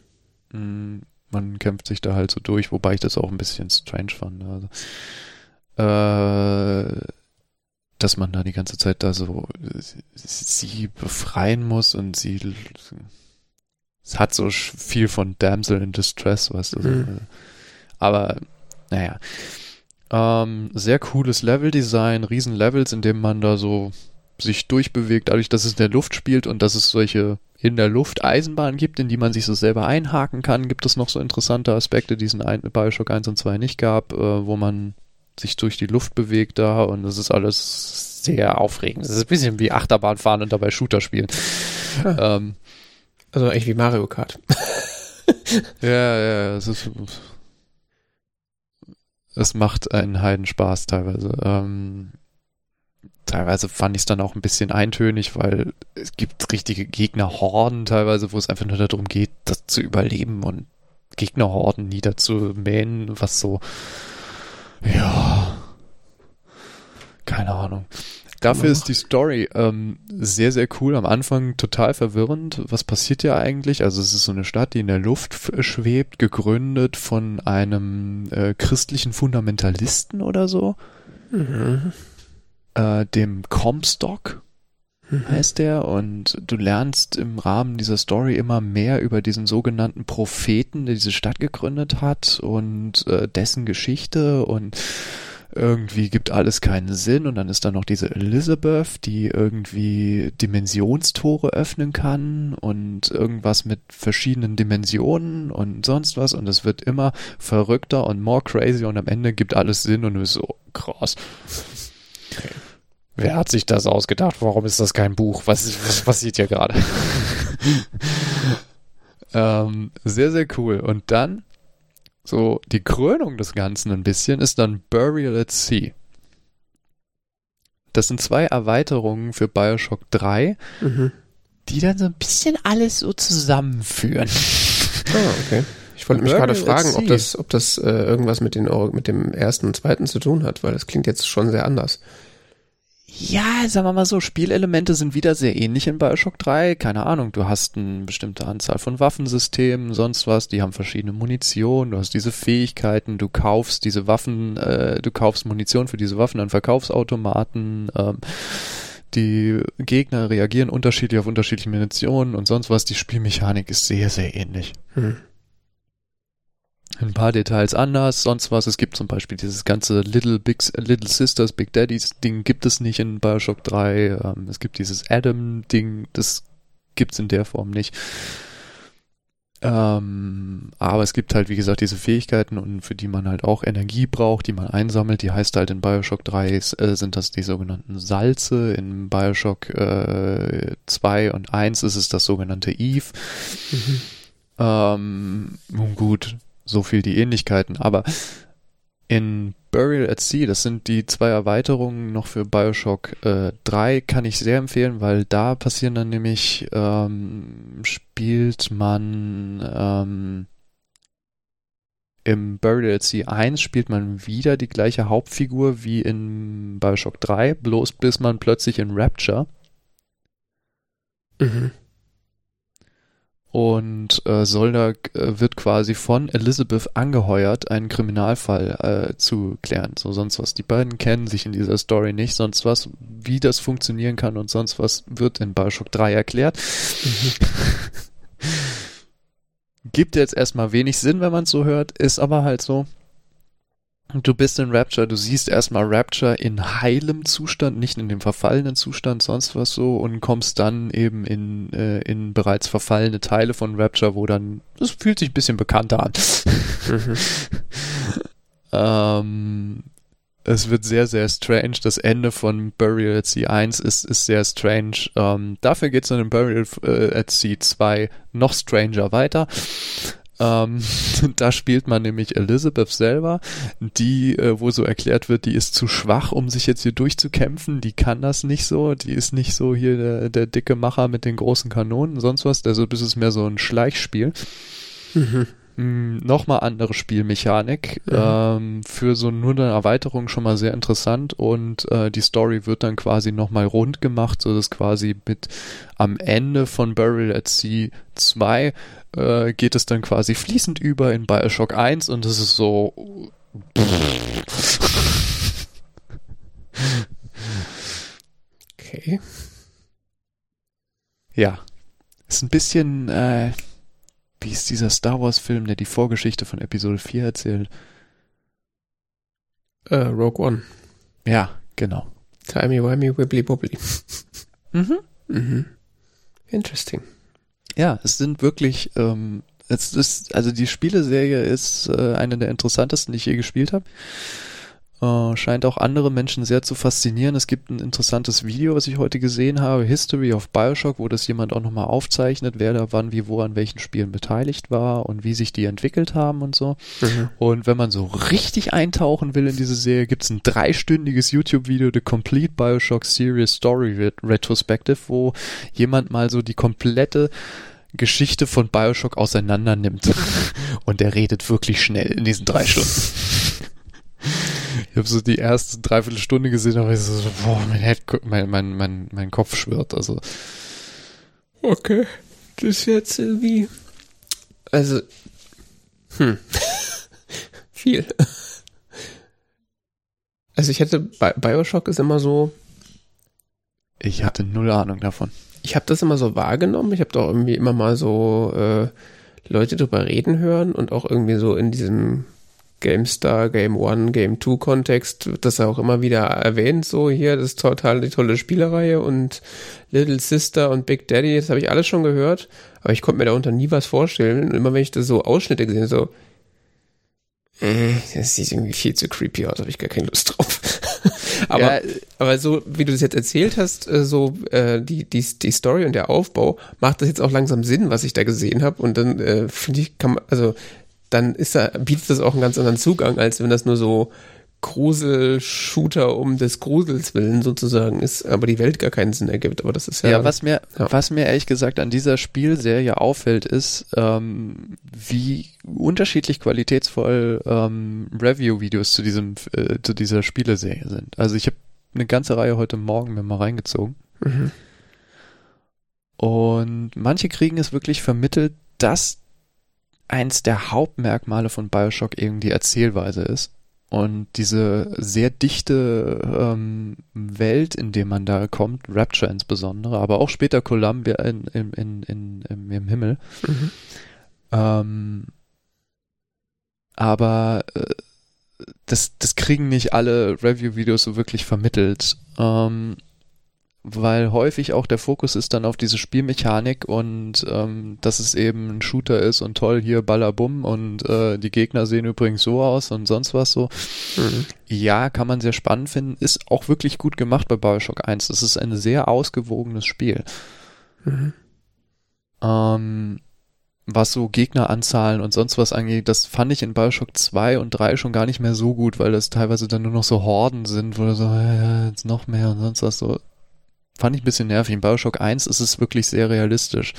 Mm, man kämpft sich da halt so durch, wobei ich das auch ein bisschen strange fand. Also, äh, dass man da die ganze Zeit da so sie befreien muss und sie es hat so viel von Damsel in Distress, weißt du. Mhm. Aber naja. Ähm, sehr cooles Leveldesign, riesen Levels, in dem man da so sich durchbewegt, dadurch, dass es in der Luft spielt und dass es solche in der Luft Eisenbahnen gibt, in die man sich so selber einhaken kann, gibt es noch so interessante Aspekte, die es in Bioshock 1 und 2 nicht gab, äh, wo man sich durch die Luft bewegt da und das ist alles sehr aufregend. Es ist ein bisschen wie Achterbahn fahren und dabei Shooter spielen. Ja. Ähm, also echt wie Mario Kart. <laughs> ja, ja, es ist es macht einen Heidenspaß teilweise. Ähm, teilweise fand ich es dann auch ein bisschen eintönig, weil es gibt richtige Gegnerhorden teilweise, wo es einfach nur darum geht, das zu überleben und Gegnerhorden niederzumähen, was so, ja, keine Ahnung. Dafür ist die Story ähm, sehr, sehr cool. Am Anfang total verwirrend. Was passiert ja eigentlich? Also es ist so eine Stadt, die in der Luft schwebt, gegründet von einem äh, christlichen Fundamentalisten oder so. Mhm äh, dem Comstock mhm. heißt der und du lernst im Rahmen dieser Story immer mehr über diesen sogenannten Propheten, der diese Stadt gegründet hat und äh, dessen Geschichte und irgendwie gibt alles keinen Sinn und dann ist da noch diese Elizabeth, die irgendwie Dimensionstore öffnen kann und irgendwas mit verschiedenen Dimensionen und sonst was und es wird immer verrückter und more crazy und am Ende gibt alles Sinn und du bist so krass. Okay. Wer hat sich das ausgedacht? Warum ist das kein Buch? Was, was passiert hier gerade? <laughs> ähm, sehr, sehr cool. Und dann, so die Krönung des Ganzen ein bisschen, ist dann Burial at Sea. Das sind zwei Erweiterungen für Bioshock 3, mhm. die dann so ein bisschen alles so zusammenführen. Ah, okay. Ich wollte mich gerade fragen, ob das, ob das äh, irgendwas mit, den, mit dem ersten und zweiten zu tun hat, weil das klingt jetzt schon sehr anders. Ja, sagen wir mal so, Spielelemente sind wieder sehr ähnlich in Bioshock 3. Keine Ahnung, du hast eine bestimmte Anzahl von Waffensystemen, sonst was, die haben verschiedene Munition, du hast diese Fähigkeiten, du kaufst diese Waffen, äh, du kaufst Munition für diese Waffen an Verkaufsautomaten, ähm, die Gegner reagieren unterschiedlich auf unterschiedliche Munitionen und sonst was. Die Spielmechanik ist sehr, sehr ähnlich. Hm. Ein paar Details anders, sonst was. Es gibt zum Beispiel dieses ganze Little Big, Little Sisters, Big Daddies Ding gibt es nicht in Bioshock 3. Ähm, es gibt dieses Adam Ding, das gibt's in der Form nicht. Ähm, aber es gibt halt, wie gesagt, diese Fähigkeiten und für die man halt auch Energie braucht, die man einsammelt. Die heißt halt in Bioshock 3 äh, sind das die sogenannten Salze. In Bioshock äh, 2 und 1 ist es das sogenannte Eve. Mhm. Ähm, gut, so viel die Ähnlichkeiten. Aber in Burial at Sea, das sind die zwei Erweiterungen noch für Bioshock äh, 3, kann ich sehr empfehlen, weil da passieren dann nämlich, ähm, spielt man ähm, im Burial at Sea 1 spielt man wieder die gleiche Hauptfigur wie in Bioshock 3, bloß bis man plötzlich in Rapture. Mhm und äh, Solda äh, wird quasi von Elizabeth angeheuert, einen Kriminalfall äh, zu klären. So sonst was. Die beiden kennen sich in dieser Story nicht, sonst was, wie das funktionieren kann und sonst was wird in Bioshock 3 erklärt. Mhm. <laughs> Gibt jetzt erstmal wenig Sinn, wenn man es so hört, ist aber halt so. Du bist in Rapture, du siehst erstmal Rapture in heilem Zustand, nicht in dem verfallenen Zustand, sonst was so, und kommst dann eben in, äh, in bereits verfallene Teile von Rapture, wo dann, das fühlt sich ein bisschen bekannter an. Mhm. <laughs> ähm, es wird sehr, sehr strange. Das Ende von Burial at Sea 1 ist, ist sehr strange. Ähm, dafür geht es dann in Burial äh, at Sea 2 noch stranger weiter. Ähm, <laughs> da spielt man nämlich Elizabeth selber, die, äh, wo so erklärt wird, die ist zu schwach, um sich jetzt hier durchzukämpfen. Die kann das nicht so. Die ist nicht so hier der, der dicke Macher mit den großen Kanonen, sonst was. Also das ist mehr so ein Schleichspiel. Mhm. Mm, Nochmal andere Spielmechanik. Mhm. Ähm, für so nur eine Erweiterung schon mal sehr interessant und äh, die Story wird dann quasi nochmal rund gemacht, so dass quasi mit am Ende von Burial at Sea 2 äh, geht es dann quasi fließend über in Bioshock 1 und es ist so. <laughs> Okay. Ja. Ist ein bisschen, äh, wie ist dieser Star Wars Film, der die Vorgeschichte von Episode 4 erzählt? Uh, Rogue One. Ja, genau. Timey Wimey Wibbly Wobbly. <laughs> mhm. Mhm. Interesting. Ja, es sind wirklich, ähm, es ist, also die Spieleserie ist äh, eine der interessantesten, die ich je gespielt habe. Äh, scheint auch andere Menschen sehr zu faszinieren. Es gibt ein interessantes Video, was ich heute gesehen habe, History of Bioshock, wo das jemand auch nochmal aufzeichnet, wer da wann, wie, wo an welchen Spielen beteiligt war und wie sich die entwickelt haben und so. Mhm. Und wenn man so richtig eintauchen will in diese Serie, gibt es ein dreistündiges YouTube-Video, The Complete Bioshock Series Story Retrospective, wo jemand mal so die komplette Geschichte von Bioshock auseinander nimmt. <laughs> Und der redet wirklich schnell in diesen drei Stunden. <laughs> Ich habe so die erste Dreiviertelstunde gesehen, aber ich so, boah, mein, Head, mein, mein, mein, mein Kopf schwirrt. Also. Okay. Das ist jetzt irgendwie. Also. Hm. <laughs> Viel. Also ich hätte, Bioshock ist immer so. Ich hatte null Ahnung davon. Ich habe das immer so wahrgenommen. Ich habe doch irgendwie immer mal so äh, Leute drüber reden hören und auch irgendwie so in diesem GameStar, Game One, Game Two Kontext wird das auch immer wieder erwähnt, so hier, das ist total die tolle Spielereihe und Little Sister und Big Daddy, das habe ich alles schon gehört, aber ich konnte mir darunter nie was vorstellen. Und immer wenn ich das so Ausschnitte gesehen so, äh, das sieht irgendwie viel zu creepy aus, habe ich gar keine Lust drauf. <laughs> aber, ja. aber so, wie du das jetzt erzählt hast, äh, so äh, die, die, die Story und der Aufbau, macht das jetzt auch langsam Sinn, was ich da gesehen habe. Und dann äh, finde ich, kann man, also dann ist da, bietet das auch einen ganz anderen Zugang, als wenn das nur so Grusel-Shooter um des Grusels willen sozusagen ist, aber die Welt gar keinen Sinn ergibt. Aber das ist ja. Ja, was mir, ja. was mir ehrlich gesagt an dieser Spielserie auffällt, ist, ähm, wie unterschiedlich qualitätsvoll ähm, Review-Videos zu diesem, äh, zu dieser Spieleserie sind. Also ich habe eine ganze Reihe heute Morgen mir mal reingezogen. Mhm. Und manche kriegen es wirklich vermittelt, dass eins der Hauptmerkmale von Bioshock eben die Erzählweise ist. Und diese sehr dichte ähm, Welt, in der man da kommt, Rapture insbesondere, aber auch später Columbia in, in, in, in, im Himmel, mhm. ähm, aber äh, das, das kriegen nicht alle Review-Videos so wirklich vermittelt. Ähm, weil häufig auch der Fokus ist dann auf diese Spielmechanik und ähm, dass es eben ein Shooter ist und toll hier Ballabum und äh, die Gegner sehen übrigens so aus und sonst was so. Mhm. Ja, kann man sehr spannend finden, ist auch wirklich gut gemacht bei Bioshock 1. Das ist ein sehr ausgewogenes Spiel. Mhm. Ähm, was so Gegneranzahlen und sonst was angeht, das fand ich in Bioshock 2 und 3 schon gar nicht mehr so gut, weil das teilweise dann nur noch so Horden sind, wo du so, ja, jetzt noch mehr und sonst was so. Fand ich ein bisschen nervig. In Bioshock 1 ist es wirklich sehr realistisch.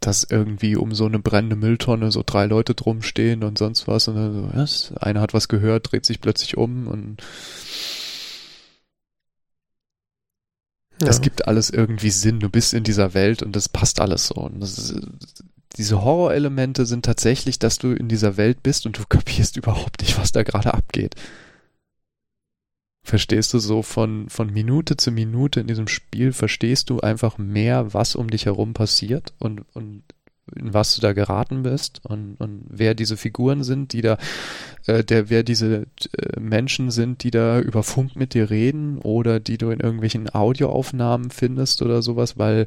Dass irgendwie um so eine brennende Mülltonne so drei Leute drum stehen und sonst was und dann so, was? Einer hat was gehört, dreht sich plötzlich um und Ja. Das gibt alles irgendwie Sinn. Du bist in dieser Welt und das passt alles so. Und ist, diese Horrorelemente sind tatsächlich, dass du in dieser Welt bist und du kapierst überhaupt nicht, was da gerade abgeht. Verstehst du so von, von Minute zu Minute in diesem Spiel, verstehst du einfach mehr, was um dich herum passiert und, und in was du da geraten bist und, und wer diese Figuren sind, die da, äh, der, wer diese äh, Menschen sind, die da über Funk mit dir reden oder die du in irgendwelchen Audioaufnahmen findest oder sowas, weil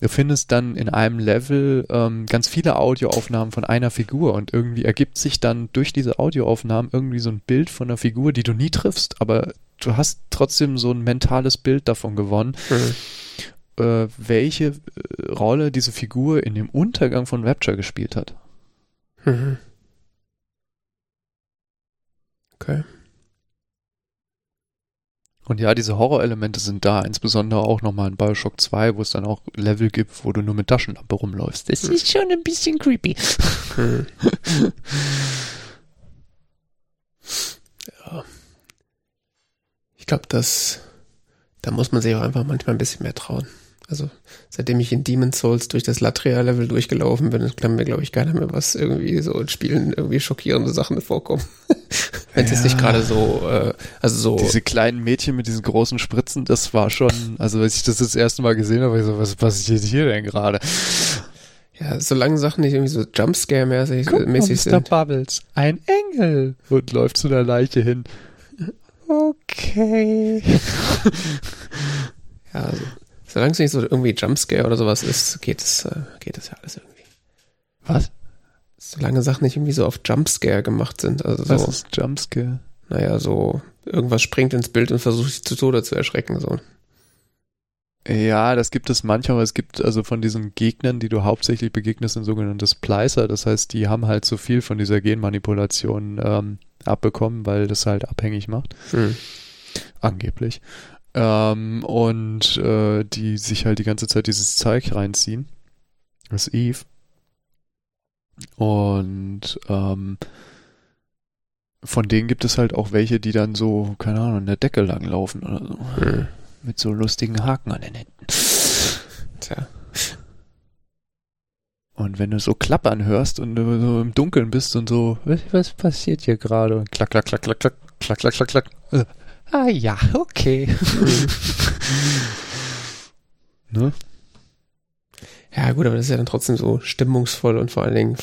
du findest dann in einem Level ähm, ganz viele Audioaufnahmen von einer Figur und irgendwie ergibt sich dann durch diese Audioaufnahmen irgendwie so ein Bild von einer Figur, die du nie triffst, aber du hast trotzdem so ein mentales Bild davon gewonnen. Mhm äh, welche äh, Rolle diese Figur in dem Untergang von Rapture gespielt hat. Mhm. Okay. Und ja, diese Horrorelemente sind da, insbesondere auch nochmal in Bioshock 2, wo es dann auch Level gibt, wo du nur mit Taschenlampe rumläufst. Das ist schon ein bisschen creepy. Mhm. <laughs> ja. Ich glaube, dass da muss man sich auch einfach manchmal ein bisschen mehr trauen. Also seitdem ich in Demon's Souls durch das Latria-Level durchgelaufen bin, kann mir, glaube ich, keiner mehr was irgendwie so in Spielen irgendwie schockierende Sachen vorkommen. <laughs> Wenn es ja. jetzt nicht gerade so, äh, also so. Diese kleinen Mädchen mit diesen großen Spritzen, das war schon, also als ich das das erste Mal gesehen habe, ich so, was passiert hier denn gerade? Ja, solange Sachen nicht irgendwie so Jumpscare-mäßig mäßig sind. Bubbles, ein Engel und läuft zu der Leiche hin. Okay. <laughs> ja, also Solange es nicht so irgendwie Jumpscare oder sowas ist, geht es, äh, geht es ja alles irgendwie. Was? Solange Sachen nicht irgendwie so auf Jumpscare gemacht sind. Also Was so, ist Jumpscare? Naja, so irgendwas springt ins Bild und versucht sich zu Tode zu erschrecken. So. Ja, das gibt es manchmal, aber es gibt also von diesen Gegnern, die du hauptsächlich begegnest, ein sogenanntes Splicer. Das heißt, die haben halt zu viel von dieser Genmanipulation ähm, abbekommen, weil das halt abhängig macht. Hm. Angeblich ähm, und äh, die sich halt die ganze Zeit dieses Zeug reinziehen. Das ist Eve. Und ähm, von denen gibt es halt auch welche, die dann so, keine Ahnung, an der Decke langlaufen oder so. Mhm. Mit so lustigen Haken an den Händen. Tja. Und wenn du so klappern hörst und du so im Dunkeln bist und so, was, was passiert hier gerade? Und klack, klack, klack, klack, klack, klack, klack, klack, klack. Ah ja, okay. <laughs> ne? Ja, gut, aber das ist ja dann trotzdem so stimmungsvoll und vor allen Dingen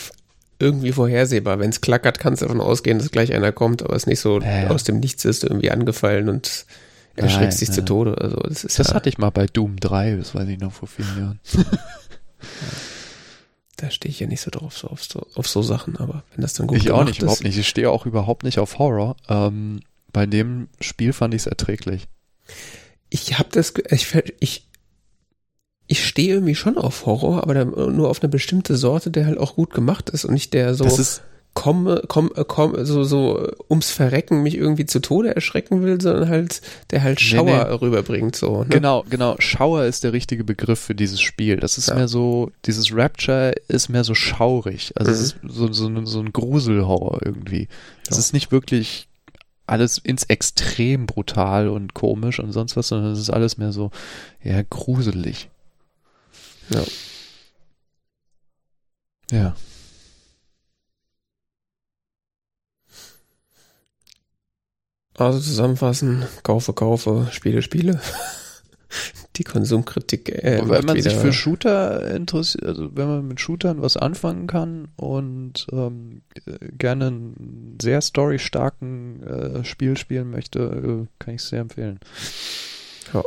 irgendwie vorhersehbar. Wenn es klackert, kannst du davon ausgehen, dass gleich einer kommt, aber es nicht so äh. aus dem Nichts ist, irgendwie angefallen und erschreckst dich zu Tode. Also das ist das ja, hatte ich mal bei Doom 3, das weiß ich noch vor vielen Jahren. <laughs> da stehe ich ja nicht so drauf, so auf, so auf so Sachen, aber wenn das dann gut ich auch nicht, ist, überhaupt nicht. Ich stehe auch überhaupt nicht auf Horror. Ähm, bei dem Spiel fand ich es erträglich. Ich habe das, ich, ich, ich stehe irgendwie schon auf Horror, aber nur auf eine bestimmte Sorte, der halt auch gut gemacht ist und nicht der so komme, komm, komm, so, so ums Verrecken mich irgendwie zu Tode erschrecken will, sondern halt, der halt Schauer nee, nee. rüberbringt, so. Ne? Genau, genau. Schauer ist der richtige Begriff für dieses Spiel. Das ist ja. mehr so, dieses Rapture ist mehr so schaurig. Also mhm. es ist so, so, so ein Gruselhorror irgendwie. Es ja. ist nicht wirklich alles ins Extrem brutal und komisch und sonst was, sondern es ist alles mehr so, ja, gruselig. Ja. Ja. Also zusammenfassen, kaufe, kaufe, Spiele, Spiele. Die Konsumkritik. Äh, wenn man sich für Shooter interessiert, also wenn man mit Shootern was anfangen kann und ähm, gerne einen sehr storystarken äh, Spiel spielen möchte, äh, kann ich es sehr empfehlen. Ja.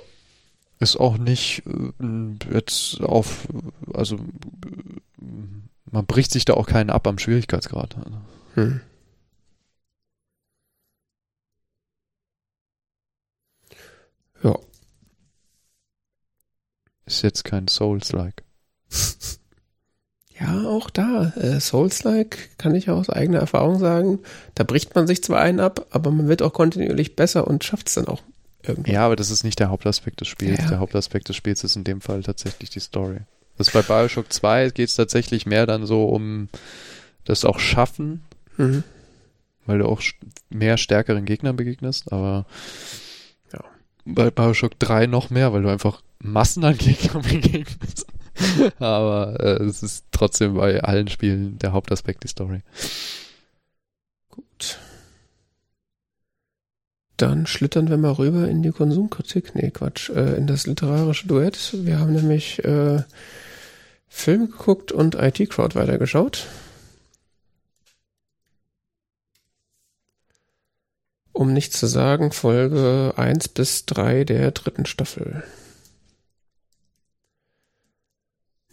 Ist auch nicht äh, jetzt auf, also man bricht sich da auch keinen ab am Schwierigkeitsgrad. Hm. Ist jetzt kein Souls-like. <laughs> Ja, auch da. Äh, Souls-like kann ich aus eigener Erfahrung sagen. Da bricht man sich zwar einen ab, aber man wird auch kontinuierlich besser und schafft es dann auch irgendwie. Ja, aber das ist nicht der Hauptaspekt des Spiels. Ja. Der Hauptaspekt des Spiels ist in dem Fall tatsächlich die Story. Das bei Bioshock 2 geht es tatsächlich mehr dann so um das auch Schaffen, mhm. weil du auch mehr stärkeren Gegnern begegnest, aber ja. bei Bioshock 3 noch mehr, weil du einfach Massen an Gegnern begegnest. aber äh, es ist trotzdem bei allen Spielen der Hauptaspekt die Story. Gut. Dann schlittern wir mal rüber in die Konsumkritik. Nee, Quatsch, äh, in das literarische Duett. Wir haben nämlich äh, Film geguckt und IT-Crowd weitergeschaut. Um nichts zu sagen, Folge 1 bis 3 der dritten Staffel.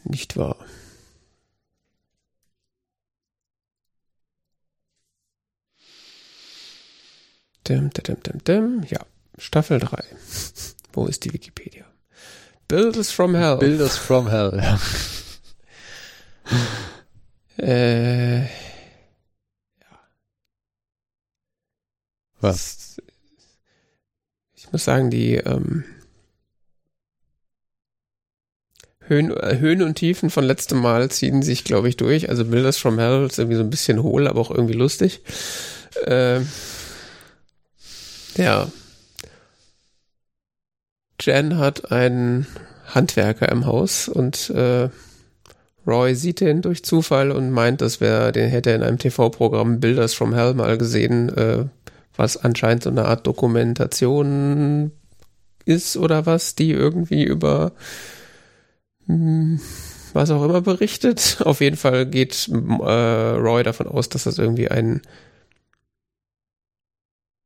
Nicht wahr? Dim, dim, dim, dim. Ja, Staffel 3. <laughs> Wo ist die Wikipedia? Builders from Hell. Builders from Hell, ja. Äh, ja. Was? Ich muss sagen, die ähm, Höhen, äh, Höhen und Tiefen von letztem Mal ziehen sich, glaube ich, durch. Also Builders from Hell ist irgendwie so ein bisschen hohl, aber auch irgendwie lustig. Äh, ja. Jen hat einen Handwerker im Haus und äh, Roy sieht den durch Zufall und meint, das wäre, den hätte in einem TV-Programm Builders from Hell mal gesehen, äh, was anscheinend so eine Art Dokumentation ist oder was, die irgendwie über was auch immer berichtet. <laughs> Auf jeden Fall geht äh, Roy davon aus, dass das irgendwie ein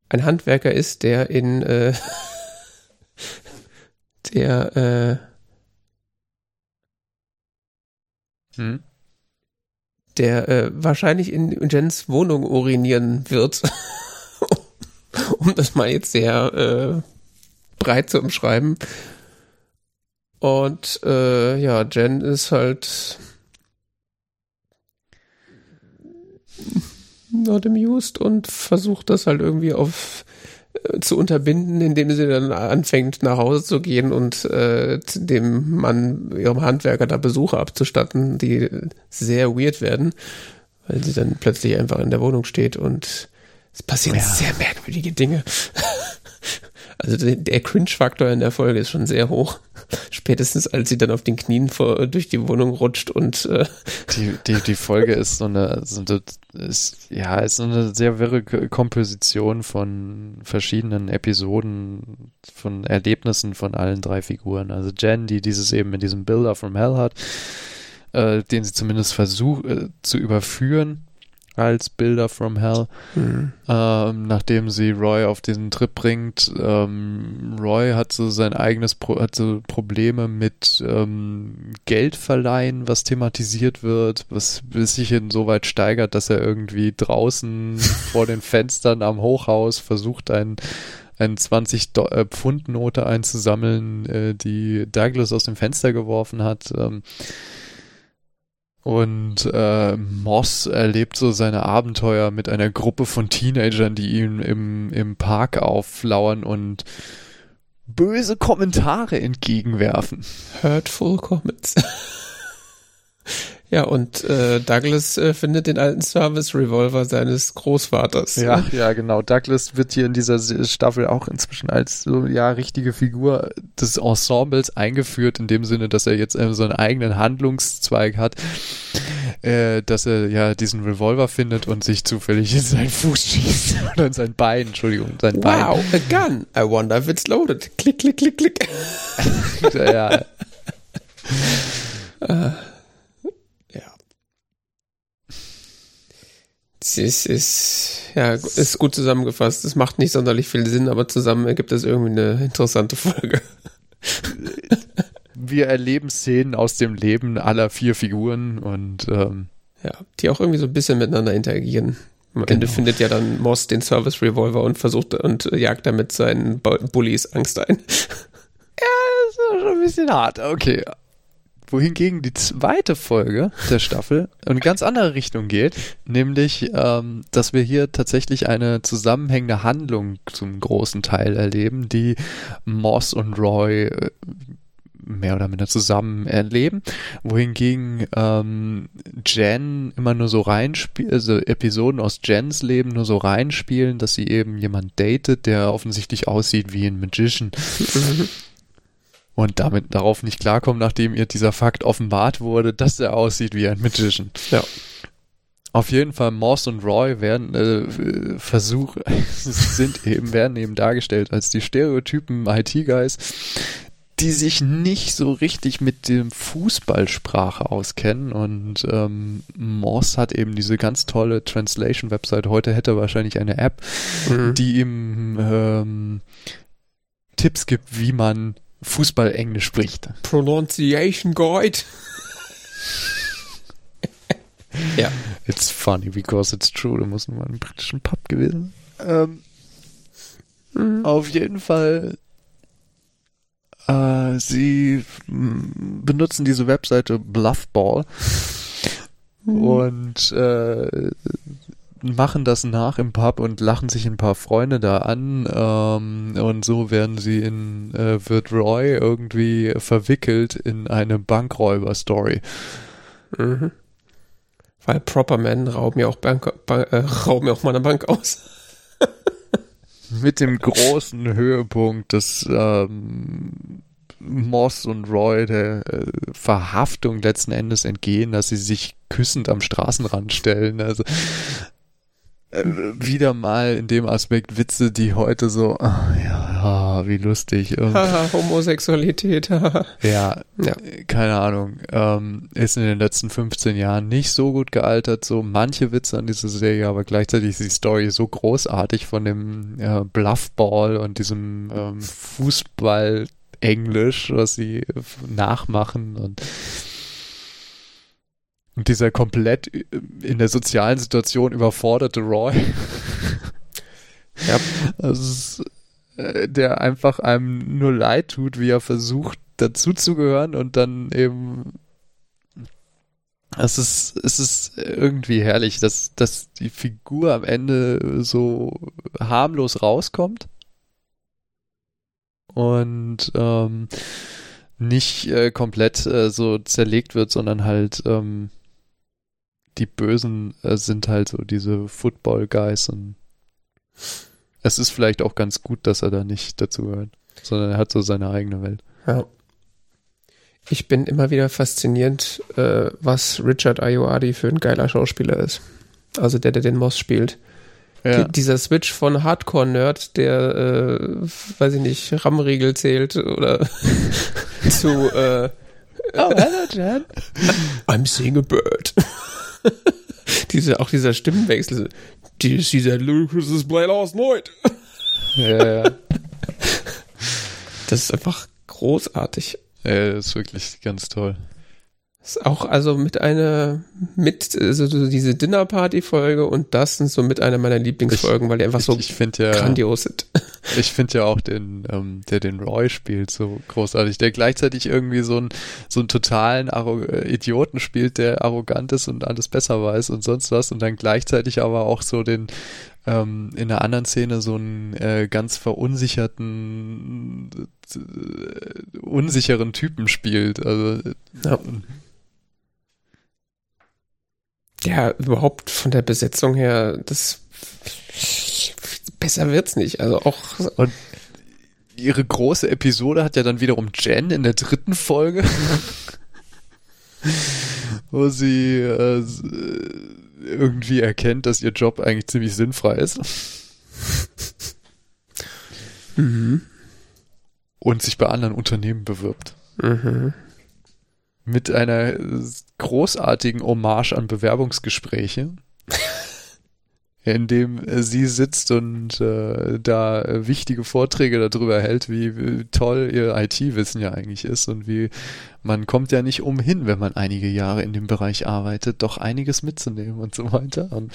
ein Handwerker ist, der in äh, <laughs> der äh, Hm. Der äh, wahrscheinlich in Jens Wohnung urinieren wird. <laughs> um das mal jetzt sehr äh, breit zu umschreiben. Und äh, ja, Jen ist halt not amused und versucht das halt irgendwie auf zu unterbinden, indem sie dann anfängt, nach Hause zu gehen und äh, dem Mann, ihrem Handwerker da Besuche abzustatten, die sehr weird werden, weil sie dann plötzlich einfach in der Wohnung steht und es passieren ja. sehr merkwürdige Dinge. <laughs> Also der Cringe-Faktor in der Folge ist schon sehr hoch. <laughs> Spätestens als sie dann auf den Knien vor, durch die Wohnung rutscht und äh die, die, die Folge ist so eine, so eine ist, ja, ist so eine sehr wirre Komposition von verschiedenen Episoden, von Erlebnissen von allen drei Figuren. Also Jen, die dieses eben mit diesem Builder from Hell hat, äh, den sie zumindest versucht äh, zu überführen als Bilder from Hell, mhm. ähm, nachdem sie Roy auf diesen Trip bringt. Ähm, Roy hat so sein eigenes Pro hat so Probleme mit ähm, Geldverleihen, was thematisiert wird, was sich insoweit steigert, dass er irgendwie draußen <laughs> vor den Fenstern am Hochhaus versucht, ein eine 20 äh, Pfund Note einzusammeln, äh, die Douglas aus dem Fenster geworfen hat. Ähm, und äh, Moss erlebt so seine Abenteuer mit einer Gruppe von Teenagern, die ihm im, im Park auflauern und böse Kommentare entgegenwerfen. Hurtful Comments. <laughs> Ja, und äh, Douglas äh, findet den alten Service Revolver seines Großvaters. Ja, ja, genau. Douglas wird hier in dieser Staffel auch inzwischen als so ja richtige Figur des Ensembles eingeführt, in dem Sinne, dass er jetzt äh, so einen eigenen Handlungszweig hat. äh, dass er ja diesen Revolver findet und sich zufällig in seinen Fuß schießt. <laughs> Oder in sein Bein, Entschuldigung, sein wow, Bein. a gun. I wonder if it's loaded. Klick, klick, klick, klick. <laughs> ja. ja. Es ist, ist, ja, ist gut zusammengefasst. Es macht nicht sonderlich viel Sinn, aber zusammen ergibt es irgendwie eine interessante Folge. <laughs> Wir erleben Szenen aus dem Leben aller vier Figuren und ähm, ja, die auch irgendwie so ein bisschen miteinander interagieren. Am Ende Genau. findet ja dann Moss den Service Revolver und versucht und jagt damit seinen Bu- Bullies Angst ein. Das ist schon ein bisschen hart. Okay. Wohingegen die zweite Folge der Staffel in eine ganz andere Richtung geht, nämlich, ähm, dass wir hier tatsächlich eine zusammenhängende Handlung zum großen Teil erleben, die Moss und Roy äh, mehr oder minder zusammen erleben, wohingegen ähm, Jen immer nur so reinspielt, also Episoden aus Jens Leben nur so reinspielen, dass sie eben jemand datet, der offensichtlich aussieht wie ein Magician <laughs> und damit darauf nicht klarkommen, nachdem ihr dieser Fakt offenbart wurde, dass er aussieht wie ein Magician. Ja. Auf jeden Fall Moss und Roy werden äh, Versuch <laughs> sind eben werden eben dargestellt als die Stereotypen IT-Guys, die sich nicht so richtig mit dem Fußballsprache auskennen und ähm, Moss hat eben diese ganz tolle Translation-Website. Heute hätte er wahrscheinlich eine App, Mhm. die ihm ähm, Tipps gibt, wie man Fußball-Englisch spricht. Pronunciation Guide. ja. It's funny because it's true. Da muss man mal im britischen Pub gewesen. Ähm, Auf jeden Fall. Äh, sie mm, benutzen diese Webseite Bluffball und äh, machen das nach im Pub und lachen sich ein paar Freunde da an ähm, und so werden sie in äh, wird Roy irgendwie verwickelt in eine Bankräuber-Story. Mhm. Weil Proper Men rauben ja auch, Bank, ba äh, rauben ja auch mal eine Bank aus. <laughs> mit dem großen Höhepunkt des ähm, Moss und Roy der äh, Verhaftung letzten Endes entgehen, dass sie sich küssend am Straßenrand stellen. Also äh, wieder mal in dem Aspekt Witze, die heute so, ah, ja, ja, wie lustig. Haha, Homosexualität. ja, ja. keine Ahnung, ähm, ist in den letzten 15 Jahren nicht so gut gealtert, so manche Witze an dieser Serie, aber gleichzeitig ist die Story so großartig von dem äh, Bluffball und diesem ähm, Fußball-Englisch, was sie nachmachen und und dieser komplett äh, in der sozialen Situation überforderte Roy. <laughs> Ja. Also der einfach einem nur leid tut, wie er versucht, dazuzugehören und dann eben es ist, es ist irgendwie herrlich, dass, dass die Figur am Ende so harmlos rauskommt und ähm, nicht äh, komplett äh, so zerlegt wird, sondern halt ähm, die Bösen äh, sind halt so diese Football-Guys und es ist vielleicht auch ganz gut, dass er da nicht dazugehört, sondern er hat so seine eigene Welt. Ja. Ich bin immer wieder fasziniert, äh, was Richard Ayoade für ein geiler Schauspieler ist. Also der, der den Moss spielt. Ja, Die, dieser Switch von Hardcore-Nerd, der, äh, weiß ich nicht, RAM-Riegel zählt oder <laughs> zu äh, oh, hello, Jan. I'm seeing a bird. <laughs> Diese, auch dieser Stimmenwechsel. You see that Lucas's play last night? ja, ja. Das ist einfach großartig. ja, das ist wirklich ganz toll. Ist auch also mit einer, mit, also so diese Dinner-Party-Folge und das sind so mit einer meiner Lieblingsfolgen, weil die einfach so ich ich ja, grandios sind. Ich finde ja auch den, ähm, der den Roy spielt, so großartig, der gleichzeitig irgendwie so einen so einen totalen Arro äh, Idioten spielt, der arrogant ist und alles besser weiß und sonst was und dann gleichzeitig aber auch so den ähm, in der anderen Szene so einen äh, ganz verunsicherten, äh, unsicheren Typen spielt. Also Ja. Ja, überhaupt von der Besetzung her, das besser wird's nicht. Also auch ihre große Episode hat ja dann wiederum Jen in der dritten Folge. <laughs> wo sie äh, irgendwie erkennt, dass ihr Job eigentlich ziemlich sinnfrei ist. mhm. Und sich bei anderen Unternehmen bewirbt. Mhm. Mit einer großartigen Hommage an Bewerbungsgespräche in dem äh, sie sitzt und äh, da wichtige Vorträge darüber hält, wie, wie toll ihr IT-Wissen ja eigentlich ist und wie man kommt ja nicht umhin, wenn man einige Jahre in dem Bereich arbeitet, doch einiges mitzunehmen und so weiter. Und,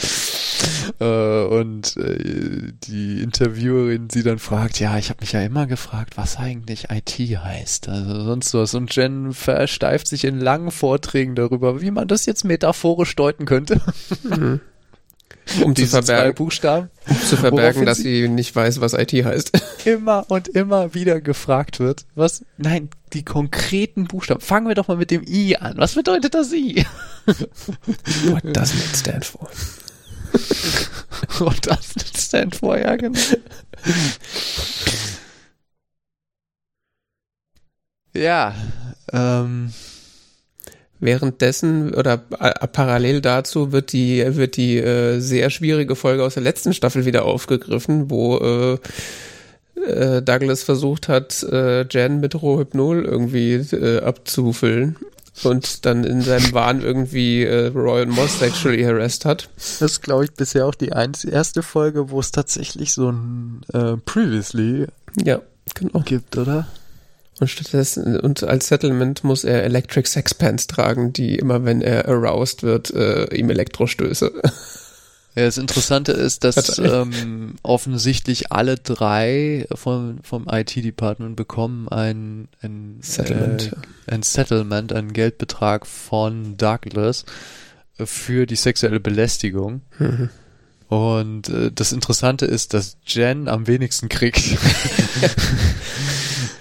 äh, und äh, die Interviewerin sie dann fragt, ja, ich habe mich ja immer gefragt, was eigentlich IT heißt, also sonst was. Und Jen versteift sich in langen Vorträgen darüber, wie man das jetzt metaphorisch deuten könnte. Mhm. Um zu verbergen, Buchstaben, um zu verbergen, dass sie nicht weiß, was IT heißt. <laughs> Immer und immer wieder gefragt wird, was, nein, die konkreten Buchstaben. Fangen wir doch mal mit dem I an. Was bedeutet das I? <laughs> What doesn't it stand for? <laughs> What doesn't it stand for, ja, genau. ja, ähm, Währenddessen oder äh, parallel dazu wird die wird die äh, sehr schwierige Folge aus der letzten Staffel wieder aufgegriffen, wo äh, äh, Douglas versucht hat, äh, Jen mit Rohypnol irgendwie äh, abzufüllen und dann in seinem Wahn irgendwie äh, Royal Moss sexually harassed hat. Das ist, glaube ich, bisher auch die erste Folge, wo es tatsächlich so ein äh, Previously ja, genau. gibt, oder? Und stattdessen, und als Settlement muss er Electric Sex Pants tragen, die immer, wenn er aroused wird, äh, ihm Elektrostöße. Ja, das Interessante ist, dass ähm, offensichtlich alle drei vom, vom IT-Department bekommen ein, ein Settlement. Äh, ein Settlement, einen Geldbetrag von Douglas für die sexuelle Belästigung. Mhm. Und äh, das Interessante ist, dass Jen am wenigsten kriegt. <laughs> <laughs>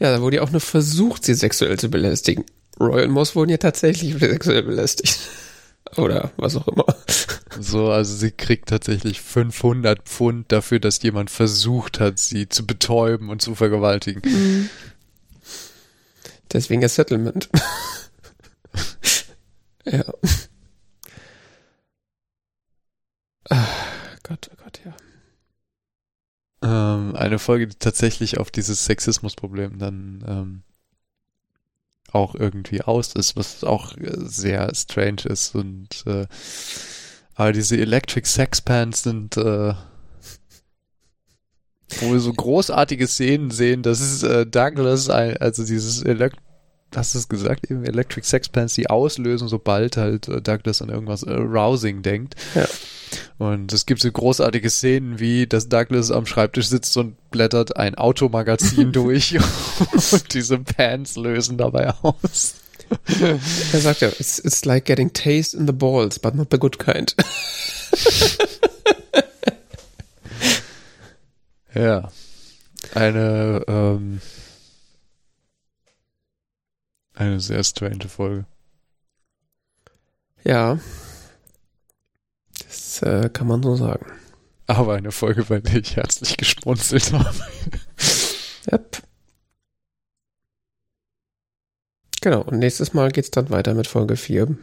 Ja, da wurde ja auch nur versucht, sie sexuell zu belästigen. Royal Moss wurden ja tatsächlich <laughs> sexuell belästigt. Oder was auch immer. So, also sie kriegt tatsächlich 500 Pfund dafür, dass jemand versucht hat, sie zu betäuben und zu vergewaltigen. Mhm. Deswegen das Settlement. <laughs> ja. Ah, Gott, oh. Ähm, eine Folge, die tatsächlich auf dieses Sexismusproblem dann ähm, auch irgendwie aus ist, was auch sehr strange ist und äh, aber diese Electric Sex Pants sind äh, wo wir so großartige Szenen sehen, dass äh, Douglas, ein, also dieses Elekt hast du es gesagt, eben Electric Sex Pants, die auslösen, sobald halt äh, Douglas an irgendwas äh, Rousing denkt. Ja. Und es gibt so großartige Szenen, wie dass Douglas am Schreibtisch sitzt und blättert ein Automagazin <laughs> durch <laughs> und diese Pants lösen dabei aus. <laughs> Er sagt ja, it's, it's like getting taste in the balls, but not the good kind. ja. Eine, ähm, eine sehr strange Folge. Ja. Das äh, kann man so sagen. Aber eine Folge, bei der ich herzlich gesprunzelt habe. yep. Genau, und nächstes Mal geht's dann weiter mit Folge 4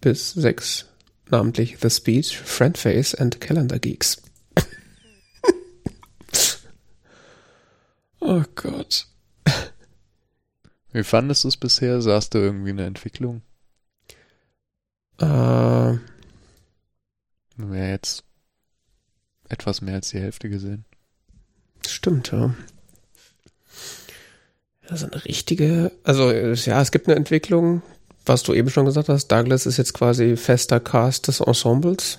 bis 6, namentlich The Speech, Friendface and Calendar Geeks. <laughs> oh Gott. Wie fandest du es bisher? Sahst du irgendwie eine Entwicklung? Äh. Wir haben ja jetzt etwas mehr als die Hälfte gesehen. Stimmt, ja. Also eine richtige, also ja, es gibt eine Entwicklung, was du eben schon gesagt hast. Douglas ist jetzt quasi fester Cast des Ensembles.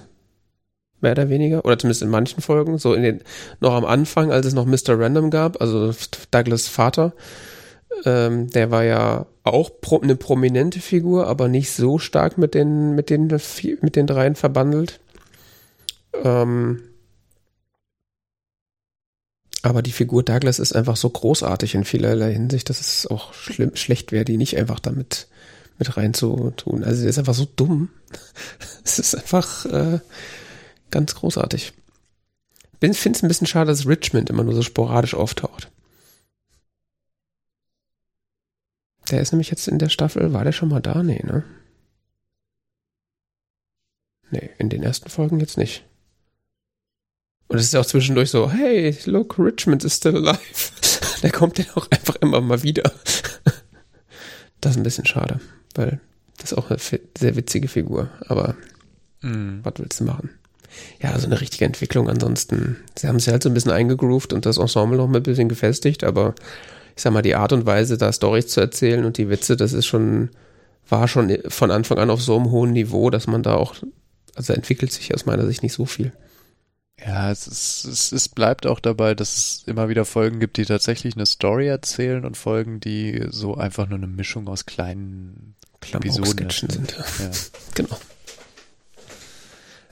Mehr oder weniger. Oder zumindest in manchen Folgen. So in den, noch am Anfang, als es noch Mr. Random gab, also Douglas Vater, ähm, der war ja auch pro, eine prominente Figur, aber nicht so stark mit den, mit den, mit den dreien verbandelt. Ähm, aber die Figur Douglas ist einfach so großartig in vielerlei Hinsicht, dass es auch schlimm, <laughs> schlecht wäre, die nicht einfach damit mit rein zu tun. Also er ist einfach so dumm. <laughs> es ist einfach äh, ganz großartig. Ich finde es ein bisschen schade, dass Richmond immer nur so sporadisch auftaucht. Der ist nämlich jetzt in der Staffel, war der schon mal da? Nee, ne? Nee, in den ersten Folgen jetzt nicht. Und es ist ja auch zwischendurch so, hey, look, Richmond is still alive. <laughs> Der kommt ja auch einfach immer mal wieder. <laughs> Das ist ein bisschen schade, weil das ist auch eine sehr witzige Figur. Aber mm. was willst du machen? Ja, so also eine richtige Entwicklung. Ansonsten, sie haben es halt so ein bisschen eingegroovt und das Ensemble noch mal ein bisschen gefestigt, aber ich sag mal, die Art und Weise, da Storys zu erzählen und die Witze, das ist schon, war schon von Anfang an auf so einem hohen Niveau, dass man da auch, also entwickelt sich aus meiner Sicht nicht so viel. Ja, es, ist, es, es bleibt auch dabei, dass es immer wieder Folgen gibt, die tatsächlich eine Story erzählen und Folgen, die so einfach nur eine Mischung aus kleinen Episoden sind. Ja. Genau.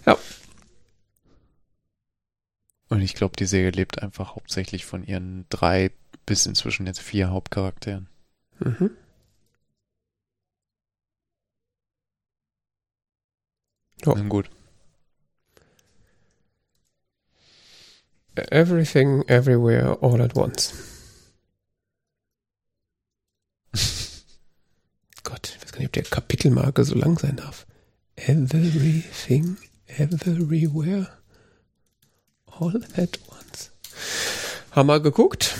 Ja. Und ich glaube, die Serie lebt einfach hauptsächlich von ihren drei bis inzwischen jetzt vier Hauptcharakteren. Mhm. Ja. Na gut. Everything, everywhere, all at once. <laughs> Gott, ich weiß gar nicht, ob der Kapitelmarke so lang sein darf. Everything, everywhere, all at once. Haben wir geguckt?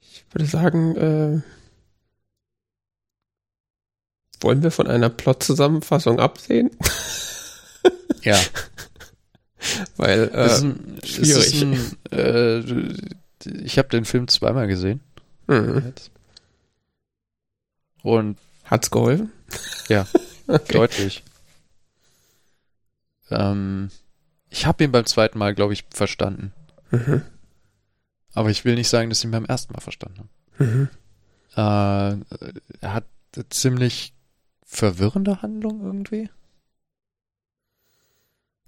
Ich würde sagen, äh, wollen wir von einer Plot-Zusammenfassung absehen? Ja. <laughs> Weil äh, ein, schwierig. Ein, äh, ich habe den Film zweimal gesehen. Mhm. Und hat's geholfen? Ja, <laughs> okay. deutlich. Ähm, ich habe ihn beim zweiten Mal, glaube ich, verstanden. Mhm. Aber ich will nicht sagen, dass ich ihn beim ersten Mal verstanden habe. Mhm. Äh, er hat ziemlich verwirrende Handlung irgendwie.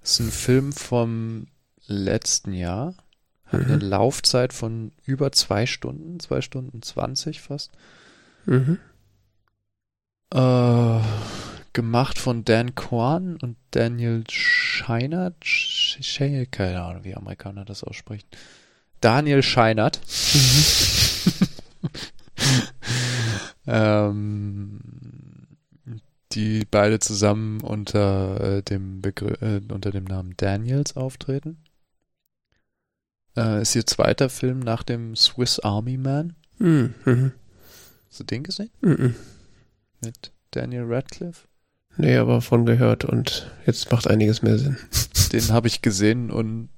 Das ist ein Film vom letzten Jahr. Hat mhm. eine Laufzeit von über zwei Stunden, zwei Stunden zwanzig fast. Mhm. Äh, gemacht von Dan Kwan und Daniel Scheinert. Sch keine Ahnung, wie Amerikaner das aussprechen. Daniel Scheinert. Mhm. <laughs> ähm, die beide zusammen unter äh, dem Begr äh, unter dem Namen Daniels auftreten. Äh, ist ihr zweiter Film nach dem Swiss Army Man. Mhm. Hast du den gesehen? Mhm. Mit Daniel Radcliffe? Nee, aber von gehört und jetzt macht einiges mehr Sinn. <laughs> Den habe ich gesehen und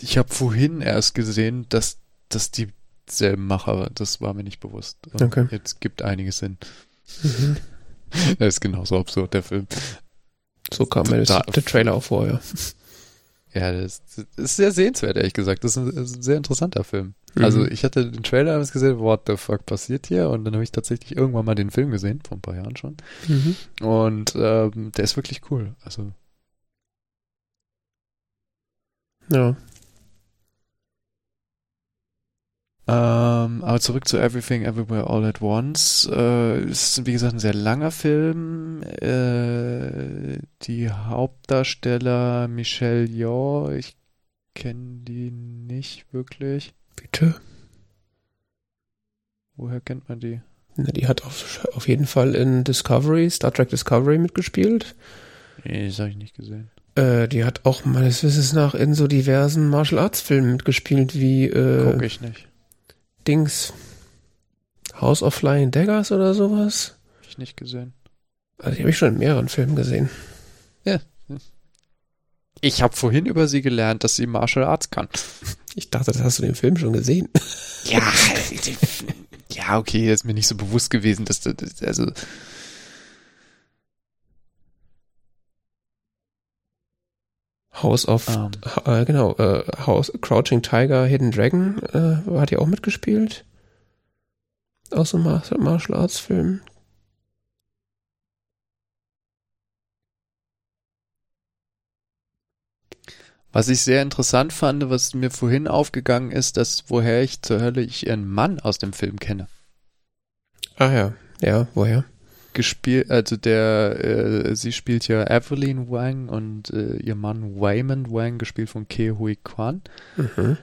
ich habe vorhin erst gesehen, dass, dass dieselben Macher, das war mir nicht bewusst. Okay. Jetzt gibt einiges Sinn. Mhm. <laughs> Das ist genauso absurd, der Film. So kam mir der Trailer auch vorher. Ja, das, ist sehr sehenswert, ehrlich gesagt. Das ist ein, ist ein sehr interessanter Film. Mhm. Also ich hatte den Trailer damals gesehen, what the fuck passiert hier? Und dann habe ich tatsächlich irgendwann mal den Film gesehen, vor ein paar Jahren schon. Mhm. Und ähm, der ist wirklich cool. Also. Ja. Ähm, aber zurück zu Everything Everywhere All at Once. Äh, ist, wie gesagt, ein sehr langer Film. Äh, die Hauptdarsteller Michelle Yeoh, ich kenne die nicht wirklich. Bitte? Woher kennt man die? Na, die hat auf, auf jeden Fall in Discovery, Star Trek Discovery mitgespielt. Nee, das habe ich nicht gesehen. Äh, die hat auch meines Wissens nach in so diversen Martial Arts Filmen mitgespielt, wie äh, Guck ich nicht. Dings House of Flying Daggers oder sowas. Hab ich nicht gesehen. Also die habe ich schon in mehreren Filmen gesehen. Ja. Ich habe vorhin über sie gelernt, dass sie Martial Arts kann. Ich dachte, das hast du den Film schon gesehen. Ja, <laughs> ja, okay, das ist mir nicht so bewusst gewesen, dass du, also House of, um. Ähm. äh, genau, äh, House, Crouching Tiger, Hidden Dragon, äh, hat die auch mitgespielt. Aus so einem Martial Arts Film. Was ich sehr interessant fand, was mir vorhin aufgegangen ist, dass woher ich zur Hölle ich ihren Mann aus dem Film kenne. Ah ja, ja, woher? Gespielt, also der, äh, sie spielt ja Evelyn Wang und äh, ihr Mann Waymond Wang, gespielt von Ke Hui Kwan. Mhm.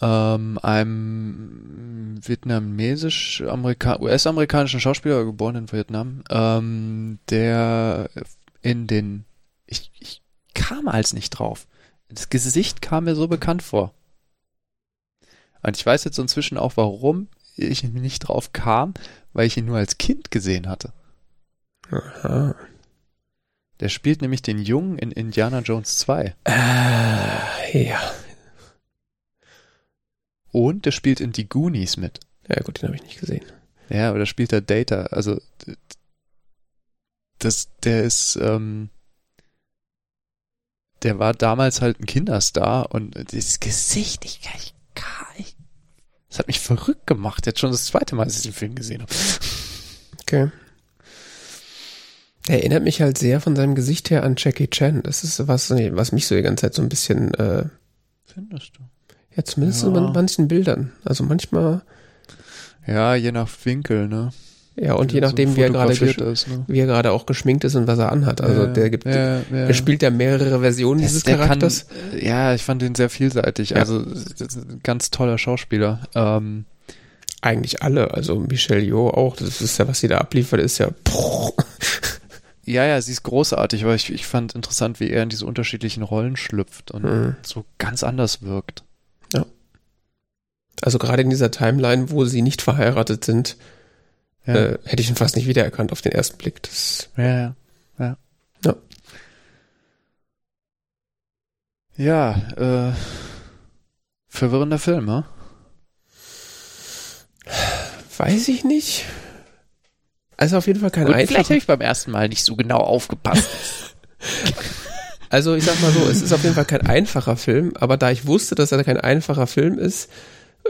ähm, einem vietnamesisch Amerika US-amerikanischen Schauspieler geboren in Vietnam, ähm, der in den ich, ich kam als nicht drauf. Das Gesicht kam mir so bekannt vor. Und ich weiß jetzt inzwischen auch, warum ich nicht drauf kam, weil ich ihn nur als Kind gesehen hatte. Aha. Der spielt nämlich den Jungen in Indiana Jones 2. Äh, ja. Und der spielt in die Goonies mit. Ja, gut, den habe ich nicht gesehen. Ja, aber da spielt er Data. Also, das, der ist, ähm, der war damals halt ein Kinderstar und das Gesicht, ich, ich, ich, das hat mich verrückt gemacht. Jetzt schon das zweite Mal, dass ich den Film gesehen habe. Okay. Er erinnert mich halt sehr von seinem Gesicht her an Jackie Chan. Das ist was, was mich so die ganze Zeit so ein bisschen. Äh, Findest du? Ja, zumindest ja. in manchen Bildern. Also manchmal. Ja, je nach Winkel, ne? Ja, und je nachdem, so wie er gerade ist, ne? wie er gerade auch geschminkt ist und was er anhat. Also ja, der gibt, ja, ja. er spielt ja mehrere Versionen das, dieses Charakters. Kann, ja, ich fand ihn sehr vielseitig. Also ein ganz toller Schauspieler. Ähm, Eigentlich alle. Also Michelle Yeoh auch. Das ist ja, was sie da abliefert, ist ja. Ja, ja, sie ist großartig, aber ich, ich fand interessant, wie er in diese unterschiedlichen Rollen schlüpft und mhm. so ganz anders wirkt. Ja. Also gerade in dieser Timeline, wo sie nicht verheiratet sind, ja. äh, hätte ich ihn fast nicht wiedererkannt auf den ersten Blick. Das, ja, ja, ja. Ja, ja äh, verwirrender Film, ne? Weiß ich nicht. Also auf jeden Fall kein einfacher. Vielleicht habe ich beim ersten Mal nicht so genau aufgepasst. <laughs> also ich sag mal so, es ist auf jeden Fall kein einfacher Film, aber da ich wusste, dass er kein einfacher Film ist,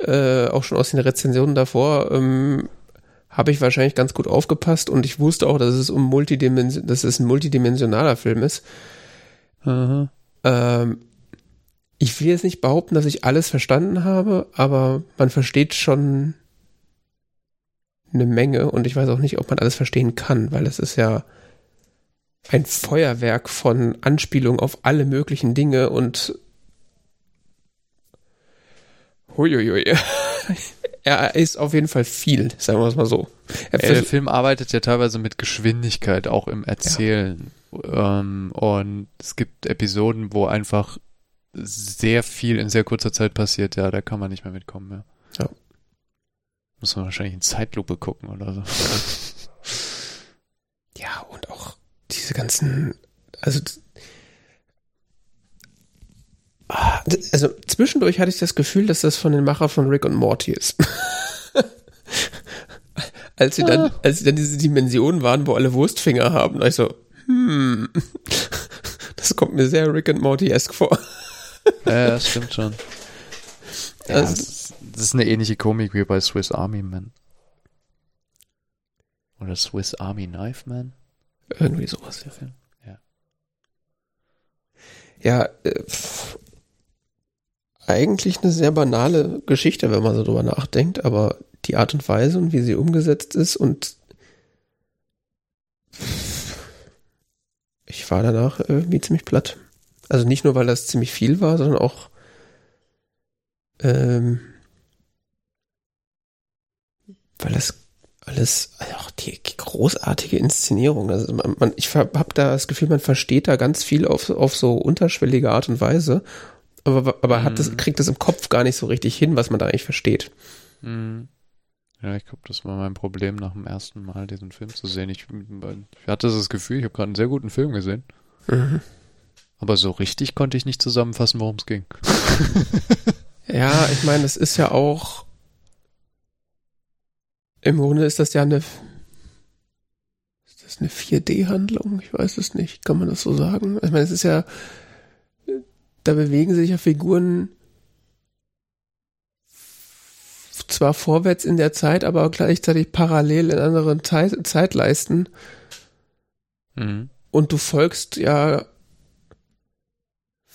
äh, auch schon aus den Rezensionen davor, ähm, habe ich wahrscheinlich ganz gut aufgepasst und ich wusste auch, dass es um Multidimension, dass es ein multidimensionaler Film ist. Mhm. Ähm, ich will jetzt nicht behaupten, dass ich alles verstanden habe, aber man versteht schon eine Menge und ich weiß auch nicht, ob man alles verstehen kann, weil es ist ja ein Feuerwerk von Anspielungen auf alle möglichen Dinge und huiuiui. <laughs> er ist auf jeden Fall viel, sagen wir es mal so. Ja, der Film arbeitet ja teilweise mit Geschwindigkeit, auch im Erzählen. Ja. Ähm, und es gibt Episoden, wo einfach sehr viel in sehr kurzer Zeit passiert. Ja, da kann man nicht mehr mitkommen. Ja. ja. Muss man wahrscheinlich in Zeitlupe gucken oder so. <laughs> Ja, und auch diese ganzen, also, ah, also zwischendurch hatte ich das Gefühl, dass das von den Macher von Rick und Morty ist. <laughs> als sie dann, ah. als sie dann diese Dimensionen waren, wo alle Wurstfinger haben, ich so, hm, das kommt mir sehr Rick und Morty-esque vor. ja, das stimmt schon. Ja, also, das ist eine ähnliche Komik wie bei Swiss Army Man. Oder Swiss Army Knife Man? Irgendwie sowas. Der Film. Ja. Ja, äh, eigentlich eine sehr banale Geschichte, wenn man so drüber nachdenkt, aber die Art und Weise und wie sie umgesetzt ist und ich war danach irgendwie ziemlich platt. Also nicht nur, weil das ziemlich viel war, sondern auch ähm, weil das alles, also auch die großartige Inszenierung. Also man, man, ich habe da das Gefühl, man versteht da ganz viel auf, auf so unterschwellige Art und Weise, aber, aber hat das, mhm. kriegt das im Kopf gar nicht so richtig hin, was man da eigentlich versteht. Mhm. Ja, ich glaube, das war mein Problem nach dem ersten Mal, diesen Film zu sehen. Ich, ich hatte das Gefühl, ich habe gerade einen sehr guten Film gesehen. Mhm. Aber so richtig konnte ich nicht zusammenfassen, worum es ging. <laughs> ja, ich meine, es ist ja auch im Grunde ist das ja eine, ist das eine 4D-Handlung? Ich weiß es nicht. Kann man das so sagen? Ich meine, es ist ja, da bewegen sich ja Figuren zwar vorwärts in der Zeit, aber gleichzeitig parallel in anderen Zeit, Zeitleisten. Mhm. Und du folgst ja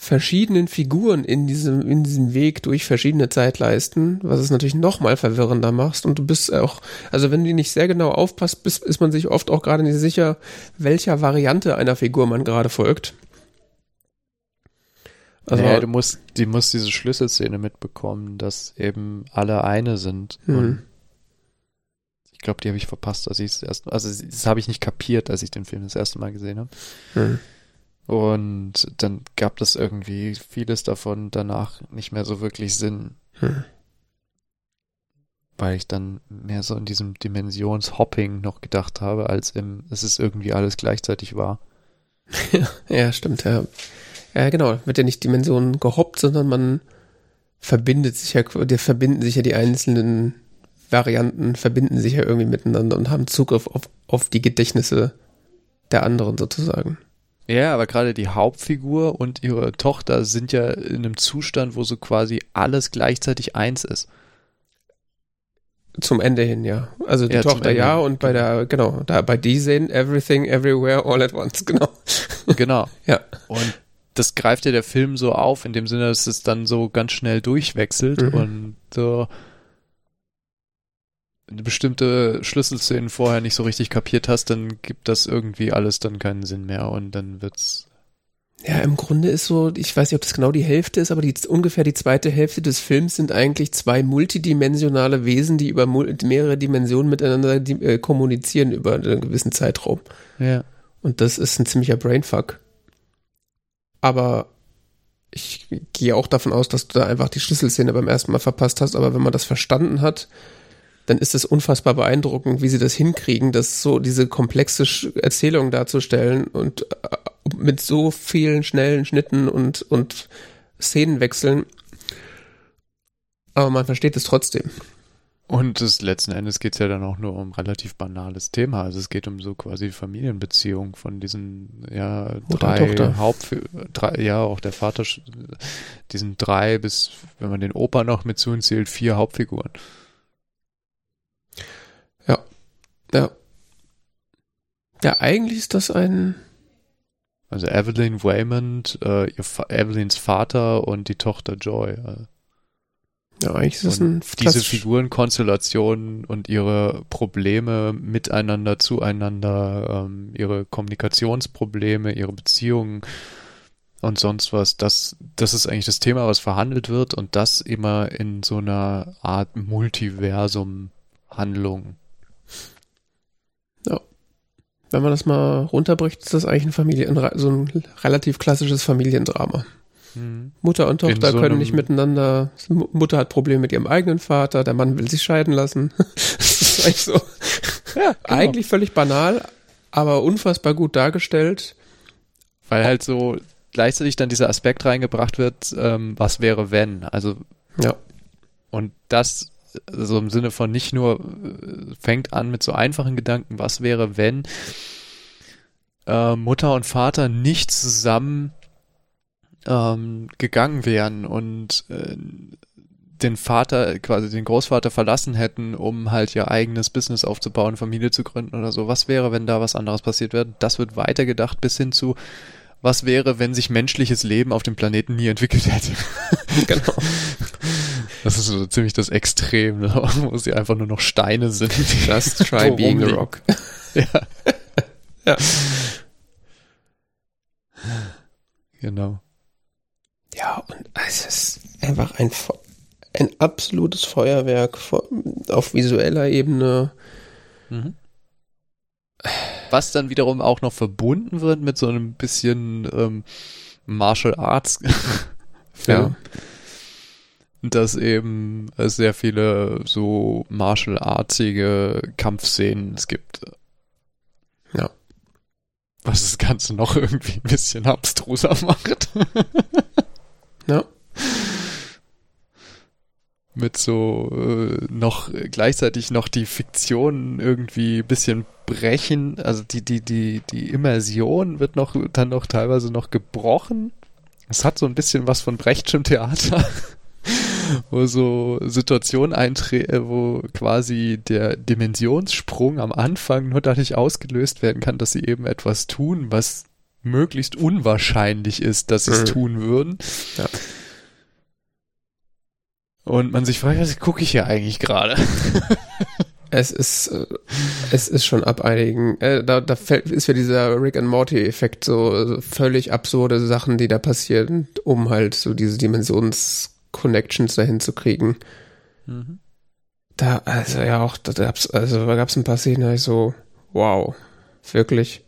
verschiedenen Figuren in diesem, in diesem Weg durch verschiedene Zeitleisten, was es natürlich noch mal verwirrender machst. Und du bist auch, also wenn du nicht sehr genau aufpasst, bist, ist man sich oft auch gerade nicht sicher, welcher Variante einer Figur man gerade folgt. Also ja, du musst, die muss diese Schlüsselszene mitbekommen, dass eben alle eine sind. Mhm. Ich glaube, die habe ich verpasst, als ich es erst, also das habe ich nicht kapiert, als ich den Film das erste Mal gesehen habe. Mhm. Und dann gab das irgendwie vieles davon danach nicht mehr so wirklich Sinn. Mhm. Weil ich dann mehr so in diesem Dimensionshopping noch gedacht habe, als im, es ist irgendwie alles gleichzeitig wahr. <laughs> ja, stimmt, ja. Ja, genau, wird ja nicht Dimensionen gehoppt, sondern man verbindet sich ja, die verbinden sich ja die einzelnen Varianten, verbinden sich ja irgendwie miteinander und haben Zugriff auf, auf die Gedächtnisse der anderen sozusagen. Ja, aber gerade die Hauptfigur und ihre Tochter sind ja in einem Zustand, wo so quasi alles gleichzeitig eins ist. Zum Ende hin, ja. Also die ja, Tochter ja und bei der, genau, da bei die sehen Everything Everywhere All at Once, <laughs> genau. Genau. ja. Und das greift ja der Film so auf, in dem Sinne, dass es dann so ganz schnell durchwechselt mhm. und so eine bestimmte Schlüsselszenen vorher nicht so richtig kapiert hast, dann gibt das irgendwie alles dann keinen Sinn mehr und dann wird's ja, im Grunde ist so, ich weiß nicht, ob das genau die Hälfte ist, aber die, ungefähr die zweite Hälfte des Films sind eigentlich zwei multidimensionale Wesen, die über mehrere Dimensionen miteinander die, äh, kommunizieren über einen gewissen Zeitraum. Ja. Und das ist ein ziemlicher Brainfuck. Aber ich gehe auch davon aus, dass du da einfach die Schlüsselszene beim ersten Mal verpasst hast. Aber wenn man das verstanden hat, dann ist es unfassbar beeindruckend, wie sie das hinkriegen, das so diese komplexe Erzählung darzustellen und äh, mit so vielen schnellen Schnitten und, und Szenenwechseln. Aber man versteht es trotzdem. Und das letzten Endes geht es ja dann auch nur um relativ banales Thema. Also es geht um so quasi Familienbeziehung von diesen ja drei Haupt drei, ja auch der Vater diesen drei bis wenn man den Opa noch mit zählt vier Hauptfiguren. Ja, ja, ja. Eigentlich ist das ein also Evelyn Waymond, äh, Evelyns Vater und die Tochter Joy. Äh. Ja, eigentlich ist das ein diese Figurenkonstellationen und ihre Probleme miteinander, zueinander, ähm, ihre Kommunikationsprobleme, ihre Beziehungen und sonst was, das, das ist eigentlich das Thema, was verhandelt wird und das immer in so einer Art Multiversum-Handlung. Wenn man das mal runterbricht, ist das eigentlich ein Familien, so ein relativ klassisches Familiendrama. Mhm. Mutter und Tochter so können nicht miteinander. Mutter hat Probleme mit ihrem eigenen Vater, der Mann will sich scheiden lassen. <laughs> das ist eigentlich so. Ja, <laughs> genau. Eigentlich völlig banal, aber unfassbar gut dargestellt. Weil halt so gleichzeitig dann dieser Aspekt reingebracht wird, ähm, was wäre wenn. Also ja. Und das so im Sinne von nicht nur äh, fängt an mit so einfachen Gedanken, was wäre wenn äh, Mutter und Vater nicht zusammen ähm, gegangen wären und äh, den Vater, quasi den Großvater verlassen hätten, um halt ihr eigenes Business aufzubauen, Familie zu gründen oder so. Was wäre, wenn da was anderes passiert wäre? Das wird weitergedacht bis hin zu, was wäre, wenn sich menschliches Leben auf dem Planeten nie entwickelt hätte? genau. <laughs> Das ist so ziemlich das Extrem, ne? <laughs> wo sie einfach nur noch Steine sind. Just try <laughs> being a rock. <laughs> ja. ja. Genau. Ja, und es ist einfach ein, ein absolutes Feuerwerk auf visueller Ebene. Mhm. Was dann wiederum auch noch verbunden wird mit so einem bisschen ähm, Martial Arts Film. Ja. Dass eben sehr viele so Martial Artsige Kampfszenen es gibt. Ja. Was das Ganze noch irgendwie ein bisschen abstruser macht. <laughs> Ja. Mit so äh, noch gleichzeitig noch die Fiktion irgendwie bisschen brechen. Also die, die, die, die Immersion wird noch dann noch teilweise noch gebrochen. Es hat so ein bisschen was von Brechtschem Theater. Wo so Situationen eintreten, äh, wo quasi der Dimensionssprung am Anfang nur dadurch ausgelöst werden kann, dass sie eben etwas tun, was möglichst unwahrscheinlich ist, dass sie es mhm. tun würden. Ja. Und man sich fragt, was gucke ich hier eigentlich gerade? <laughs> Es ist, äh, es ist schon ab einigen, äh, da, da fällt, ist ja dieser Rick and Morty-Effekt, so, so völlig absurde Sachen, die da passieren, um halt so diese Dimensions-Connections dahin zu kriegen. Mhm. Da, also ja auch, da gab's, also da gab's ein paar Szenen, da ich so, wow, wirklich.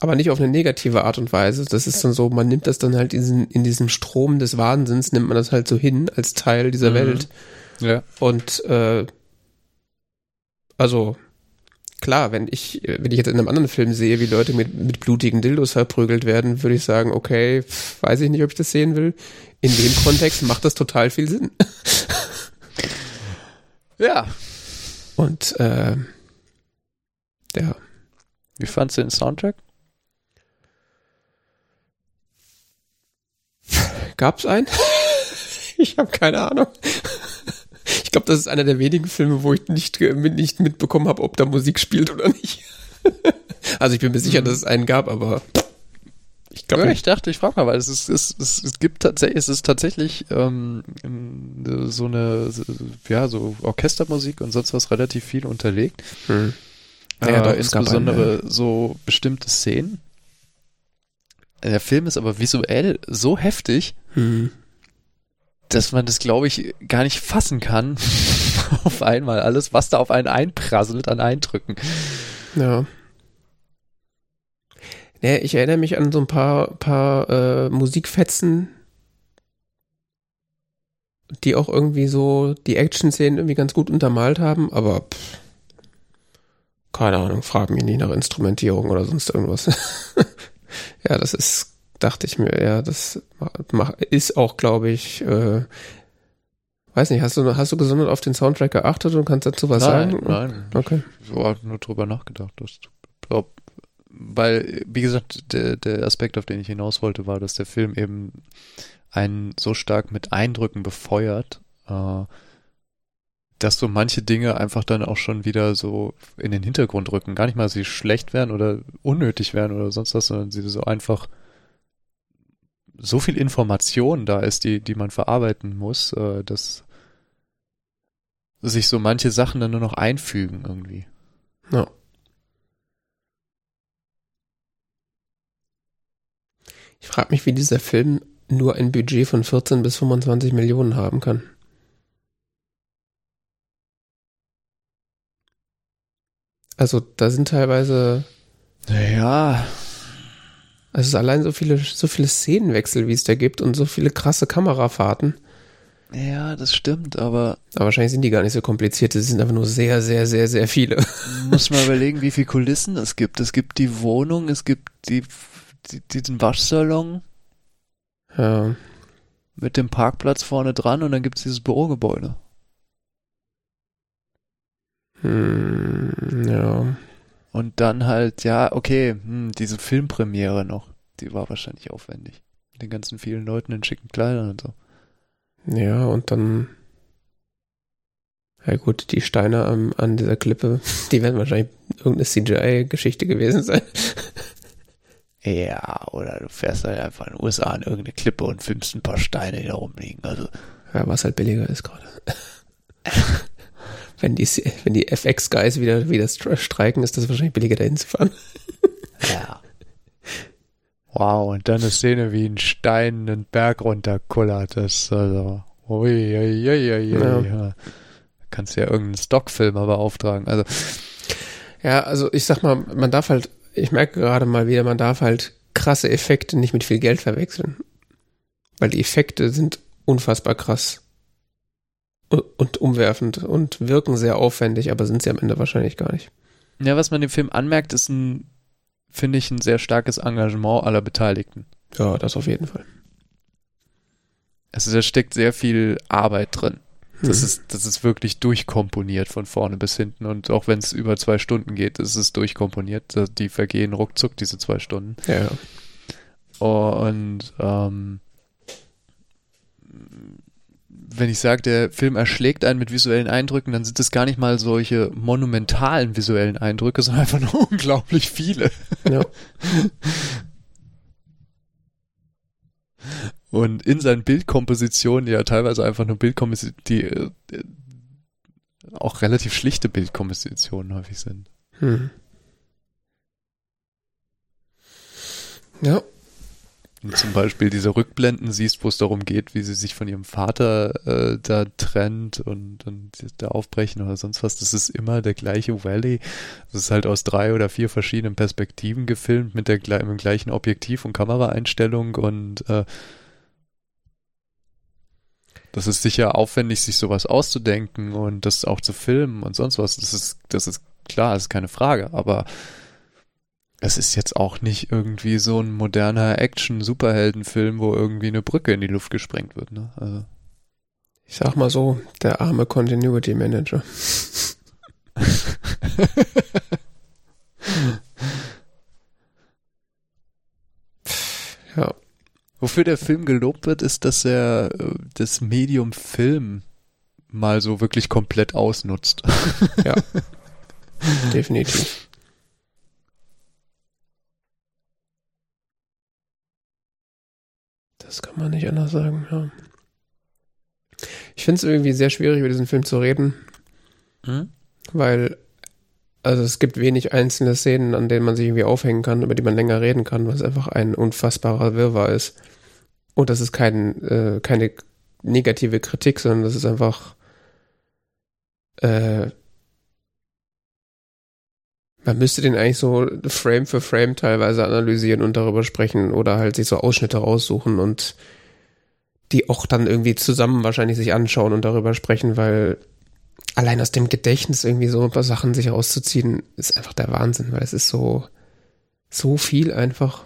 Aber nicht auf eine negative Art und Weise. Das ist dann so, man nimmt das dann halt in, diesen, in diesem Strom des Wahnsinns, nimmt man das halt so hin als Teil dieser mhm. Welt. Ja. Und äh, also klar, wenn ich, wenn ich jetzt in einem anderen Film sehe, wie Leute mit, mit blutigen Dildos verprügelt werden, würde ich sagen, okay, weiß ich nicht, ob ich das sehen will. In dem Kontext macht das total viel Sinn. <laughs> ja. Und äh, ja. Wie fandst du den Soundtrack? Gab's einen? <laughs> ich habe keine Ahnung glaube, das ist einer der wenigen Filme, wo ich nicht, nicht mitbekommen habe, ob da Musik spielt oder nicht. <laughs> also ich bin mir sicher, mhm. dass es einen gab, aber ich glaube, ja, ich dachte, ich frage mal, weil es ist, es, es, es gibt tatsächlich, es ist tatsächlich ähm, so eine, ja, so Orchestermusik und sonst was relativ viel unterlegt. Hm. Ja, äh, doch, insbesondere einen, ja. so bestimmte Szenen. Der Film ist aber visuell so heftig, hm dass man das, glaube ich, gar nicht fassen kann. <laughs> auf einmal alles, was da auf einen einprasselt an Eindrücken. Ja. Nee, ich erinnere mich an so ein paar, paar äh, Musikfetzen, die auch irgendwie so die Action-Szenen irgendwie ganz gut untermalt haben, aber pff, keine Ahnung, frag mich nicht nach Instrumentierung oder sonst irgendwas. <laughs> ja, das ist dachte ich mir, ja, das ist auch, glaube ich, äh, weiß nicht, hast du, hast du gesondert auf den Soundtrack geachtet und kannst dazu was nein, sagen? Nein, okay. Ich habe nur drüber nachgedacht. Dass, ob, weil, wie gesagt, der, der Aspekt, auf den ich hinaus wollte, war, dass der Film eben einen so stark mit Eindrücken befeuert, äh, dass so manche Dinge einfach dann auch schon wieder so in den Hintergrund rücken. Gar nicht mal, dass sie schlecht werden oder unnötig werden oder sonst was, sondern sie so einfach so viel Information da ist, die, die man verarbeiten muss, äh, dass sich so manche Sachen dann nur noch einfügen irgendwie. Ja. Ich frage mich, wie dieser Film nur ein Budget von 14 bis 25 Millionen haben kann. Also da sind teilweise. Naja, also es ist allein so viele, so viele Szenenwechsel, wie es da gibt und so viele krasse Kamerafahrten. Ja, das stimmt, aber. Aber wahrscheinlich sind die gar nicht so kompliziert. Es sind einfach nur sehr, sehr, sehr, sehr viele. Muss mal überlegen, wie viele Kulissen es gibt. Es gibt die Wohnung, es gibt die, die diesen Waschsalon. Ja. Mit dem Parkplatz vorne dran und dann gibt es dieses Bürogebäude. Hm, ja. Und dann halt, ja, okay, hm, diese Filmpremiere noch, die war wahrscheinlich aufwendig. Mit den ganzen vielen Leuten in schicken Kleidern und so. Ja, und dann, ja gut, die Steine an, an dieser Klippe, die werden wahrscheinlich irgendeine CGI-Geschichte gewesen sein. Ja, oder du fährst halt einfach in den USA an irgendeine Klippe und filmst ein paar Steine, die da rumliegen. Also. Ja, was halt billiger ist gerade. <laughs> wenn die, wenn die FX-Guys wieder, wieder streiken, ist das wahrscheinlich billiger dahin zu fahren. <laughs> Ja. Wow, und dann eine Szene, wie ein Stein einen Berg runterkullert. Das ist also, ui, ui, ui, ui, ja. ja. Kannst ja irgendeinen Stockfilmer beauftragen. Also. Ja, also ich sag mal, man darf halt, ich merke gerade mal wieder, man darf halt krasse Effekte nicht mit viel Geld verwechseln. Weil die Effekte sind unfassbar krass und umwerfend und wirken sehr aufwendig, aber sind sie am Ende wahrscheinlich gar nicht. Ja, was man dem Film anmerkt, ist ein, finde ich, ein sehr starkes Engagement aller Beteiligten. Ja, das auf jeden Fall. Also da steckt sehr viel Arbeit drin. Das, mhm. ist, das ist wirklich durchkomponiert von vorne bis hinten. Und auch wenn es über zwei Stunden geht, ist es durchkomponiert. Die vergehen ruckzuck, diese zwei Stunden. Ja. Und ähm, wenn ich sage, der Film erschlägt einen mit visuellen Eindrücken, dann sind es gar nicht mal solche monumentalen visuellen Eindrücke, sondern einfach nur <laughs> unglaublich viele. Ja. <laughs> Und in seinen Bildkompositionen, ja teilweise einfach nur Bildkompositionen, die äh, auch relativ schlichte Bildkompositionen häufig sind. Hm. Ja. Und zum Beispiel diese Rückblenden siehst, wo es darum geht, wie sie sich von ihrem Vater äh, da trennt und, und da aufbrechen oder sonst was. Das ist immer der gleiche Valley. Das ist halt aus drei oder vier verschiedenen Perspektiven gefilmt mit der mit dem gleichen Objektiv und Kameraeinstellung und äh, das ist sicher aufwendig, sich sowas auszudenken und das auch zu filmen und sonst was. Das ist, das ist klar, das ist keine Frage, aber es ist jetzt auch nicht irgendwie so ein moderner Action-Superheldenfilm, wo irgendwie eine Brücke in die Luft gesprengt wird. Ne? Also. Ich sag mal so, der arme Continuity Manager. <laughs> ja. Wofür der Film gelobt wird, ist, dass er äh, das Medium Film mal so wirklich komplett ausnutzt. ja. <laughs> Definitiv. Das kann man nicht anders sagen, ja. Ich finde es irgendwie sehr schwierig, über diesen Film zu reden. Hm? Weil, also es gibt wenig einzelne Szenen, an denen man sich irgendwie aufhängen kann, über die man länger reden kann, es einfach ein unfassbarer Wirrwarr ist. Und das ist kein, äh, keine negative Kritik, sondern das ist einfach äh, man müsste den eigentlich so Frame für Frame teilweise analysieren und darüber sprechen oder halt sich so Ausschnitte raussuchen und die auch dann irgendwie zusammen wahrscheinlich sich anschauen und darüber sprechen, weil allein aus dem Gedächtnis irgendwie so ein paar Sachen sich rauszuziehen, ist einfach der Wahnsinn, weil es ist so, so viel einfach.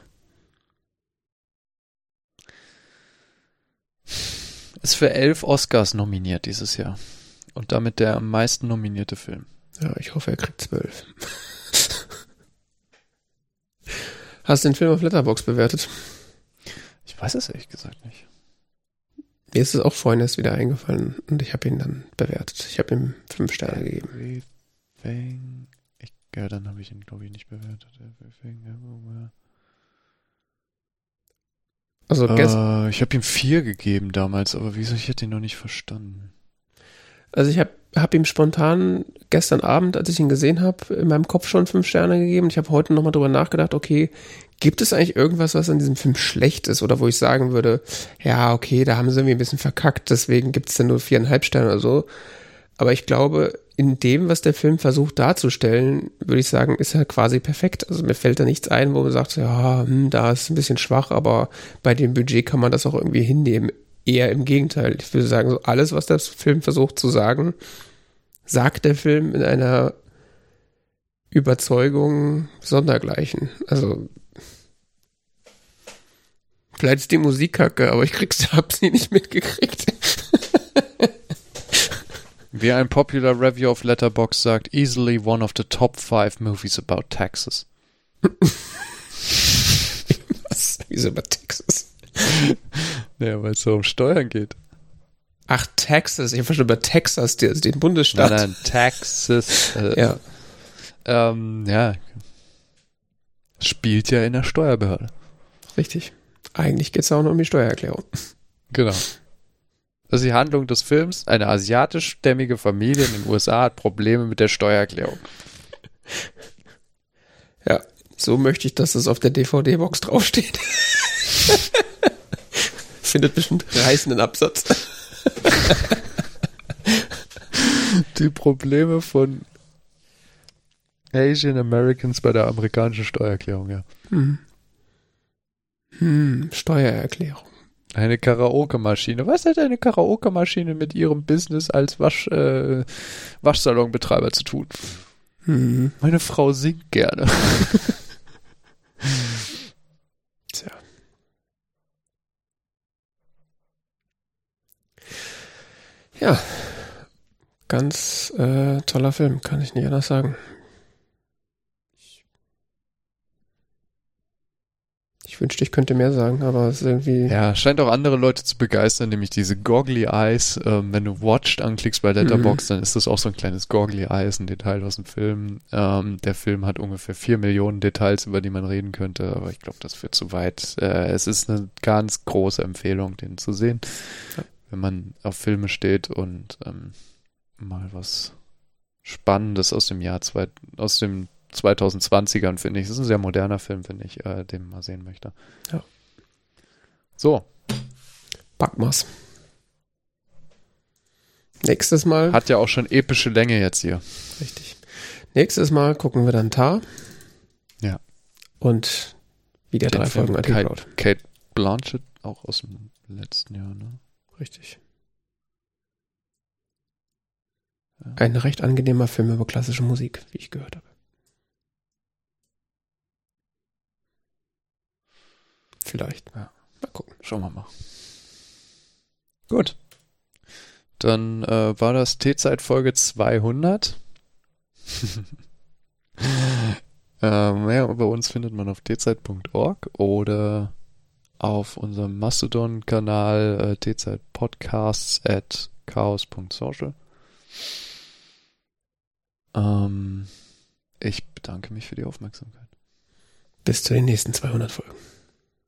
Ist für elf Oscars nominiert dieses Jahr. Und damit der am meisten nominierte Film. Ja, ich hoffe, er kriegt zwölf. <laughs> Hast du den Film auf Letterbox bewertet? Ich weiß es ehrlich gesagt nicht. Mir ist es auch vorhin erst wieder eingefallen und ich habe ihn dann bewertet. Ich habe ihm fünf Sterne gegeben. Everything. Ich, ja, dann habe ich ihn, glaube ich, nicht bewertet. Everything, everywhere. Also äh, ich habe ihm vier gegeben damals, aber wieso? Ich hätte ihn noch nicht verstanden. Also ich habe hab ihm spontan gestern Abend, als ich ihn gesehen habe, in meinem Kopf schon fünf Sterne gegeben. Ich habe heute nochmal drüber nachgedacht, okay, gibt es eigentlich irgendwas, was an diesem Film schlecht ist oder wo ich sagen würde, ja, okay, da haben sie irgendwie ein bisschen verkackt, deswegen gibt es dann nur viereinhalb Sterne oder so. Aber ich glaube, in dem, was der Film versucht darzustellen, würde ich sagen, ist er quasi perfekt. Also mir fällt da nichts ein, wo man sagt, ja, hm, da ist ein bisschen schwach, aber bei dem Budget kann man das auch irgendwie hinnehmen. Eher im Gegenteil. Ich würde sagen, so alles, was der Film versucht zu sagen, sagt der Film in einer Überzeugung sondergleichen. Also vielleicht ist die Musik kacke, aber ich krieg's, <laughs> hab sie nicht mitgekriegt. Wie ein popular Review of Letterbox sagt, easily one of the top five movies about Texas. Was? Wieso über Texas? Naja, weil es so um Steuern geht. Ach, Texas. Ich habe schon über Texas, den, den Bundesstaat. Nein, nein, Texas. Äh, ja. Ähm, ja. Spielt ja in der Steuerbehörde. Richtig. Eigentlich geht es auch nur um die Steuererklärung. Genau. Das ist die Handlung des Films. Eine asiatischstämmige Familie in den USA hat Probleme mit der Steuererklärung. Ja, so möchte ich, dass es auf der DVD-Box draufsteht. <laughs> Findet bestimmt reißenden Absatz. Die Probleme von Asian Americans bei der amerikanischen Steuererklärung, ja. Hm. Hm, Steuererklärung. Eine Karaoke-Maschine. Was hat eine Karaoke-Maschine mit ihrem Business als Wasch, äh, Waschsalonbetreiber zu tun? Hm. Meine Frau singt gerne. <laughs> Tja. Ja, ganz äh, toller Film, kann ich nicht anders sagen. Ich wünschte, ich könnte mehr sagen, aber es ist irgendwie. Ja, scheint auch andere Leute zu begeistern, nämlich diese Goggly Eyes. Ähm, wenn du Watched anklickst bei Letterboxd, mhm. dann ist das auch so ein kleines Goggly Eyes, ein Detail aus dem Film. Ähm, der Film hat ungefähr vier Millionen Details, über die man reden könnte, aber ich glaube, das führt zu weit. Äh, es ist eine ganz große Empfehlung, den zu sehen. Ja wenn man auf Filme steht und ähm, mal was Spannendes aus dem Jahr zwei, aus dem 2020ern, finde ich. Das ist ein sehr moderner Film, finde ich, äh, den man mal sehen möchte. Ja. So. Packmas. Nächstes Mal. Hat ja auch schon epische Länge jetzt hier. Richtig. Nächstes Mal gucken wir dann Tar. Ja. Und wieder Den drei Film Folgen Kate, angeschaut. Kate Blanchett, auch aus dem letzten Jahr, ne? Richtig. Ja. Ein recht angenehmer Film über klassische Musik, wie ich gehört habe. Vielleicht. Ja. Mal gucken. Schauen wir mal. Gut. Dann äh, war das T-Zeit-Folge 200. <laughs> äh, mehr über uns findet man auf tzeit.org oder auf unserem Mastodon-Kanal äh, tzeitpodcasts at chaos.social. Ähm, ich bedanke mich für die Aufmerksamkeit. Bis zu den nächsten 200 Folgen.